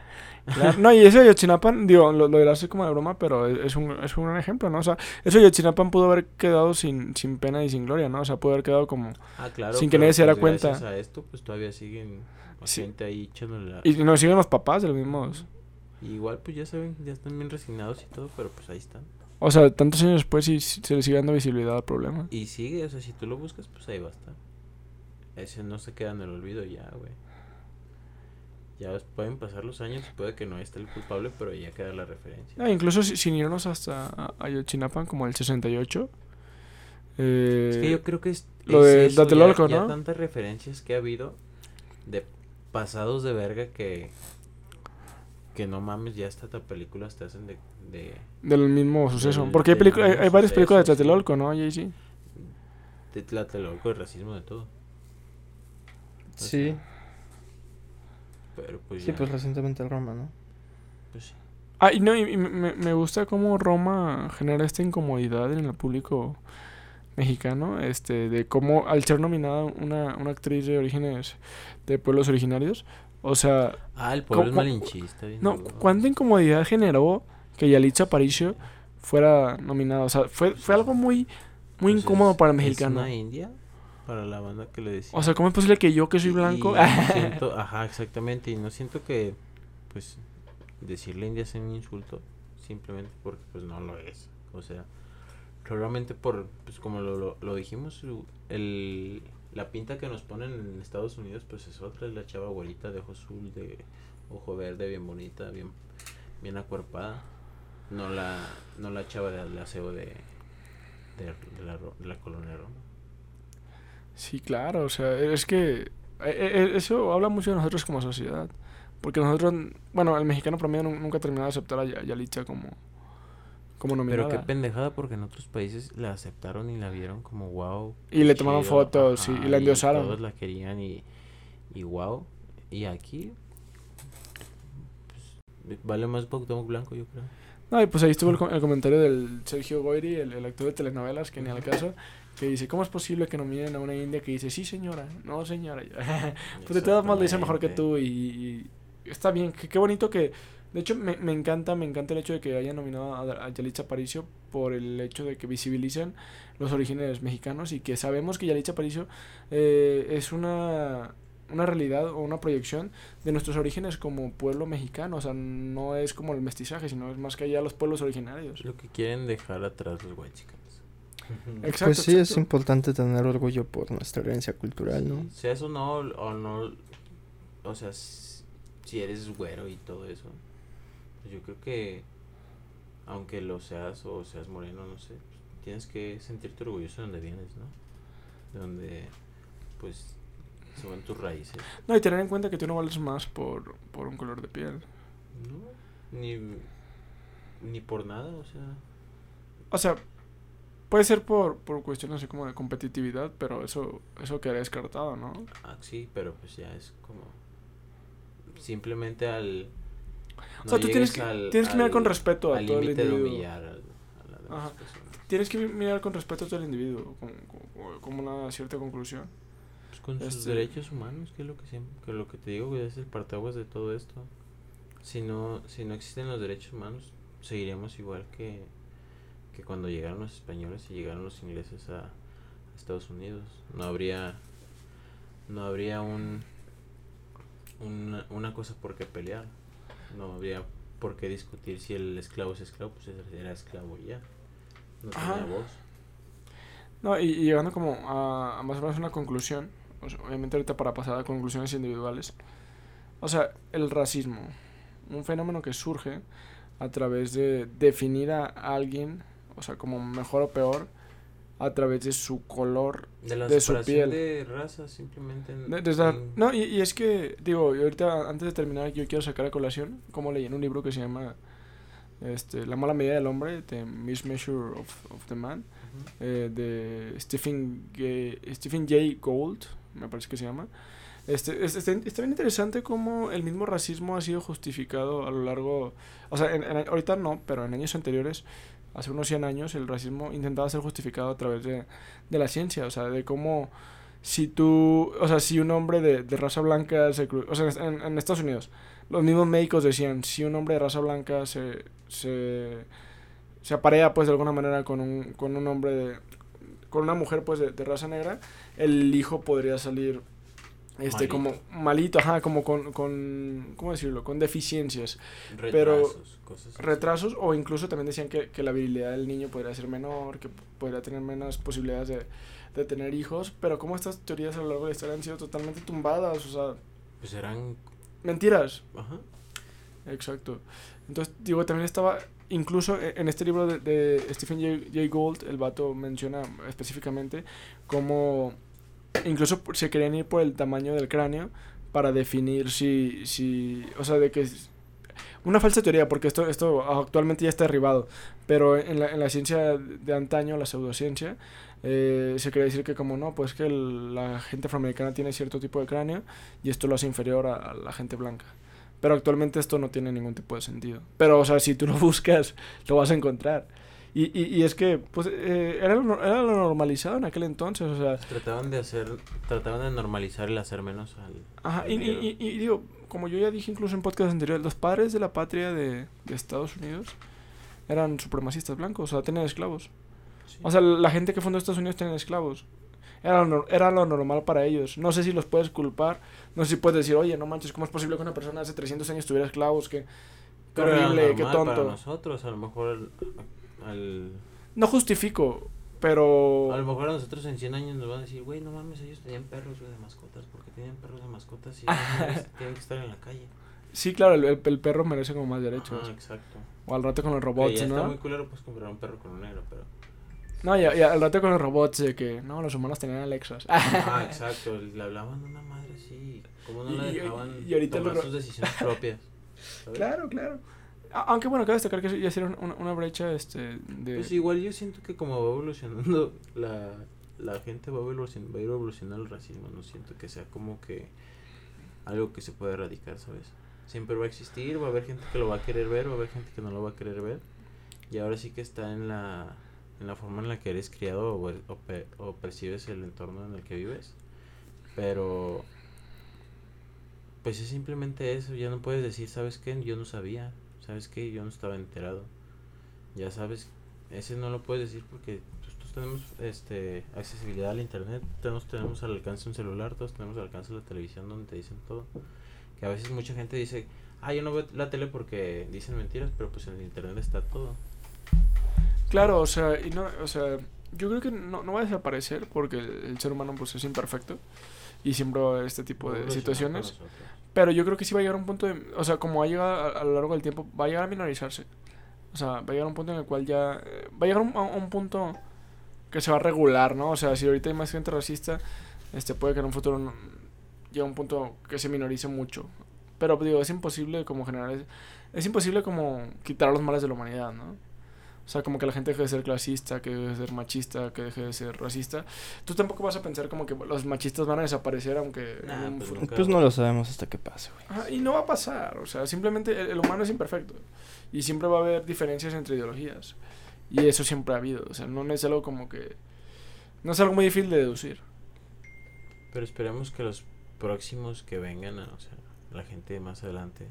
Claro, No, y eso de Yochinapan, digo, lo, lo dirás como de broma, pero es es un, es un gran ejemplo, ¿no? O sea, eso de Yochinapan pudo haber quedado sin, sin pena y sin gloria, ¿no? O sea, pudo haber quedado como... Ah, claro. Sin que nadie se diera pues, cuenta. Gracias a esto, pues todavía siguen Sí. gente ahí echándole la... Y nos siguen los papás de los mismos... Y Igual, pues ya saben, ya están bien resignados y todo, pero pues ahí están. O sea, tantos años después y se le sigue dando visibilidad al problema. Y sigue, o sea, si tú lo buscas, pues ahí va a estar. Ese no se queda en el olvido ya, güey. Ya pueden pasar los años y puede que no esté el culpable, pero ya queda la referencia. Ah, incluso si- sin irnos hasta a- Ayotzinapa, como el 68. Eh, Es que yo creo que es, lo es de eso, ya- Tlatelolco, ya ¿no? tantas referencias que ha habido de pasados de verga que que no mames, ya hasta ta- películas te hacen de, de, Del mismo suceso. Del- Porque hay, hay, hay varias películas de. Tlatelolco, ¿no? Y sí. de Tlatelolco, de racismo, de todo. Sí, Pero pues sí, ya, pues recientemente el Roma, ¿no? pues sí. Ah, y no, y y me, me gusta cómo Roma genera esta incomodidad en el público mexicano, este, de cómo al ser nominada una, una actriz de orígenes de pueblos originarios, o sea, Ah, el pueblo es ¿Cómo- malinchista. bien no, duro. cuánta incomodidad generó que Yalitza Aparicio fuera nominada, o sea, fue, fue algo muy, muy Pues incómodo es- para el ¿Es mexicano. una india? Para la banda que le decía. O sea, ¿cómo es posible que yo que soy blanco? Y siento, ajá, exactamente. Y no siento que, pues, decirle india sea un insulto. Simplemente porque, pues, no lo es. O sea, realmente por, pues, como lo, lo, lo dijimos, el, la pinta que nos ponen en Estados Unidos, pues, es otra. Es la chava güerita de ojo azul, de ojo verde, bien bonita, bien, bien acuerpada. No la, no la chava de, de aseo de, de, de la, de la colonia Roma. Sí, claro, o sea, es que eh, eh, eso habla mucho de nosotros como sociedad. Porque nosotros, el mexicano promedio nun- nunca ha terminado de aceptar a Ya- Yalitza como, como nominada. Pero qué pendejada porque en otros países la aceptaron y la vieron como wow. Y le tomaron fotos y- y la endiosaron. Todos la querían y, y wow. Y aquí pues, vale más Cuauhtémoc Blanco yo creo. No, y pues ahí estuvo el, el comentario del Sergio Goyri, el, el actor de telenovelas, que ni al caso, que dice, ¿cómo es posible que nominen a una india que dice, sí señora, no señora? pues de todas formas lo dice mejor que tú y, está bien, qué bonito que... De hecho, me, me encanta, me encanta el hecho de que hayan nominado a, a Yalitza Aparicio por el hecho de que visibilicen los orígenes mexicanos y que sabemos que Yalitza Aparicio eh, es una, una realidad o una proyección de nuestros orígenes como pueblo mexicano. O sea, no es como el mestizaje, sino es más que allá los pueblos originarios. Lo que quieren dejar atrás los guachicanos. Exacto, pues sí, es importante tener orgullo por nuestra herencia cultural, ¿no? Sea eso no o no o sea, si eres güero y todo eso. Pues yo creo que aunque lo seas o seas moreno, no sé, tienes que sentirte orgulloso de donde vienes, ¿no? De donde pues son tus raíces. No, y tener en cuenta que tú no vales más por, por un color de piel. No, ni, ni por nada, o sea. O sea, puede ser por, por cuestiones así como de competitividad, pero eso, eso quedaría descartado, ¿no? Ah, sí, pero pues ya es como. Simplemente al. O sea, tú tienes que- tienes que mirar con respeto a al todo el de individuo. humillar al- a la demás Ajá. persona. Tienes que mirar con respeto a todo el individuo, como, una cierta conclusión. Pues Con sus Este- derechos humanos, que es lo que siempre, que lo que te digo, güey, es el partaguas de todo esto. Si no, si no existen los derechos humanos, seguiríamos igual que, que cuando llegaron los españoles y llegaron los ingleses a, a Estados Unidos. No habría, no habría un, una, una cosa por qué pelear. No habría por qué discutir si el esclavo es esclavo, pues era esclavo ya. No tenía Ajá. voz. No, y, y llegando como a, a más o menos una conclusión, o sea, obviamente ahorita para pasar a conclusiones individuales, o sea, el racismo, un fenómeno que surge a través de definir a alguien, o sea, como mejor o peor, a través de su color. De la de su piel. de razas, simplemente. en- de- desde- en- no, y, y es que, digo, ahorita antes de terminar, yo quiero sacar a colación, como leí en un libro que se llama este, La mala medida del hombre, The Mismeasure of, of the Man, eh, de Stephen, G- Stephen J. Gould, me parece que se llama. Este, es- está, está bien interesante cómo el mismo racismo ha sido justificado a lo largo, o sea, en- en- ahorita no, pero en años anteriores, hace unos 100 años, el racismo intentaba ser justificado a través de, de la ciencia, o sea, de cómo si tú, o sea, si un hombre de, de raza blanca se cru- o sea, en, en Estados Unidos, los mismos médicos decían, si un hombre de raza blanca se, se, se aparea pues de alguna manera con un, con un hombre de, con una mujer pues de, de raza negra, el hijo podría salir este Malito. como malito, ajá, como con, con ¿cómo decirlo? con deficiencias, pero- Retrasos, cosas así. retrasos o incluso también decían que, que la virilidad del niño podría ser menor, que podría tener menos posibilidades de, de tener hijos, pero como estas teorías a lo largo de la historia han sido totalmente tumbadas, o sea, Pues eran. mentiras. Ajá. Exacto. Entonces, digo, también estaba, incluso e- en este libro de, de Stephen J. J. Gould, el vato menciona específicamente cómo incluso se querían ir por el tamaño del cráneo para definir si, si o sea, de que... Una falsa teoría, porque esto, esto actualmente ya está derribado, pero en la, en la ciencia de antaño, la pseudociencia, eh, se quería decir que como no, pues que la gente afroamericana tiene cierto tipo de cráneo y esto lo hace inferior a- a la gente blanca. Pero actualmente esto no tiene ningún tipo de sentido. Pero, o sea, si tú lo buscas, lo vas a encontrar. Y, y, y es que, pues, eh, era, lo, era lo normalizado en aquel entonces, o sea... Trataban de hacer. Trataban de normalizar el hacer menos al. Ajá, y, al y, y- y digo, como yo ya dije incluso en podcast anteriores, los padres de la patria de, de Estados Unidos eran supremacistas blancos, o sea, tenían esclavos. Sí. O sea, la gente que fundó Estados Unidos tenía esclavos. Era lo, era lo normal para ellos. No sé si los puedes culpar. No sé si puedes decir, oye, no manches, ¿cómo es posible que una persona hace 300 años tuviera esclavos? Era horrible, qué normal Para tonto. nosotros, a lo mejor. Al- No justifico, pero... a lo mejor a nosotros en 100 años nos van a decir, güey, no mames, ellos tenían perros güey, de mascotas. porque tenían perros de mascotas y tienen que estar en la calle? Sí, claro, el, el- el perro merece como más derechos. Ajá, exacto. O al rato con los robots, ya está ¿no? muy culero pues comprar un perro con un negro, pero. No, y, y al rato con los robots de que, no, los humanos tenían Alexas. Ah, exacto. Le hablaban de una madre así. ¿Cómo no la Y- y- dejaban y ahorita tomar sus decisiones propias? ¿sabes? claro, claro. A- Aunque bueno, cabe destacar que ya hicieron una, una brecha este, de... Pues igual yo siento que como va evolucionando la, la gente va a, evolucionar, ir evolucionando el racismo, no siento que sea como que algo que se puede erradicar, ¿sabes? Siempre va a existir, va a haber gente que lo va a querer ver, va a haber gente que no lo va a querer ver. Y ahora sí que está en la, en la forma en la que eres criado o, o, o percibes el entorno en el que vives. Pero pues es simplemente eso, ya no puedes decir, ¿sabes qué? Yo no sabía, ¿sabes qué? Yo no estaba enterado. Ya sabes, ese no lo puedes decir porque pues, todos tenemos este accesibilidad al internet, todos tenemos al alcance un celular, todos tenemos al alcance la televisión donde te dicen todo. Que a veces mucha gente dice, ah, yo no veo la tele porque dicen mentiras, pero pues en el internet está todo. Claro, o sea, y no, o sea, yo creo que no, no va a desaparecer porque el, el ser humano pues es imperfecto y siempre este tipo de situaciones. Pero yo creo que sí va a llegar a un punto de, o sea, como ha llegado a, a lo largo del tiempo, va a llegar a minorizarse. O sea, va a llegar a un punto en el cual ya, eh, va a llegar un, a un punto que se va a regular, ¿no? O sea, si ahorita hay más gente racista, este puede que en un futuro llegue a un punto que se minorice mucho. Pero digo, es imposible como generar, es, es imposible como quitar los males de la humanidad, ¿no? O sea, como que la gente deje de ser clasista, que deje de ser machista, que deje de ser racista. Tú tampoco vas a pensar como que los machistas van a desaparecer aunque Nah, pues nunca. Pues no lo sabemos hasta que pase, güey. Ajá, y no va a pasar, o sea, simplemente el, el humano es imperfecto y siempre va a haber diferencias entre ideologías y eso siempre ha habido, o sea, no es algo como que no es algo muy difícil de deducir. Pero esperemos que los próximos que vengan, o sea, la gente más adelante,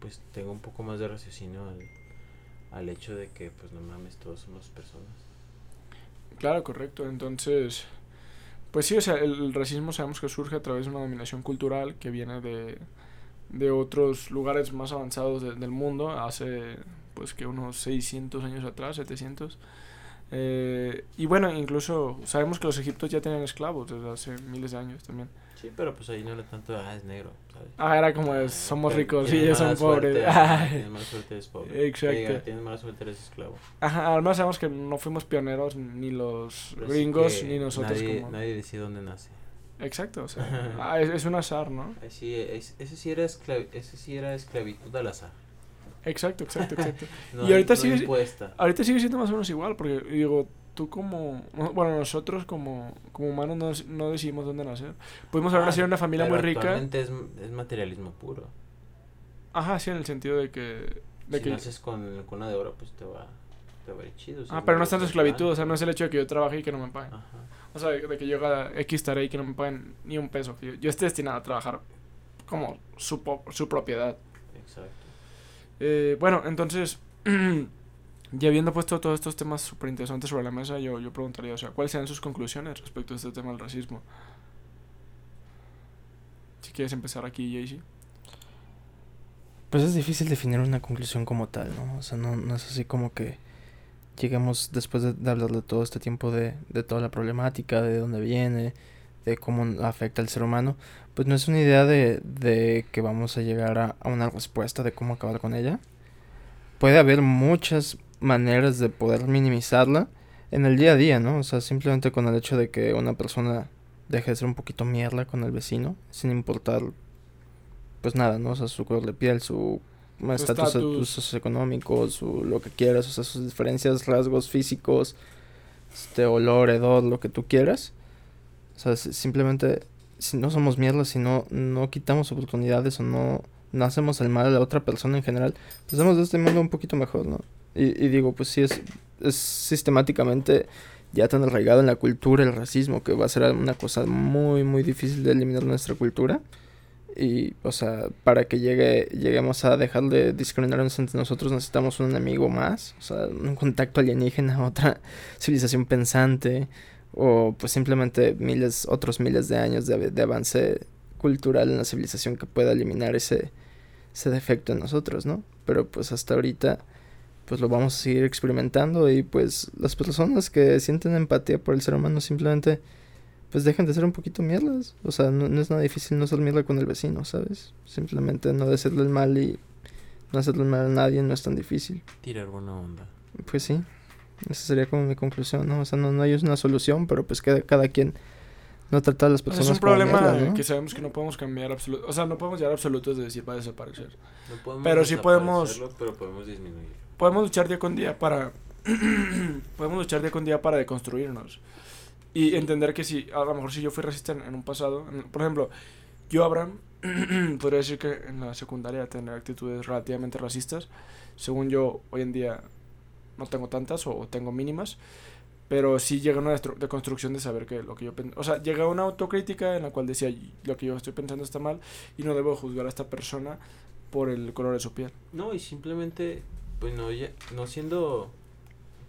pues tenga un poco más de raciocinio al, al hecho de que, pues no mames, todos somos personas. Claro, correcto. Entonces, pues sí, o sea, el, racismo sabemos que surge a través de una dominación cultural que viene de, de otros lugares más avanzados del mundo, hace pues que unos 600 años atrás, 700. Eh, y bueno, incluso sabemos que los egipcios ya tenían esclavos desde hace miles de años también. Sí, pero pues ahí no era tanto, ah, es negro, ¿sabes? Ah, era como, es, somos ricos y ellos son pobres. tienes mala suerte, eres pobre. Exacto. tienes mala suerte, eres esclavo. Ajá, además sabemos que no fuimos pioneros ni los gringos ni nosotros nadie, como... Nadie decide dónde nace. Exacto, o sea, ah, es, es, un azar, ¿no? Sí, es, ese, sí era ese sí era esclavitud al azar. Exacto, exacto, exacto. y ahorita, sigue, ahorita sigue siendo más o menos igual, porque digo, tú como, bueno, nosotros como, como humanos no, no decidimos dónde nacer. Pudimos haber ah, nacido en una familia muy rica. Es, es materialismo puro. Ajá, sí, en el sentido de que... De si que... naces con cuna de oro, pues te va, te va a ir chido. ah, pero no es tanto esclavitud, o sea, no es el hecho de que yo trabaje y que no me paguen. Ajá. O sea, de, que yo haga X tarea y que no me paguen ni un peso. yo, yo esté destinado a trabajar como su, su propiedad. Exacto. Eh, bueno, entonces... Y habiendo puesto todos estos temas súper interesantes sobre la mesa, yo, yo preguntaría, o sea, ¿cuáles serían sus conclusiones respecto a este tema del racismo? Si quieres empezar aquí, Jaycee. Pues es difícil definir una conclusión como tal, ¿no? O sea, no, no es así como que lleguemos después de, hablar de todo este tiempo de, de toda la problemática, de dónde viene, de cómo afecta al ser humano, pues no es una idea de, de que vamos a llegar a, a una respuesta de cómo acabar con ella. Puede haber muchas maneras de poder minimizarla en el día a día, ¿no? O sea, simplemente con el hecho de que una persona deje de ser un poquito mierda con el vecino, sin importar, pues nada, ¿no? O sea, su color de piel, su estatus socioeconómico, su lo que quieras, o sea, sus diferencias, rasgos físicos, este olor, hedor, lo que tú quieras. O sea, simplemente si no somos mierda, si no, no quitamos oportunidades o no, no hacemos el mal a la otra persona en general, pues hacemos de este mundo un poquito mejor, ¿no? Y, digo, pues sí, es, sistemáticamente ya tan arraigado en la cultura el racismo que va a ser una cosa muy, muy difícil de eliminar nuestra cultura. Y, o sea, para que llegue, lleguemos a dejar de discriminarnos entre nosotros necesitamos un enemigo más, o sea, un contacto alienígena, otra civilización pensante, o pues simplemente miles, otros miles de años de, de avance cultural en la civilización que pueda eliminar ese, ese defecto en nosotros, ¿no? Pero pues hasta ahorita pues lo vamos a seguir experimentando y pues las personas que sienten empatía por el ser humano simplemente pues dejen de ser un poquito mierdas. O sea, no, es nada difícil no ser mierda con el vecino, ¿sabes? Simplemente no decirle el mal y no hacerle el mal a nadie no es tan difícil. Tirar buena onda. Pues sí, esa sería como mi conclusión, ¿no? O sea, no, no hay una solución, pero pues cada, cada quien no trata a las personas Es un problema que sabemos que no podemos cambiar absoluto, o sea, no podemos llegar a absolutos de decir va a desaparecer. pero sí podemos pero podemos disminuir podemos luchar día con día para podemos luchar día con día para deconstruirnos y entender que si a lo mejor si yo fui racista en, un pasado por ejemplo yo Abraham podría decir que en la secundaria tener actitudes relativamente racistas. Según yo hoy en día no tengo tantas o, tengo mínimas pero sí llega una deconstrucción de saber que lo que yo o sea llega una autocrítica en la cual decía lo que yo estoy pensando está mal y no debo juzgar a esta persona por el color de su piel no y simplemente pues no, no siendo,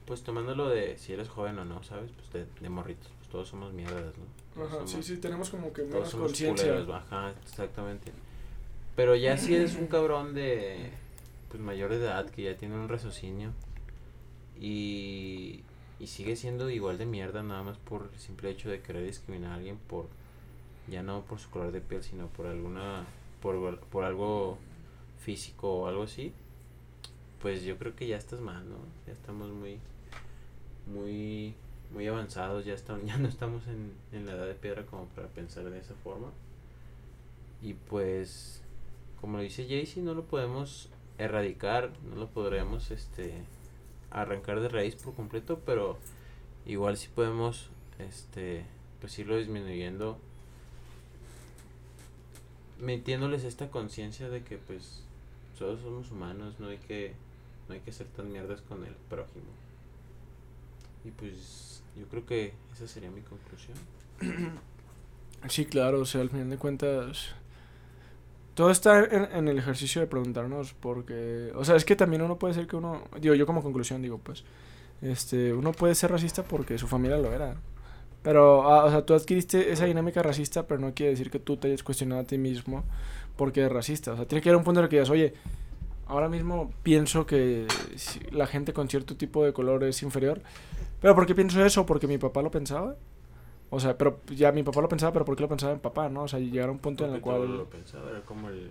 pues tomándolo de si eres joven o no, ¿sabes? Pues de, de morritos, pues todos somos mierdas, ¿no? Ajá, sí, sí, tenemos como que menos conciencia. Ajá, exactamente. Pero ya si eres un cabrón de, pues mayor de edad, que ya tiene un raciocinio y, y sigue siendo igual de mierda nada más por el simple hecho de querer discriminar a alguien por, ya no por su color de piel, sino por alguna, por, por algo físico o algo así, pues yo creo que ya estás mal, ¿no? Ya estamos muy, muy, muy avanzados, ya, estamos, ya no estamos en, en la edad de piedra como para pensar de esa forma. Y pues, como lo dice Jaycee, no lo podemos erradicar, no lo podremos este, arrancar de raíz por completo, pero igual sí podemos este, pues irlo disminuyendo metiéndoles esta conciencia de que pues todos somos humanos, no hay que no hay que ser tan mierdas con el prójimo. Y pues yo creo que esa sería mi conclusión. Sí, claro, o sea, al final de cuentas... Todo está en, en el ejercicio de preguntarnos porque... O sea, es que también uno puede ser que uno... Digo, yo como conclusión digo, pues... Este, uno puede ser racista porque su familia lo era. Pero, ah, o sea, tú adquiriste esa dinámica racista, pero no quiere decir que tú te hayas cuestionado a ti mismo porque eres racista. O sea, tiene que haber un punto en el que digas, oye, ahora mismo pienso que la gente con cierto tipo de color es inferior. ¿Pero por qué pienso eso? ¿Porque mi papá lo pensaba? O sea, pero ya mi papá lo pensaba, pero ¿por qué lo pensaba mi papá, no? O sea, llegar a un punto en el cual... lo pensaba, era como el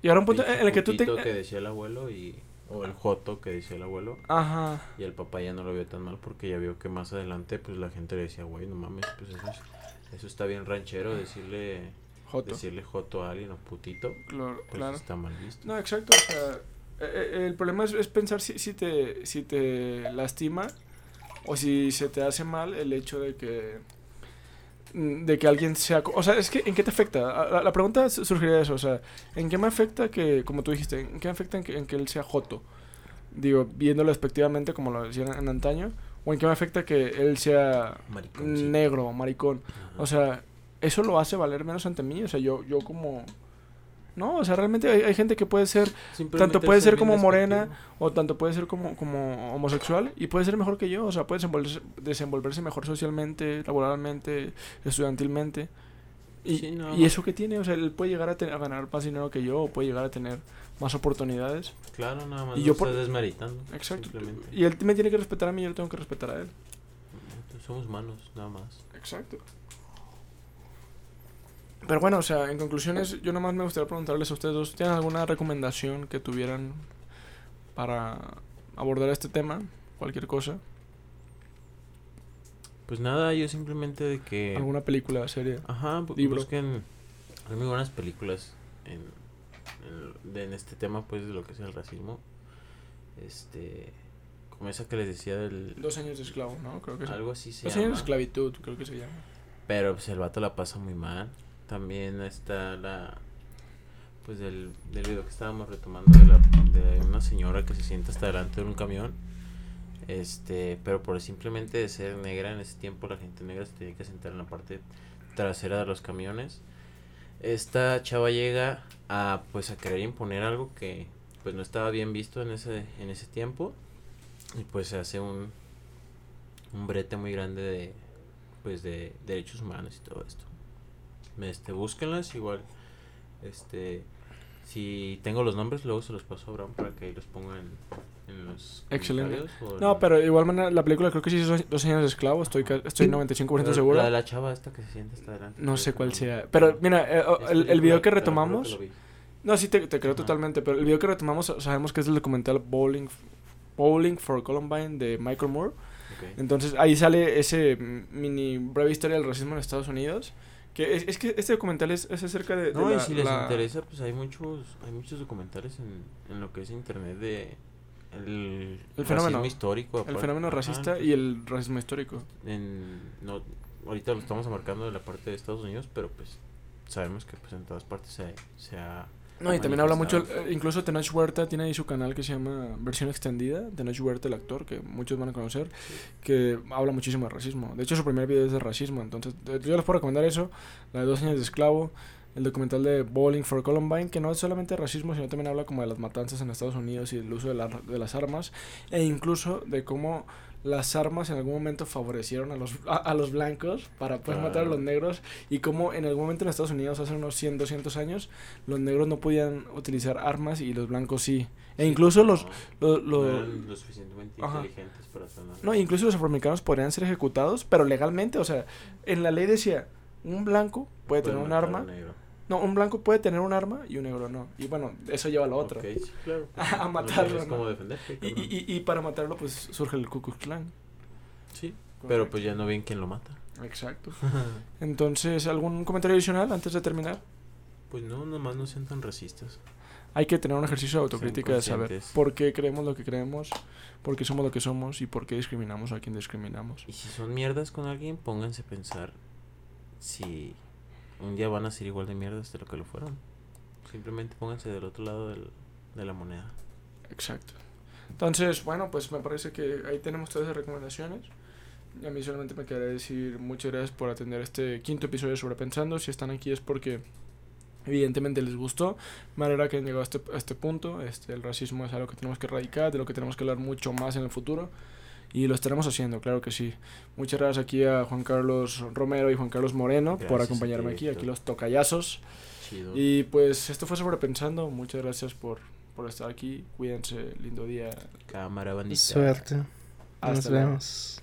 Llegar a un punto en el que tú te... que decía el abuelo y o el joto que decía el abuelo Ajá. y el papá ya no lo vio tan mal porque ya vio que más adelante pues la gente le decía, "Güey, no mames, pues eso es- eso está bien ranchero decirle Joto. decirle joto a alguien o putito, Claro, pues claro. está mal visto." No, exacto. O sea, eh, eh, el problema es, es pensar si, si, te, si te lastima o si se te hace mal el hecho de que mm, de que alguien sea... O sea, es que ¿en qué te afecta? La, la pregunta su- surgiría de eso. O sea, ¿en qué me afecta que, como tú dijiste, ¿en qué me afecta en que, en que él sea joto? Digo, viéndolo despectivamente como lo decían en antaño. ¿O en qué me afecta que él sea negro, maricón? Ajá. O sea, eso lo hace valer menos ante mí. O sea, yo, yo como... No, o sea, realmente hay, hay gente que puede ser, tanto puede ser como morena, o tanto puede ser como, como homosexual, y puede ser mejor que yo. O sea, puede desenvolverse, desenvolverse mejor socialmente, laboralmente, estudiantilmente. Y, Sí, no, y eso que tiene, o sea, él puede llegar a, tener- a ganar más dinero que yo, o puede llegar a tener más oportunidades. Claro, nada más Y yo por- desmeritando. Exacto. Y él me tiene que respetar a mí, yo tengo que respetar a él. Somos humanos, nada más. Exacto. Pero bueno, o sea, en conclusiones, yo nomás me gustaría preguntarles a ustedes dos, ¿tienen alguna recomendación que tuvieran para abordar este tema? Cualquier cosa. Pues nada, yo simplemente de que ¿Alguna película, serie? Ajá, bu- libro? busquen hay muy buenas películas en, en, este tema pues de lo que es el racismo. Este como esa que les decía del Dos años de esclavo, ¿no? Creo que algo así se Dos años de llama. esclavitud, creo que se llama. Pero pues el vato la pasa muy mal. También está la pues del, del video que estábamos retomando de, la, de una señora que se sienta hasta delante de un camión. Este, pero por simplemente de ser negra en ese tiempo la gente negra se tenía que sentar en la parte trasera de los camiones. Esta chava llega a pues a querer imponer algo que pues no estaba bien visto en ese en ese tiempo y pues se hace un un brete muy grande de pues de derechos humanos y todo esto. Este, búsquenlas igual este si tengo los nombres luego se los paso a Abraham para que ahí los pongan en los Excelente. en- No, pero de igual manera, la película creo que sí es Dos años de esclavo, estoy, estoy 95% Pero seguro. La de la chava esta que se siente hasta adelante. No sé cuál sea. Pero mira, eh, oh, el, el video que retomamos... No, sí, te, te creo totalmente, pero el video que retomamos sabemos que es el documental Bowling, Bowling for Columbine de Michael Moore. Entonces ahí sale ese mini breve historia del racismo en Estados Unidos. Que es, es que este documental es, es acerca de... de No, y si les la- interesa, pues hay muchos, hay muchos documentales en, en lo que es internet de el, El fenómeno. racismo histórico. El fenómeno Ajá, racista y el racismo histórico. en, no, ahorita lo estamos marcando de la parte de Estados Unidos, pero pues sabemos que pues en todas partes se, se ha No, y también habla mucho, eh, incluso Tenoch Huerta tiene ahí su canal que se llama Versión Extendida, Tenoch Huerta el actor, que muchos van a conocer, que habla muchísimo de racismo. De hecho, su primer video es de racismo, entonces eh, yo les puedo recomendar eso, la de dos años de esclavo, el documental de Bowling for Columbine, que no es solamente de racismo, sino también habla como de las matanzas en Estados Unidos y el uso de, la- de las armas, e incluso de cómo las armas en algún momento favorecieron a los, a, a los blancos para poder matar a los negros y cómo en algún momento en Estados Unidos, hace unos 100, 200 años, los negros no podían utilizar armas y los blancos sí. E Sí, incluso no, los... lo- no eran lo suficientemente Ajá. inteligentes para no, incluso los afroamericanos podrían ser ejecutados, pero legalmente, o sea, en la ley decía, un blanco puede tener un arma. No, un blanco puede tener un arma y un negro no. Y bueno, eso lleva a lo otro. Claro. A No matarlo, ¿no? Y, y, y, y para matarlo, pues surge el Ku Klux Klan. Sí, pero pues ya no ven quién lo mata. Exacto. Entonces, ¿algún comentario adicional antes de terminar? pues no, nomás no sean tan racistas. Hay que tener un ejercicio de autocrítica de saber por qué creemos lo que creemos, por qué somos lo que somos y por qué discriminamos a quien discriminamos. Y si son mierdas con alguien, pónganse a pensar si un día van a ser igual de mierdas de lo que lo fueron. Simplemente pónganse del otro lado del- de la moneda. Exacto. Entonces, bueno, pues me parece que ahí tenemos todas las recomendaciones. A mí solamente me quedaría decir muchas gracias por atender este quinto episodio de Sobrepensando. Si están aquí es porque evidentemente les gustó. Me alegra que hayan llegado a este, a este punto. Este, el racismo es algo que tenemos que erradicar, de lo que tenemos que hablar mucho más en el futuro. Y lo estaremos haciendo, claro que sí. Muchas gracias aquí a Juan Carlos Romero y Juan Carlos Moreno por Gracias acompañarme ti, aquí, aquí los tocayazos. Chido. Y pues esto fue Sobrepensando. Muchas gracias por, por estar aquí. Cuídense, lindo día. Cámara bandita. Suerte. Nos Hasta luego. vemos.